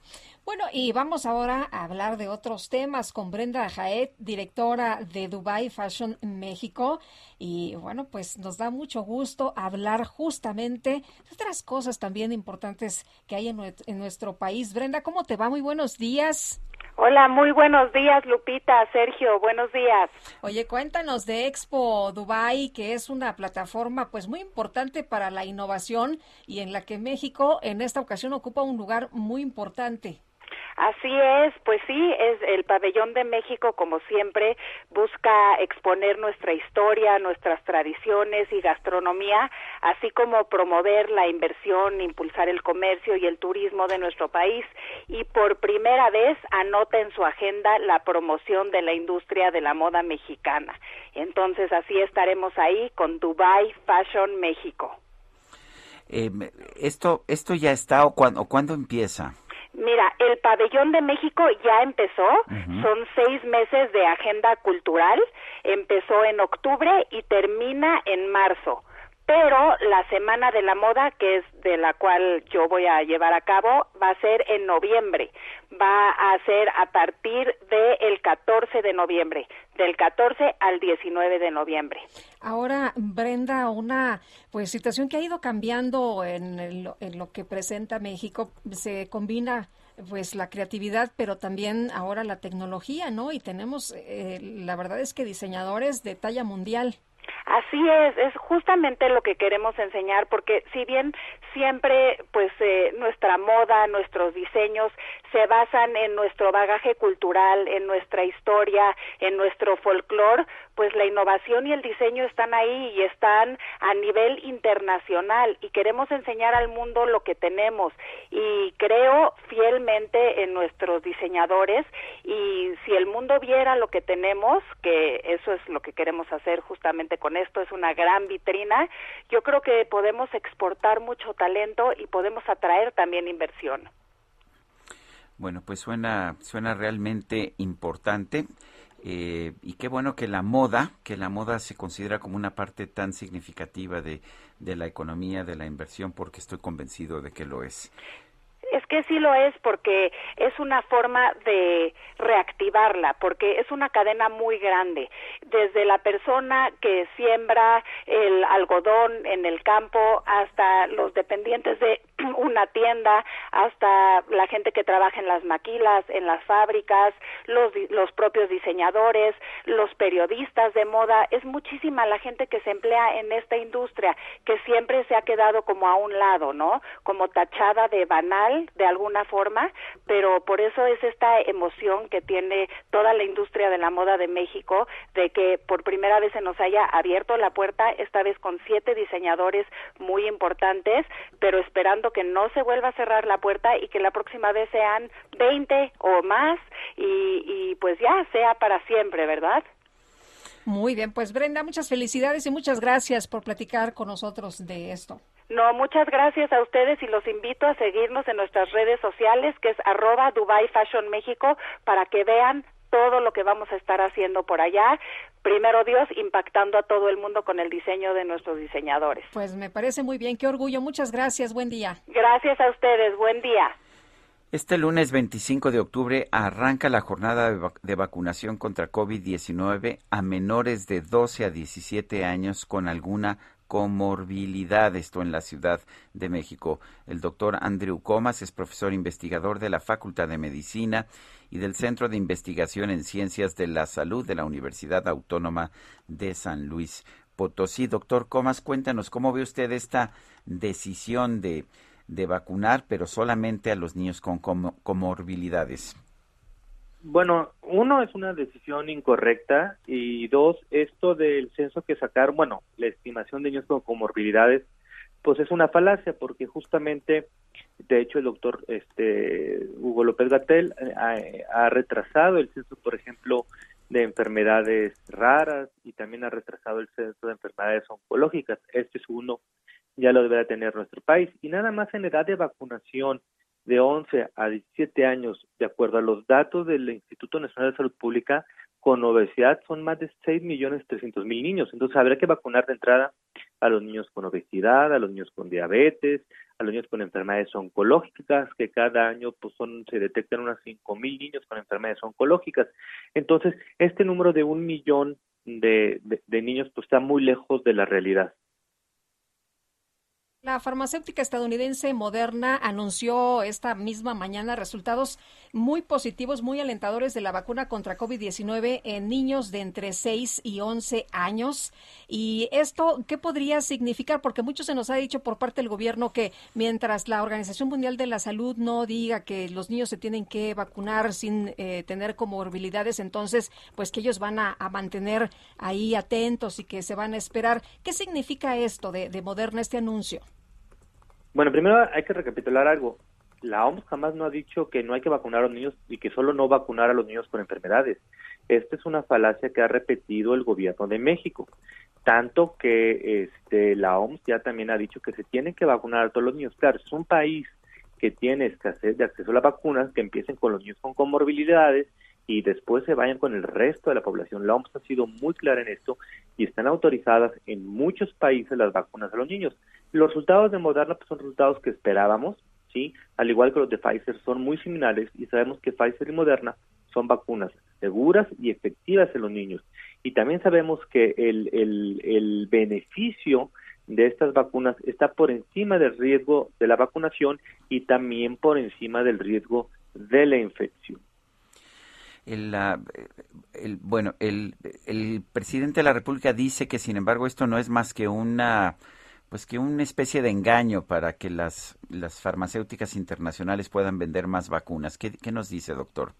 Bueno, y vamos ahora a hablar de otros temas con Brenda Jaet, directora de Dubai Fashion México. Y bueno, pues nos da mucho gusto hablar justamente de otras cosas también importantes que hay en, nue- en nuestro país. Brenda, ¿cómo te va? Muy buenos días. Hola, muy buenos días, Lupita, Sergio, buenos días. Oye, cuéntanos de Expo Dubai, que es una plataforma pues muy importante para la innovación y en la que México en esta ocasión ocupa un lugar muy importante. Así es, pues sí, es el pabellón de México, como siempre, busca exponer nuestra historia, nuestras tradiciones y gastronomía, así como promover la inversión, impulsar el comercio y el turismo de nuestro país. Y por primera vez anota en su agenda la promoción de la industria de la moda mexicana. Entonces, así estaremos ahí con Dubai Fashion México. Eh, esto, ¿Esto ya está o cuándo, o cuándo empieza? Mira, el pabellón de México ya empezó, son seis meses de agenda cultural, empezó en octubre y termina en marzo. Pero la Semana de la Moda, que es de la cual yo voy a llevar a cabo, va a ser en noviembre. Va a ser a partir del 14 de noviembre, del 14 al 19 de noviembre. Ahora, Brenda, una pues situación que ha ido cambiando en, el- en lo que presenta México, se combina pues la creatividad, pero también ahora la tecnología, ¿no? Y tenemos, eh, la verdad es que diseñadores de talla mundial. Así es, es justamente lo que queremos enseñar, porque si bien siempre, pues, eh, nuestra moda, nuestros diseños se basan en nuestro bagaje cultural, en nuestra historia, en nuestro folclore, pues la innovación y el diseño están ahí y están a nivel internacional y queremos enseñar al mundo lo que tenemos y creo fielmente en nuestros diseñadores y si el mundo viera lo que tenemos, que eso es lo que queremos hacer justamente con esto, es una gran vitrina, yo creo que podemos exportar mucho talento y podemos atraer también inversión. Bueno, pues suena, suena realmente importante. Eh, y qué bueno que la moda, que la moda se considera como una parte tan significativa de, de la economía, de la inversión, porque estoy convencido de que lo es. Es que sí lo es porque es una forma de reactivarla, porque es una cadena muy grande. Desde la persona que siembra el algodón en el campo hasta los dependientes de una tienda, hasta la gente que trabaja en las maquilas, en las fábricas, los, los propios diseñadores, los periodistas de moda. Es muchísima la gente que se emplea en esta industria que siempre se ha quedado como a un lado, ¿no? Como tachada de banal de alguna forma, pero por eso es esta emoción que tiene toda la industria de la moda de México de que por primera vez se nos haya abierto la puerta, esta vez con siete diseñadores muy importantes, pero esperando que no se vuelva a cerrar la puerta y que la próxima vez sean 20 o más y, y pues ya sea para siempre, ¿verdad? Muy bien, pues Brenda, muchas felicidades y muchas gracias por platicar con nosotros de esto. No, muchas gracias a ustedes y los invito a seguirnos en nuestras redes sociales, que es arroba Dubai Fashion México, para que vean todo lo que vamos a estar haciendo por allá. Primero Dios, impactando a todo el mundo con el diseño de nuestros diseñadores. Pues me parece muy bien, qué orgullo. Muchas gracias, buen día. Gracias a ustedes, buen día. Este lunes 25 de octubre arranca la jornada de, vac- de vacunación contra COVID-19 a menores de 12 a 17 años con alguna comorbilidad, esto en la Ciudad de México. El doctor Andrew Comas es profesor investigador de la Facultad de Medicina y del Centro de Investigación en Ciencias de la Salud de la Universidad Autónoma de San Luis Potosí. Doctor Comas, cuéntanos cómo ve usted esta decisión de, de vacunar, pero solamente a los niños con como- comorbilidades. Bueno, uno es una decisión incorrecta y dos, esto del censo que sacaron, bueno, la estimación de niños con comorbilidades, pues es una falacia porque justamente, de hecho, el doctor este, Hugo López Gatel eh, ha, ha retrasado el censo, por ejemplo, de enfermedades raras y también ha retrasado el censo de enfermedades oncológicas. Este es uno, ya lo deberá tener nuestro país. Y nada más en edad de vacunación de 11 a 17 años, de acuerdo a los datos del Instituto Nacional de Salud Pública, con obesidad son más de 6 millones 300 mil niños. Entonces habrá que vacunar de entrada a los niños con obesidad, a los niños con diabetes, a los niños con enfermedades oncológicas, que cada año pues son, se detectan unas 5 mil niños con enfermedades oncológicas. Entonces, este número de un millón de, de, de niños pues está muy lejos de la realidad. La farmacéutica estadounidense Moderna anunció esta misma mañana resultados muy positivos, muy alentadores de la vacuna contra COVID-19 en niños de entre 6 y 11 años. ¿Y esto qué podría significar? Porque mucho se nos ha dicho por parte del gobierno que mientras la Organización Mundial de la Salud no diga que los niños se tienen que vacunar sin eh, tener comorbilidades, entonces pues que ellos van a, a, mantener ahí atentos y que se van a esperar. ¿Qué significa esto de, de Moderna, este anuncio? Bueno, primero hay que recapitular algo. La OMS jamás no ha dicho que no hay que vacunar a los niños y que solo no vacunar a los niños con enfermedades. Esta es una falacia que ha repetido el gobierno de México. Tanto que este, la OMS ya también ha dicho que se tienen que vacunar a todos los niños. Claro, es un país que tiene escasez de acceso a las vacunas, que empiecen con los niños con comorbilidades y después se vayan con el resto de la población. La OMS ha sido muy clara en esto y están autorizadas en muchos países las vacunas a los niños. Los resultados de Moderna pues, son resultados que esperábamos, ¿sí? Al igual que los de Pfizer, son muy similares y sabemos que Pfizer y Moderna son vacunas seguras y efectivas en los niños. Y también sabemos que el, el, el beneficio de estas vacunas está por encima del riesgo de la vacunación y también por encima del riesgo de la infección. el, el- bueno, el, el presidente de la República dice que, sin embargo, esto no es más que una, pues que una especie de engaño para que las, las farmacéuticas internacionales puedan vender más vacunas. ¿Qué, qué nos dice, doctor?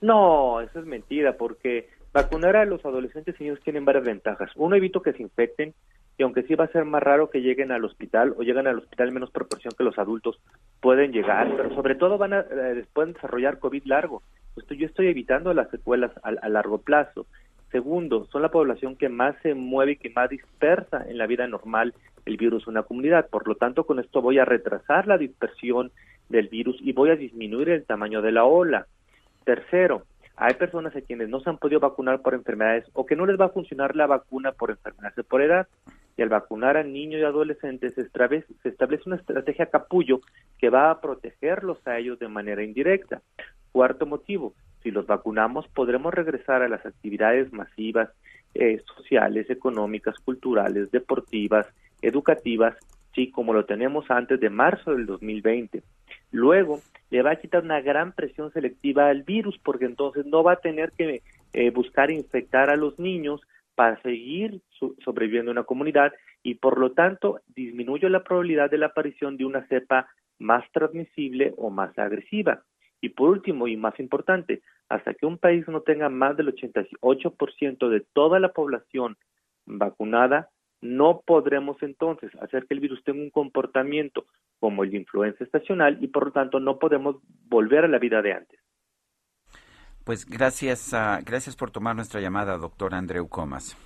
No, eso es mentira, porque vacunar a los adolescentes y niños tienen varias ventajas. Uno, evito que se infecten, y aunque sí va a ser más raro que lleguen al hospital o lleguen al hospital en menos proporción que los adultos pueden llegar, pero sobre todo van a eh, pueden desarrollar COVID largo. Yo estoy evitando las secuelas a largo plazo. Segundo, son la población que más se mueve y que más dispersa en la vida normal el virus en una comunidad. Por lo tanto, con esto voy a retrasar la dispersión del virus y voy a disminuir el tamaño de la ola. Tercero, hay personas a quienes no se han podido vacunar por enfermedades o que no les va a funcionar la vacuna por enfermedades por edad. Y al vacunar a niños y adolescentes se establece, una estrategia capullo que va a protegerlos a ellos de manera indirecta. Cuarto motivo, si los vacunamos podremos regresar a las actividades masivas, eh, sociales, económicas, culturales, deportivas, educativas, sí, como lo tenemos antes de marzo del 2020. Luego, le va a quitar una gran presión selectiva al virus, porque entonces no va a tener que eh, buscar infectar a los niños para seguir sobreviviendo en una comunidad y por lo tanto disminuye la probabilidad de la aparición de una cepa más transmisible o más agresiva. Y por último y más importante, hasta que un país no tenga más del 88% de toda la población vacunada, no podremos entonces hacer que el virus tenga un comportamiento como el de influenza estacional y por lo tanto no podemos volver a la vida de antes. Pues gracias, a- gracias por tomar nuestra llamada, doctor Andreu Comas.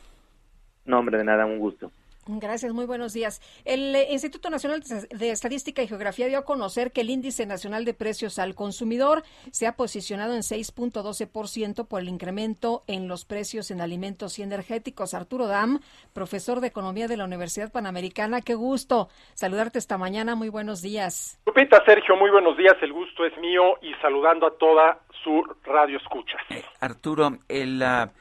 No, hombre, de nada, un gusto. Gracias, muy buenos días. El eh, Instituto Nacional de Estadística y Geografía dio a conocer que el índice nacional de precios al consumidor se ha posicionado en 6.12% por el incremento en los precios en alimentos y energéticos. Arturo Dam, profesor de Economía de la Universidad Panamericana, qué gusto saludarte esta mañana. Muy buenos días. Lupita, Sergio, muy buenos días. El gusto es mío y saludando a toda su radio escuchas. Arturo, el, ah,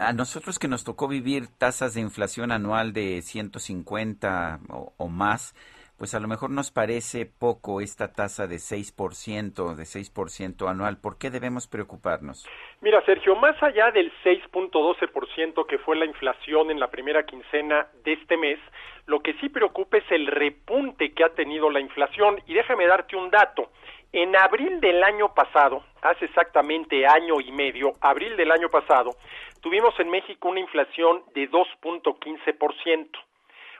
a nosotros que nos tocó vivir tasas de inflación anual de 150 o, o más, pues a lo mejor nos parece poco esta tasa de 6%, de 6% anual. ¿Por qué debemos preocuparnos? Mira, Sergio, más allá del 6.12% que fue la inflación en la primera quincena de este mes, lo que sí preocupa es el repunte que ha tenido la inflación. Y déjame darte un dato. En abril del año pasado, hace exactamente año y medio, abril del año pasado, tuvimos en México una inflación de 2.15%.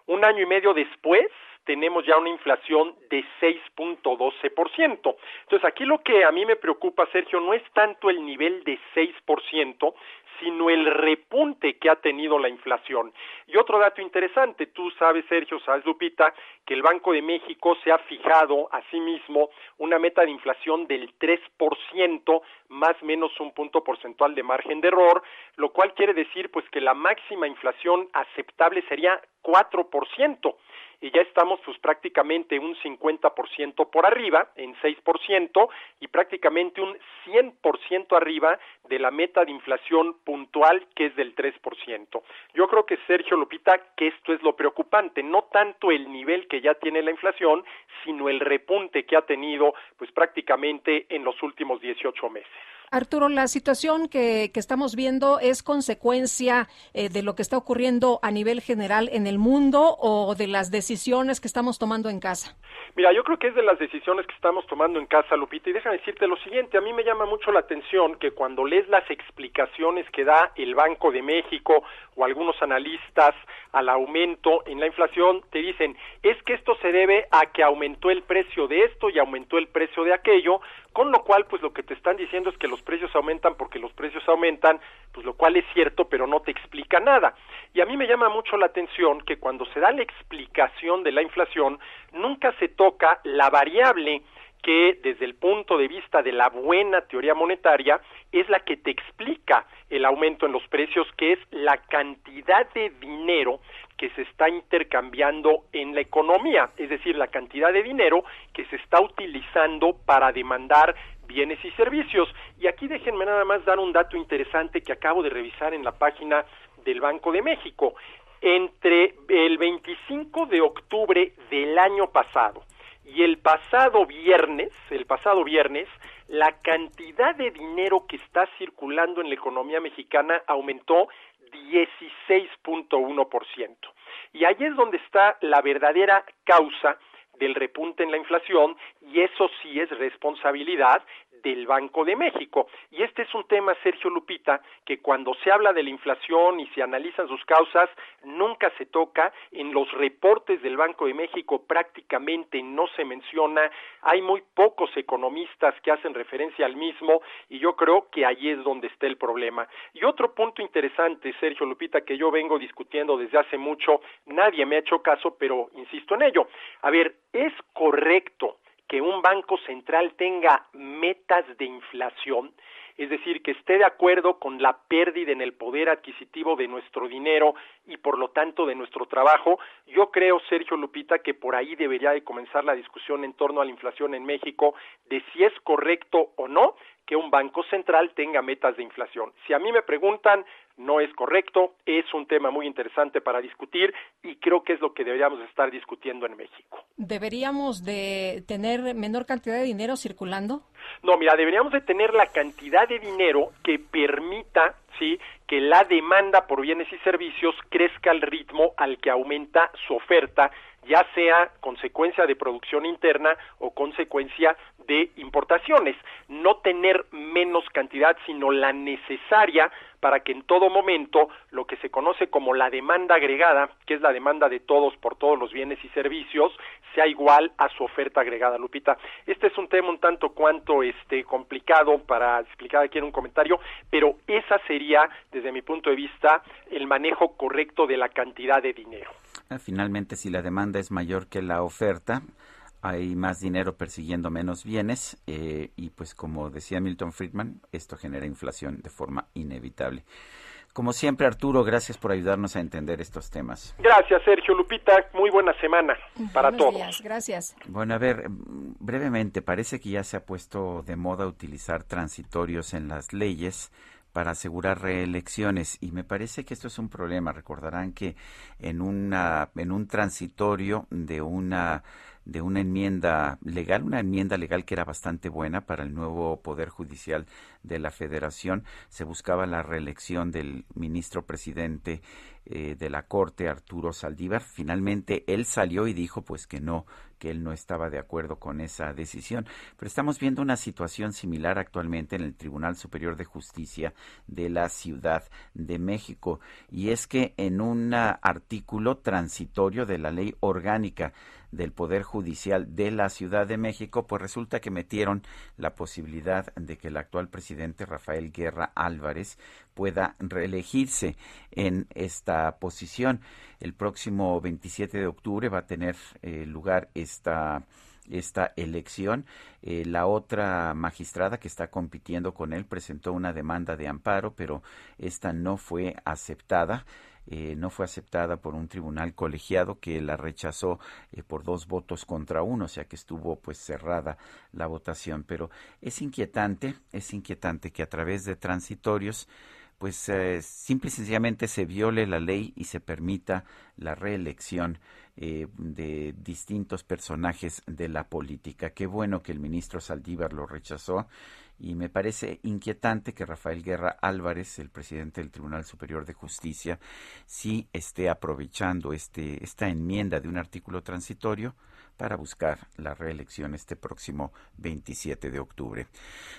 Un año y medio después, tenemos ya una inflación de 6.12%. Entonces, aquí lo que a mí me preocupa, Sergio, no es tanto el nivel de 6%, sino el repunte que ha tenido la inflación. Y otro dato interesante, tú sabes, Sergio, sabes, Lupita, que el Banco de México se ha fijado a sí mismo una meta de inflación del 3%, más menos un punto porcentual de margen de error, lo cual quiere decir pues que la máxima inflación aceptable sería 4% y ya estamos pues prácticamente un 50% por arriba, en 6%, y prácticamente un 100% arriba de la meta de inflación puntual que es del 3%. Yo creo que Sergio Lupita, que esto es lo preocupante, no tanto el nivel que ya tiene la inflación, sino el repunte que ha tenido pues prácticamente en los últimos 18 meses. Arturo, la situación que, estamos viendo es consecuencia eh, de lo que está ocurriendo a nivel general en el mundo o de las decisiones que estamos tomando en casa. Mira, yo creo que es de las decisiones que estamos tomando en casa, Lupita, y déjame decirte lo siguiente, a mí me llama mucho la atención que cuando lees las explicaciones que da el Banco de México o algunos analistas al aumento en la inflación, te dicen, es que esto se debe a que aumentó el precio de esto y aumentó el precio de aquello, con lo cual, pues lo que te están diciendo es que los precios aumentan porque los precios aumentan, pues lo cual es cierto, pero no te explica nada. Y a mí me llama mucho la atención que cuando se da la explicación de la inflación, nunca se toca la variable que desde el punto de vista de la buena teoría monetaria es la que te explica el aumento en los precios, que es la cantidad de dinero que se está intercambiando en la economía, es decir, la cantidad de dinero que se está utilizando para demandar bienes y servicios. Y aquí déjenme nada más dar un dato interesante que acabo de revisar en la página del Banco de México. Entre el 25 de octubre del año pasado y el pasado viernes, el pasado viernes, la cantidad de dinero que está circulando en la economía mexicana aumentó 16.1%. Y ahí es donde está la verdadera causa del repunte en la inflación y eso sí es responsabilidad del Banco de México. Y este es un tema, Sergio Lupita, que cuando se habla de la inflación y se analizan sus causas, nunca se toca. En los reportes del Banco de México prácticamente no se menciona. Hay muy pocos economistas que hacen referencia al mismo y yo creo que ahí es donde está el problema. Y otro punto interesante, Sergio Lupita, que yo vengo discutiendo desde hace mucho, nadie me ha hecho caso, pero insisto en ello. A ver, ¿es correcto que un banco central tenga metas de inflación, es decir, que esté de acuerdo con la pérdida en el poder adquisitivo de nuestro dinero y por lo tanto de nuestro trabajo, yo creo, Sergio Lupita, que por ahí debería de comenzar la discusión en torno a la inflación en México de si es correcto o no que un banco central tenga metas de inflación. Si a mí me preguntan, no es correcto, es un tema muy interesante para discutir y creo que es lo que deberíamos estar discutiendo en México. ¿Deberíamos de tener menor cantidad de dinero circulando? No, mira, deberíamos de tener la cantidad de dinero que permita, sí, que la demanda por bienes y servicios crezca al ritmo al que aumenta su oferta, ya sea consecuencia de producción interna o consecuencia de importaciones. No tener menos cantidad, sino la necesaria para que en todo momento lo que se conoce como la demanda agregada, que es la demanda de todos por todos los bienes y servicios, sea igual a su oferta agregada, Lupita. Este es un tema un tanto cuanto este complicado para explicar aquí en un comentario, pero esa sería desde mi punto de vista el manejo correcto de la cantidad de dinero. Ah, Finalmente, si la demanda es mayor que la oferta, hay más dinero persiguiendo menos bienes eh, y pues como decía Milton Friedman, esto genera inflación de forma inevitable. Como siempre, Arturo, gracias por ayudarnos a entender estos temas. Gracias, Sergio Lupita. Muy buena semana para Buenos todos. días, gracias. Bueno, a ver, mm, brevemente, parece que ya se ha puesto de moda utilizar transitorios en las leyes para asegurar reelecciones y me parece que esto es un problema. Recordarán que en una en un transitorio de una de una enmienda legal, una enmienda legal que era bastante buena para el nuevo Poder Judicial de la Federación. Se buscaba la reelección del ministro presidente eh, de la Corte, Arturo Saldívar. Finalmente él salió y dijo pues que no, que él no estaba de acuerdo con esa decisión. Pero estamos viendo una situación similar actualmente en el Tribunal Superior de Justicia de la Ciudad de México. Y es que en un artículo transitorio de la ley orgánica del Poder Judicial de la Ciudad de México, pues resulta que metieron la posibilidad de que el actual presidente Rafael Guerra Álvarez pueda reelegirse en esta posición. El próximo 27 de octubre va a tener eh, lugar esta esta elección. Eh, la otra magistrada que está compitiendo con él presentó una demanda de amparo, pero esta no fue aceptada. Eh, no fue aceptada por un tribunal colegiado que la rechazó eh, por dos votos contra uno, o sea que estuvo pues cerrada la votación. Pero es inquietante, es inquietante que a través de transitorios pues eh, simple y sencillamente se viole la ley y se permita la reelección eh, de distintos personajes de la política. Qué bueno que el ministro Saldívar lo rechazó y me parece inquietante que Rafael Guerra Álvarez, el presidente del Tribunal Superior de Justicia, sí esté aprovechando este, esta enmienda de un artículo transitorio para buscar la reelección este próximo 27 de octubre.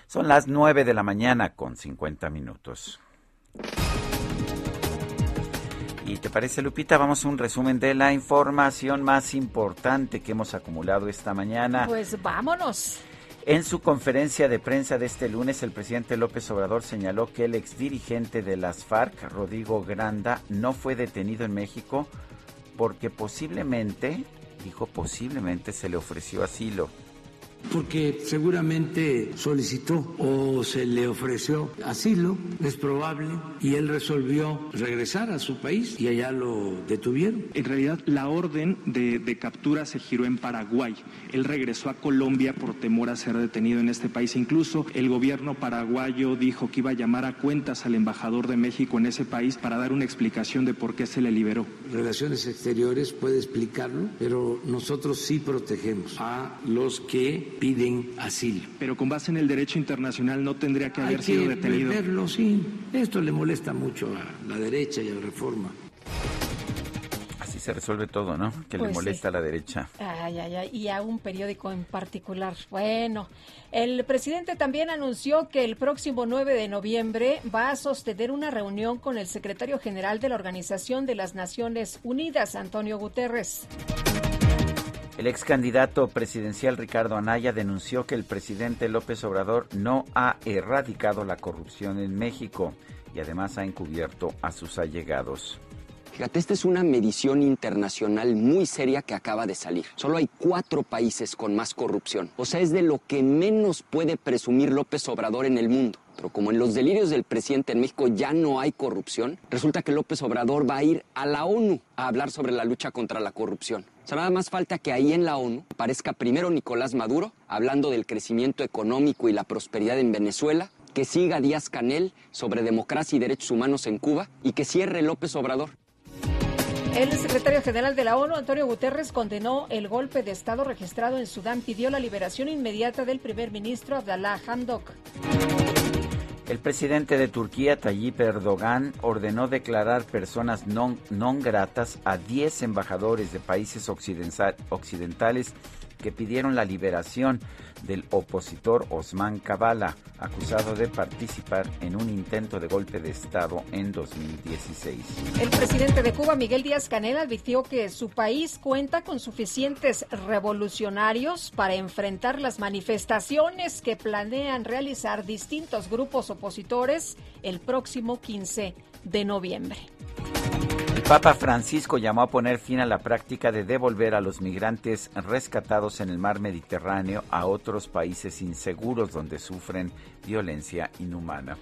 Son las 9 de la mañana con 50 minutos. ¿Y te parece, Lupita? Vamos a un resumen de la información más importante que hemos acumulado esta mañana. Pues vámonos. En su conferencia de prensa de este lunes, el presidente López Obrador señaló que el exdirigente de las FARC, Rodrigo Granda, no fue detenido en México porque posiblemente, dijo posiblemente, se le ofreció asilo. Porque seguramente solicitó o se le ofreció asilo, es probable, y él resolvió regresar a su país y allá lo detuvieron. En realidad, la orden de, de captura se giró en Paraguay. Él regresó a Colombia por temor a ser detenido en este país. Incluso el gobierno paraguayo dijo que iba a llamar a cuentas al embajador de México en ese país para dar una explicación de por qué se le liberó. Relaciones Exteriores puede explicarlo, pero nosotros sí protegemos a los que piden asilo. Pero con base en el derecho internacional no tendría que Hay haber sido que detenido. verlo, sí. Esto le molesta mucho a la derecha y a la reforma. Así se resuelve todo, ¿no? Que Pues le sí. molesta a la derecha. Ay, ay, ay, y a un periódico en particular. Bueno, el presidente también anunció que el próximo 9 de noviembre va a sostener una reunión con el secretario general de la Organización de las Naciones Unidas, Antonio Guterres. El ex candidato presidencial Ricardo Anaya denunció que el presidente López Obrador no ha erradicado la corrupción en México y además ha encubierto a sus allegados. Fíjate, esta es una medición internacional muy seria que acaba de salir. Solo hay cuatro países con más corrupción. O sea, es de lo que menos puede presumir López Obrador en el mundo. Pero como en los delirios del presidente en México ya no hay corrupción, resulta que López Obrador va a ir a la ONU a hablar sobre la lucha contra la corrupción. Nada más falta que ahí en la ONU aparezca primero Nicolás Maduro hablando del crecimiento económico y la prosperidad en Venezuela, que siga Díaz Canel sobre democracia y derechos humanos en Cuba y que cierre López Obrador. El secretario general de la ONU, Antonio Guterres, condenó el golpe de Estado registrado en Sudán, pidió la liberación inmediata del primer ministro Abdallah Hamdok. El presidente de Turquía, Tayyip Erdogan, ordenó declarar personas non, non gratas a 10 embajadores de países occidental- occidentales que pidieron la liberación del opositor Osman Kavala, acusado de participar en un intento de golpe de Estado en 2016. El presidente de Cuba, Miguel Díaz Canel, advirtió que su país cuenta con suficientes revolucionarios para enfrentar las manifestaciones que planean realizar distintos grupos opositores el próximo 15 de noviembre. El Papa Francisco llamó a poner fin a la práctica de devolver a los migrantes rescatados en el mar Mediterráneo a otros países inseguros donde sufren violencia inhumana.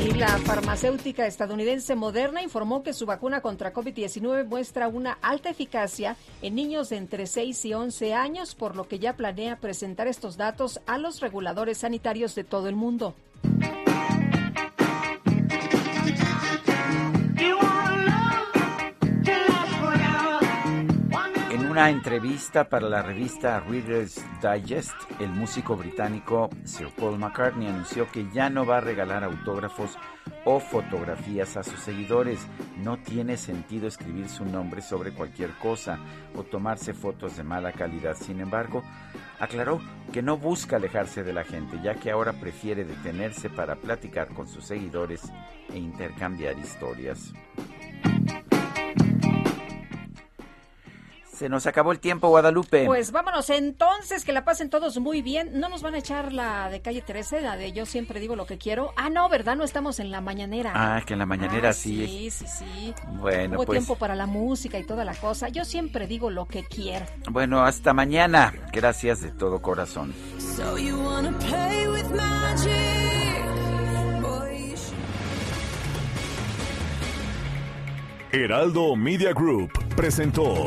Y la farmacéutica estadounidense Moderna informó que su vacuna contra COVID-19 muestra una alta eficacia en niños de entre 6 y 11 años, por lo que ya planea presentar estos datos a los reguladores sanitarios de todo el mundo. Una entrevista para la revista Reader's Digest, el músico británico Sir Paul McCartney anunció que ya no va a regalar autógrafos o fotografías a sus seguidores. No tiene sentido escribir su nombre sobre cualquier cosa o tomarse fotos de mala calidad. Sin embargo, aclaró que no busca alejarse de la gente, ya que ahora prefiere detenerse para platicar con sus seguidores e intercambiar historias. Se nos acabó el tiempo, Guadalupe. Pues vámonos entonces, que la pasen todos muy bien. No nos van a echar la de calle 13, la de yo siempre digo lo que quiero. Ah, no, ¿verdad? No estamos en la mañanera. Ah, que en la mañanera Ah, sí. Sí, sí, sí. Bueno, Hubo pues tiempo para la música y toda la cosa. Yo siempre digo lo que quiero. bueno, hasta mañana. Gracias de todo corazón. So you wanna play with magic? Boy. Heraldo Media Group presentó